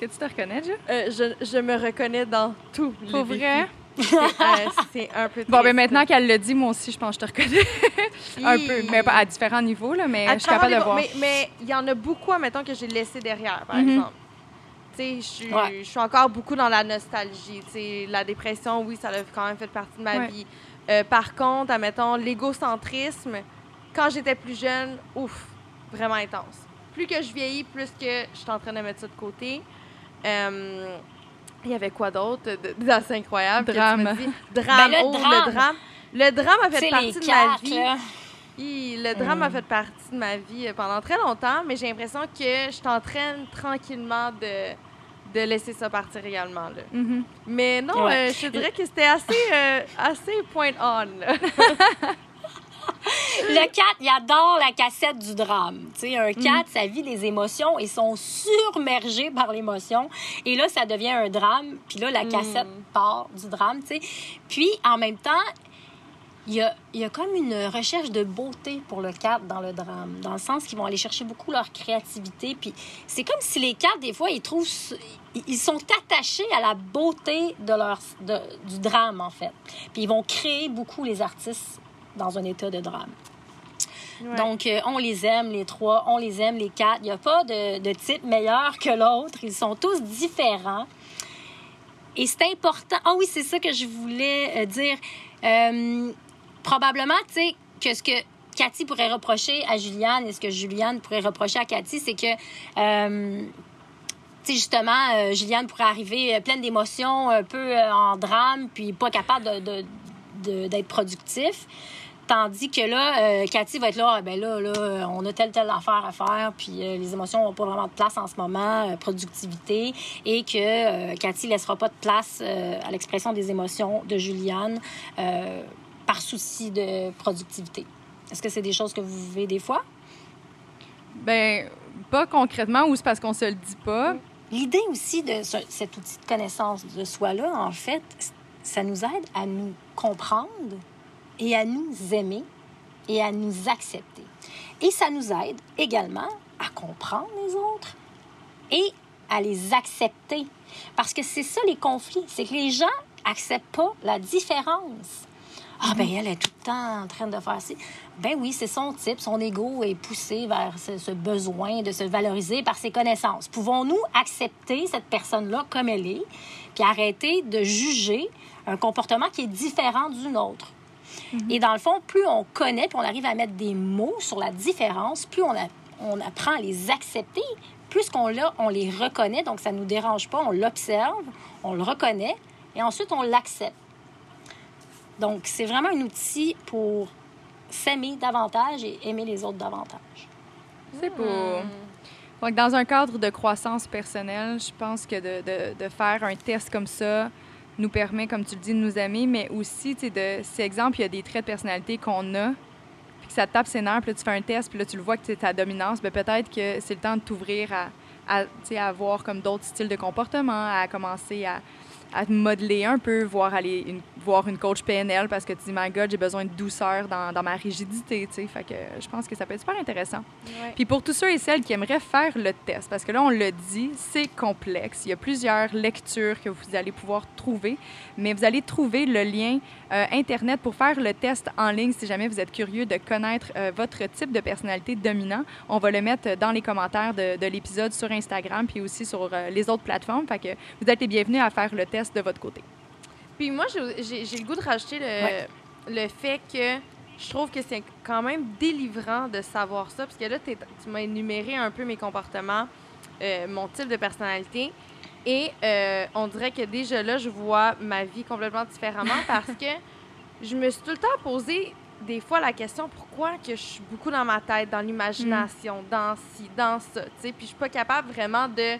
Est-ce que tu te reconnais, déjà? Euh, je, je me reconnais dans tout. Pour vrai? C'est euh, c'est un peu Bon, ben triste. maintenant qu'elle le dit, moi aussi, je pense que je te reconnais. un peu, mais pas à différents niveaux, là, mais À je suis capable de voir. Mais il y en a beaucoup, admettons, que j'ai laissé derrière, par Mhm. exemple. Tu sais, je suis- Ouais. je suis encore beaucoup dans la nostalgie. Tu sais, la dépression, oui, ça a quand même fait partie de ma Ouais. vie. Euh, par contre, admettons, l'égocentrisme, quand j'étais plus jeune, ouf, vraiment intense. Plus que je vieillis, plus que je suis en train de mettre ça de côté. Euh, il y avait quoi d'autre? D'assez incroyable? que tu Drame. me dis? Drame. Ben, le oh, drame. le drame. Le drame a fait partie de ma vie. là. Hi, le drame Mm. a fait partie de ma vie pendant très longtemps, mais j'ai l'impression que je train tranquillement de, de laisser ça partir également. Là. Mhm. Mais non, Ouais. euh, je dirais que c'était assez, euh, assez point on. Le 4, il adore la cassette du drame. Tu sais, un Mm. 4, ça vit des émotions et sont surmergés par l'émotion. Et là, ça devient un drame. Puis là, la Mm. cassette part du drame, tu sais. Puis, en même temps, il y a, il y a comme une recherche de beauté pour le 4 dans le drame, dans le sens qu'ils vont aller chercher beaucoup leur créativité. Puis c'est comme si les 4, des fois, ils trouvent... ils- Ils sont attachés à la beauté de leur, de- du drame, en fait. Puis ils vont créer beaucoup, les artistes, dans un état de drame. Ouais. Donc, euh, on les aime, les trois, on les aime, les quatre. Il n'y a pas de, de type meilleur que l'autre. Ils sont tous différents. Et c'est important. Ah oui, c'est ça que je voulais euh, dire. Euh, probablement, tu sais, que ce que Cathy pourrait reprocher à Juliane et ce que Juliane pourrait reprocher à Cathy, c'est que, euh, sais, justement, euh, Juliane pourrait arriver euh, pleine d'émotions, un peu euh, en drame, puis pas capable de, de- de- d'être productif. Tandis que là, euh, Cathy va être là, Ah, ben là, là, on a telle, telle affaire à faire, puis euh, les émotions n'ont pas vraiment de place en ce moment, euh, productivité, et que Cathy laissera pas de place à l'expression des émotions de Juliane par souci de productivité. Est-ce que c'est des choses que vous vivez des fois? Ben, pas concrètement, ou c'est parce qu'on se le dit pas? L'idée aussi de ce- cet outil de connaissance de soi-là, en fait, ça nous aide à nous comprendre et à nous aimer et à nous accepter. Et ça nous aide également à comprendre les autres et à les accepter. Parce que c'est ça les conflits, c'est que les gens acceptent pas la différence. Ah ben elle est tout le temps en train de faire ci. Ben oui, c'est son type, son ego est poussé vers ce, besoin de se valoriser par ses connaissances. Pouvons-nous accepter cette personne-là comme elle est, puis arrêter de juger un comportement qui est différent autre? Et dans le fond, plus on connaît, puis on arrive à mettre des mots sur la différence, plus on, a- on apprend à les accepter, plus qu'on l'a, on les reconnaît, donc ça ne nous dérange pas, on l'observe, on le reconnaît, et ensuite on l'accepte. Donc, c'est vraiment un outil pour s'aimer davantage et aimer les autres davantage. C'est beau. Donc, dans un cadre de croissance personnelle, je pense que de, de- de faire un test comme ça nous permet, comme tu le dis, de nous aimer, mais aussi, tu sais, de, si exemple, il y a des traits de personnalité qu'on a, puis que ça te tape ses nerfs, puis là, tu fais un test, puis là, tu le vois que c'est ta dominance, ben peut-être que c'est le temps de t'ouvrir à, à, à voir comme d'autres styles de comportement, à commencer à, à te modeler un peu, voir aller une, voir une coach PNL parce que tu dis, my God, j'ai besoin de douceur dans, dans ma rigidité, tu sais. Fait que je pense que ça peut être super intéressant. Ouais. Puis pour tous ceux et celles qui aimeraient faire le test, parce que là, on le dit, c'est complexe. Il y a plusieurs lectures que vous allez pouvoir trouver, mais vous allez trouver le lien euh, Internet pour faire le test en ligne si jamais vous êtes curieux de connaître euh, votre type de personnalité dominant. On va le mettre dans les commentaires de, de l'épisode sur Instagram puis aussi sur euh, les autres plateformes. Fait que vous êtes les bienvenus à faire le test de votre côté. Puis moi, j'ai- le goût de rajouter le, Ouais. le fait que je trouve que c'est quand même délivrant de savoir ça, parce que là, tu m'as énuméré un peu mes comportements, euh, mon type de personnalité, et euh, on dirait que déjà là, je vois ma vie complètement différemment parce que je me suis tout le temps posé des fois la question pourquoi que je suis beaucoup dans ma tête, dans l'imagination, dans ci, dans ça, tu sais, puis je suis pas capable vraiment de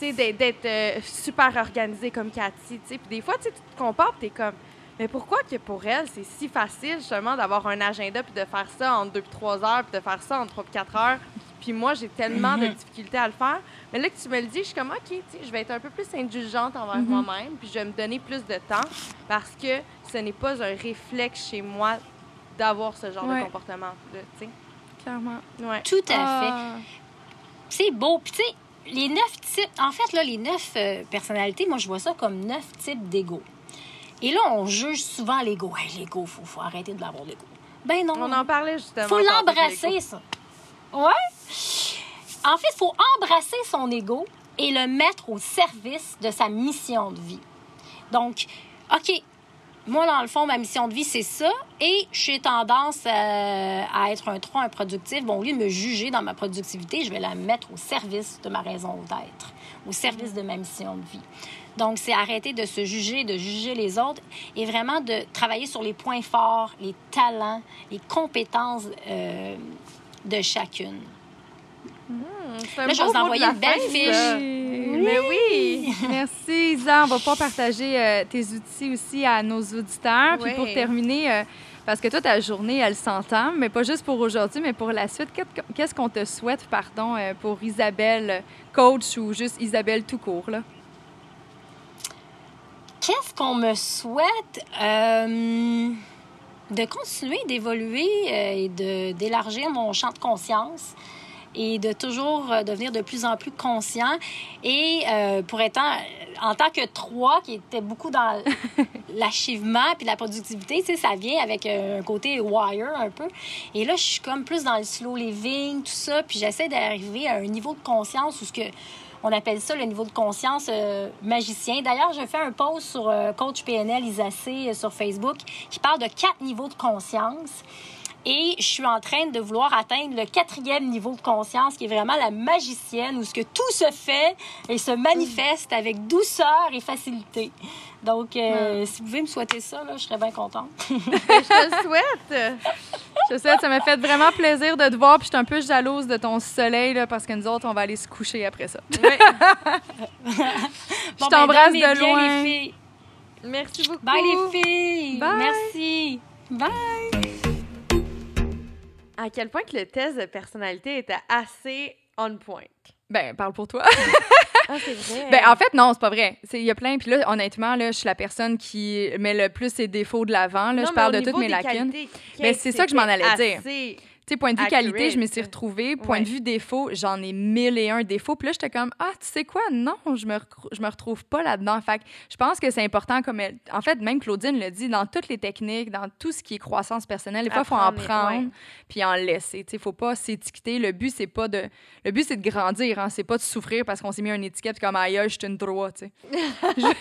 d'être- d'être euh, super organisée comme Cathy, tu sais. Puis des fois, tu tu te compares, puis t'es comme, mais pourquoi que pour elle, c'est si facile, justement, d'avoir un agenda, puis de faire ça en deux puis trois heures, puis de faire ça en trois puis quatre heures? Puis moi, j'ai tellement de difficultés à le faire. Mais là que tu me le dis, je suis comme, OK, tu sais, je vais être un peu plus indulgente envers moi-même, puis je vais me donner plus de temps, parce que ce n'est pas un réflexe chez moi d'avoir ce genre Ouais. de comportement, tu sais. Clairement. Ouais. Tout à fait. Ah. C'est beau. Puis tu sais, les neuf types, en fait, là, les neuf euh, personnalités, moi, je vois ça comme neuf types d'ego. Et là, on juge souvent l'ego. Hey, l'ego, faut, faut arrêter de l'avoir, l'ego. Ben non. On en parlait justement. faut l'embrasser, ça. Ouais. En fait, il faut embrasser son ego et le mettre au service de sa mission de vie. Donc, OK, moi, dans le fond, ma mission de vie, c'est ça. Et j'ai tendance euh, à être un trop improductif. Bon, au lieu de me juger dans ma productivité, je vais la mettre au service de ma raison d'être, au service de ma mission de vie. Donc, c'est arrêter de se juger, de juger les autres et vraiment de travailler sur les points forts, les talents, les compétences euh, de chacune. Un Là, je vais vous envoyer une belle fiche. Oui. Merci, Isa. On va pas partager euh, tes outils aussi à nos auditeurs. Puis pour terminer, euh, parce que toi, ta journée, elle s'entend, mais pas juste pour aujourd'hui, mais pour la suite, qu'est- qu'est-ce qu'on te souhaite, pardon, euh, pour Isabelle, coach ou juste Isabelle tout court, là? Qu'est-ce qu'on me souhaite? Euh, de continuer d'évoluer et d'élargir mon champ de conscience et de toujours euh, devenir de plus en plus conscient. Et euh, pour être en, tant que trois, qui était beaucoup dans l'achèvement puis la productivité, tu sais, ça vient avec euh, un côté wire un peu. Et là, je suis comme plus dans le slow living, tout ça, puis j'essaie d'arriver à un niveau de conscience où ce que on appelle ça le niveau de conscience euh, magicien. D'ailleurs, je fais un post sur euh, Coach PNL Isacé sur Facebook qui parle de quatre niveaux de conscience. Et je suis en train de vouloir atteindre le quatrième niveau de conscience, qui est vraiment la magicienne, où ce que tout se fait et se manifeste avec douceur et facilité. Donc, euh, si vous pouvez me souhaiter ça, là, je serais bien contente. je te le souhaite. Je sais, ça m'a fait vraiment plaisir de te voir, puis je suis un peu jalouse de ton soleil, là, parce que nous autres, on va aller se coucher après ça. Oui. je t'embrasse ben, de loin. Bien, les filles. Merci beaucoup. Bye les filles. Bye. Merci. Bye. À quel point que le test de personnalité était assez on point? Ben, parle pour toi. Ah, c'est vrai. Ben, en fait, non, c'est pas vrai. Il y a plein. Puis là, honnêtement, là, je suis la personne qui met le plus ses défauts de l'avant. Là, Non, je mais parle de toutes mes lacunes. qualités, Ben, c'est ça que je m'en allais dire. assez- sais, point de vue qualité, je me suis retrouvée. Point de vue défaut, j'en ai mille et un défauts. Puis là, j'étais comme, ah, tu sais quoi? Non, je me, je me retrouve pas là-dedans. Fait que je pense que c'est important, comme elle... En fait, même Claudine le dit, dans toutes les techniques, dans tout ce qui est croissance personnelle, des fois, il faut en prendre ouais. puis en laisser. Tu sais, faut pas s'étiqueter. Le but, c'est pas de... Le but, c'est de grandir, hein. C'est pas de souffrir parce qu'on s'est mis une étiquette comme, aïe, aïe, je suis une droite, tu sais.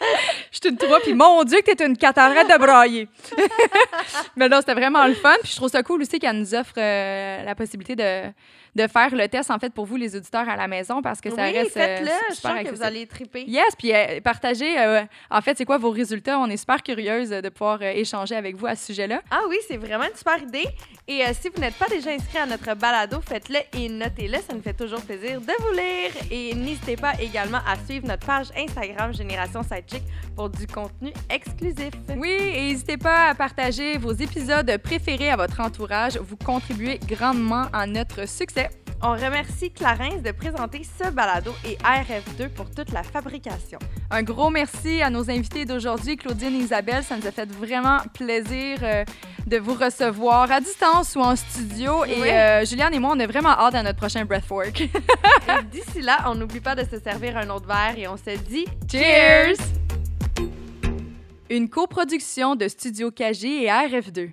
Je suis une trois, puis mon Dieu, que t'es une cataracte de brailler. Mais là, c'était vraiment le fun. Puis je trouve ça cool aussi qu'elle nous offre euh, la possibilité de, de faire le test, en fait, pour vous, les auditeurs à la maison, parce que ça oui, reste euh, faites-le. Je sens que vous allez triper. Yes, puis euh, partagez, euh, en fait, c'est quoi vos résultats? On est super curieuse de pouvoir euh, échanger avec vous à ce sujet-là. Ah oui, c'est vraiment une super idée. Et si vous n'êtes pas déjà inscrit à notre balado, faites-le et notez-le. Ça nous fait toujours plaisir de vous lire. Et n'hésitez pas également à suivre notre page Instagram Génération Sidechick pour du contenu exclusif. Oui, et n'hésitez pas à partager vos épisodes préférés à votre entourage. Vous contribuez grandement à notre succès. On remercie Clarence de présenter ce balado et RF2 pour toute la fabrication. Un gros merci à nos invités d'aujourd'hui, Claudine et Isabelle. Ça nous a fait vraiment plaisir euh, de vous recevoir à distance ou en studio. Et euh, Juliane et moi, on a vraiment hâte à notre prochain Breathwork. D'ici là, on n'oublie pas de se servir un autre verre et on se dit Cheers! Une coproduction de Studio KG et RF2.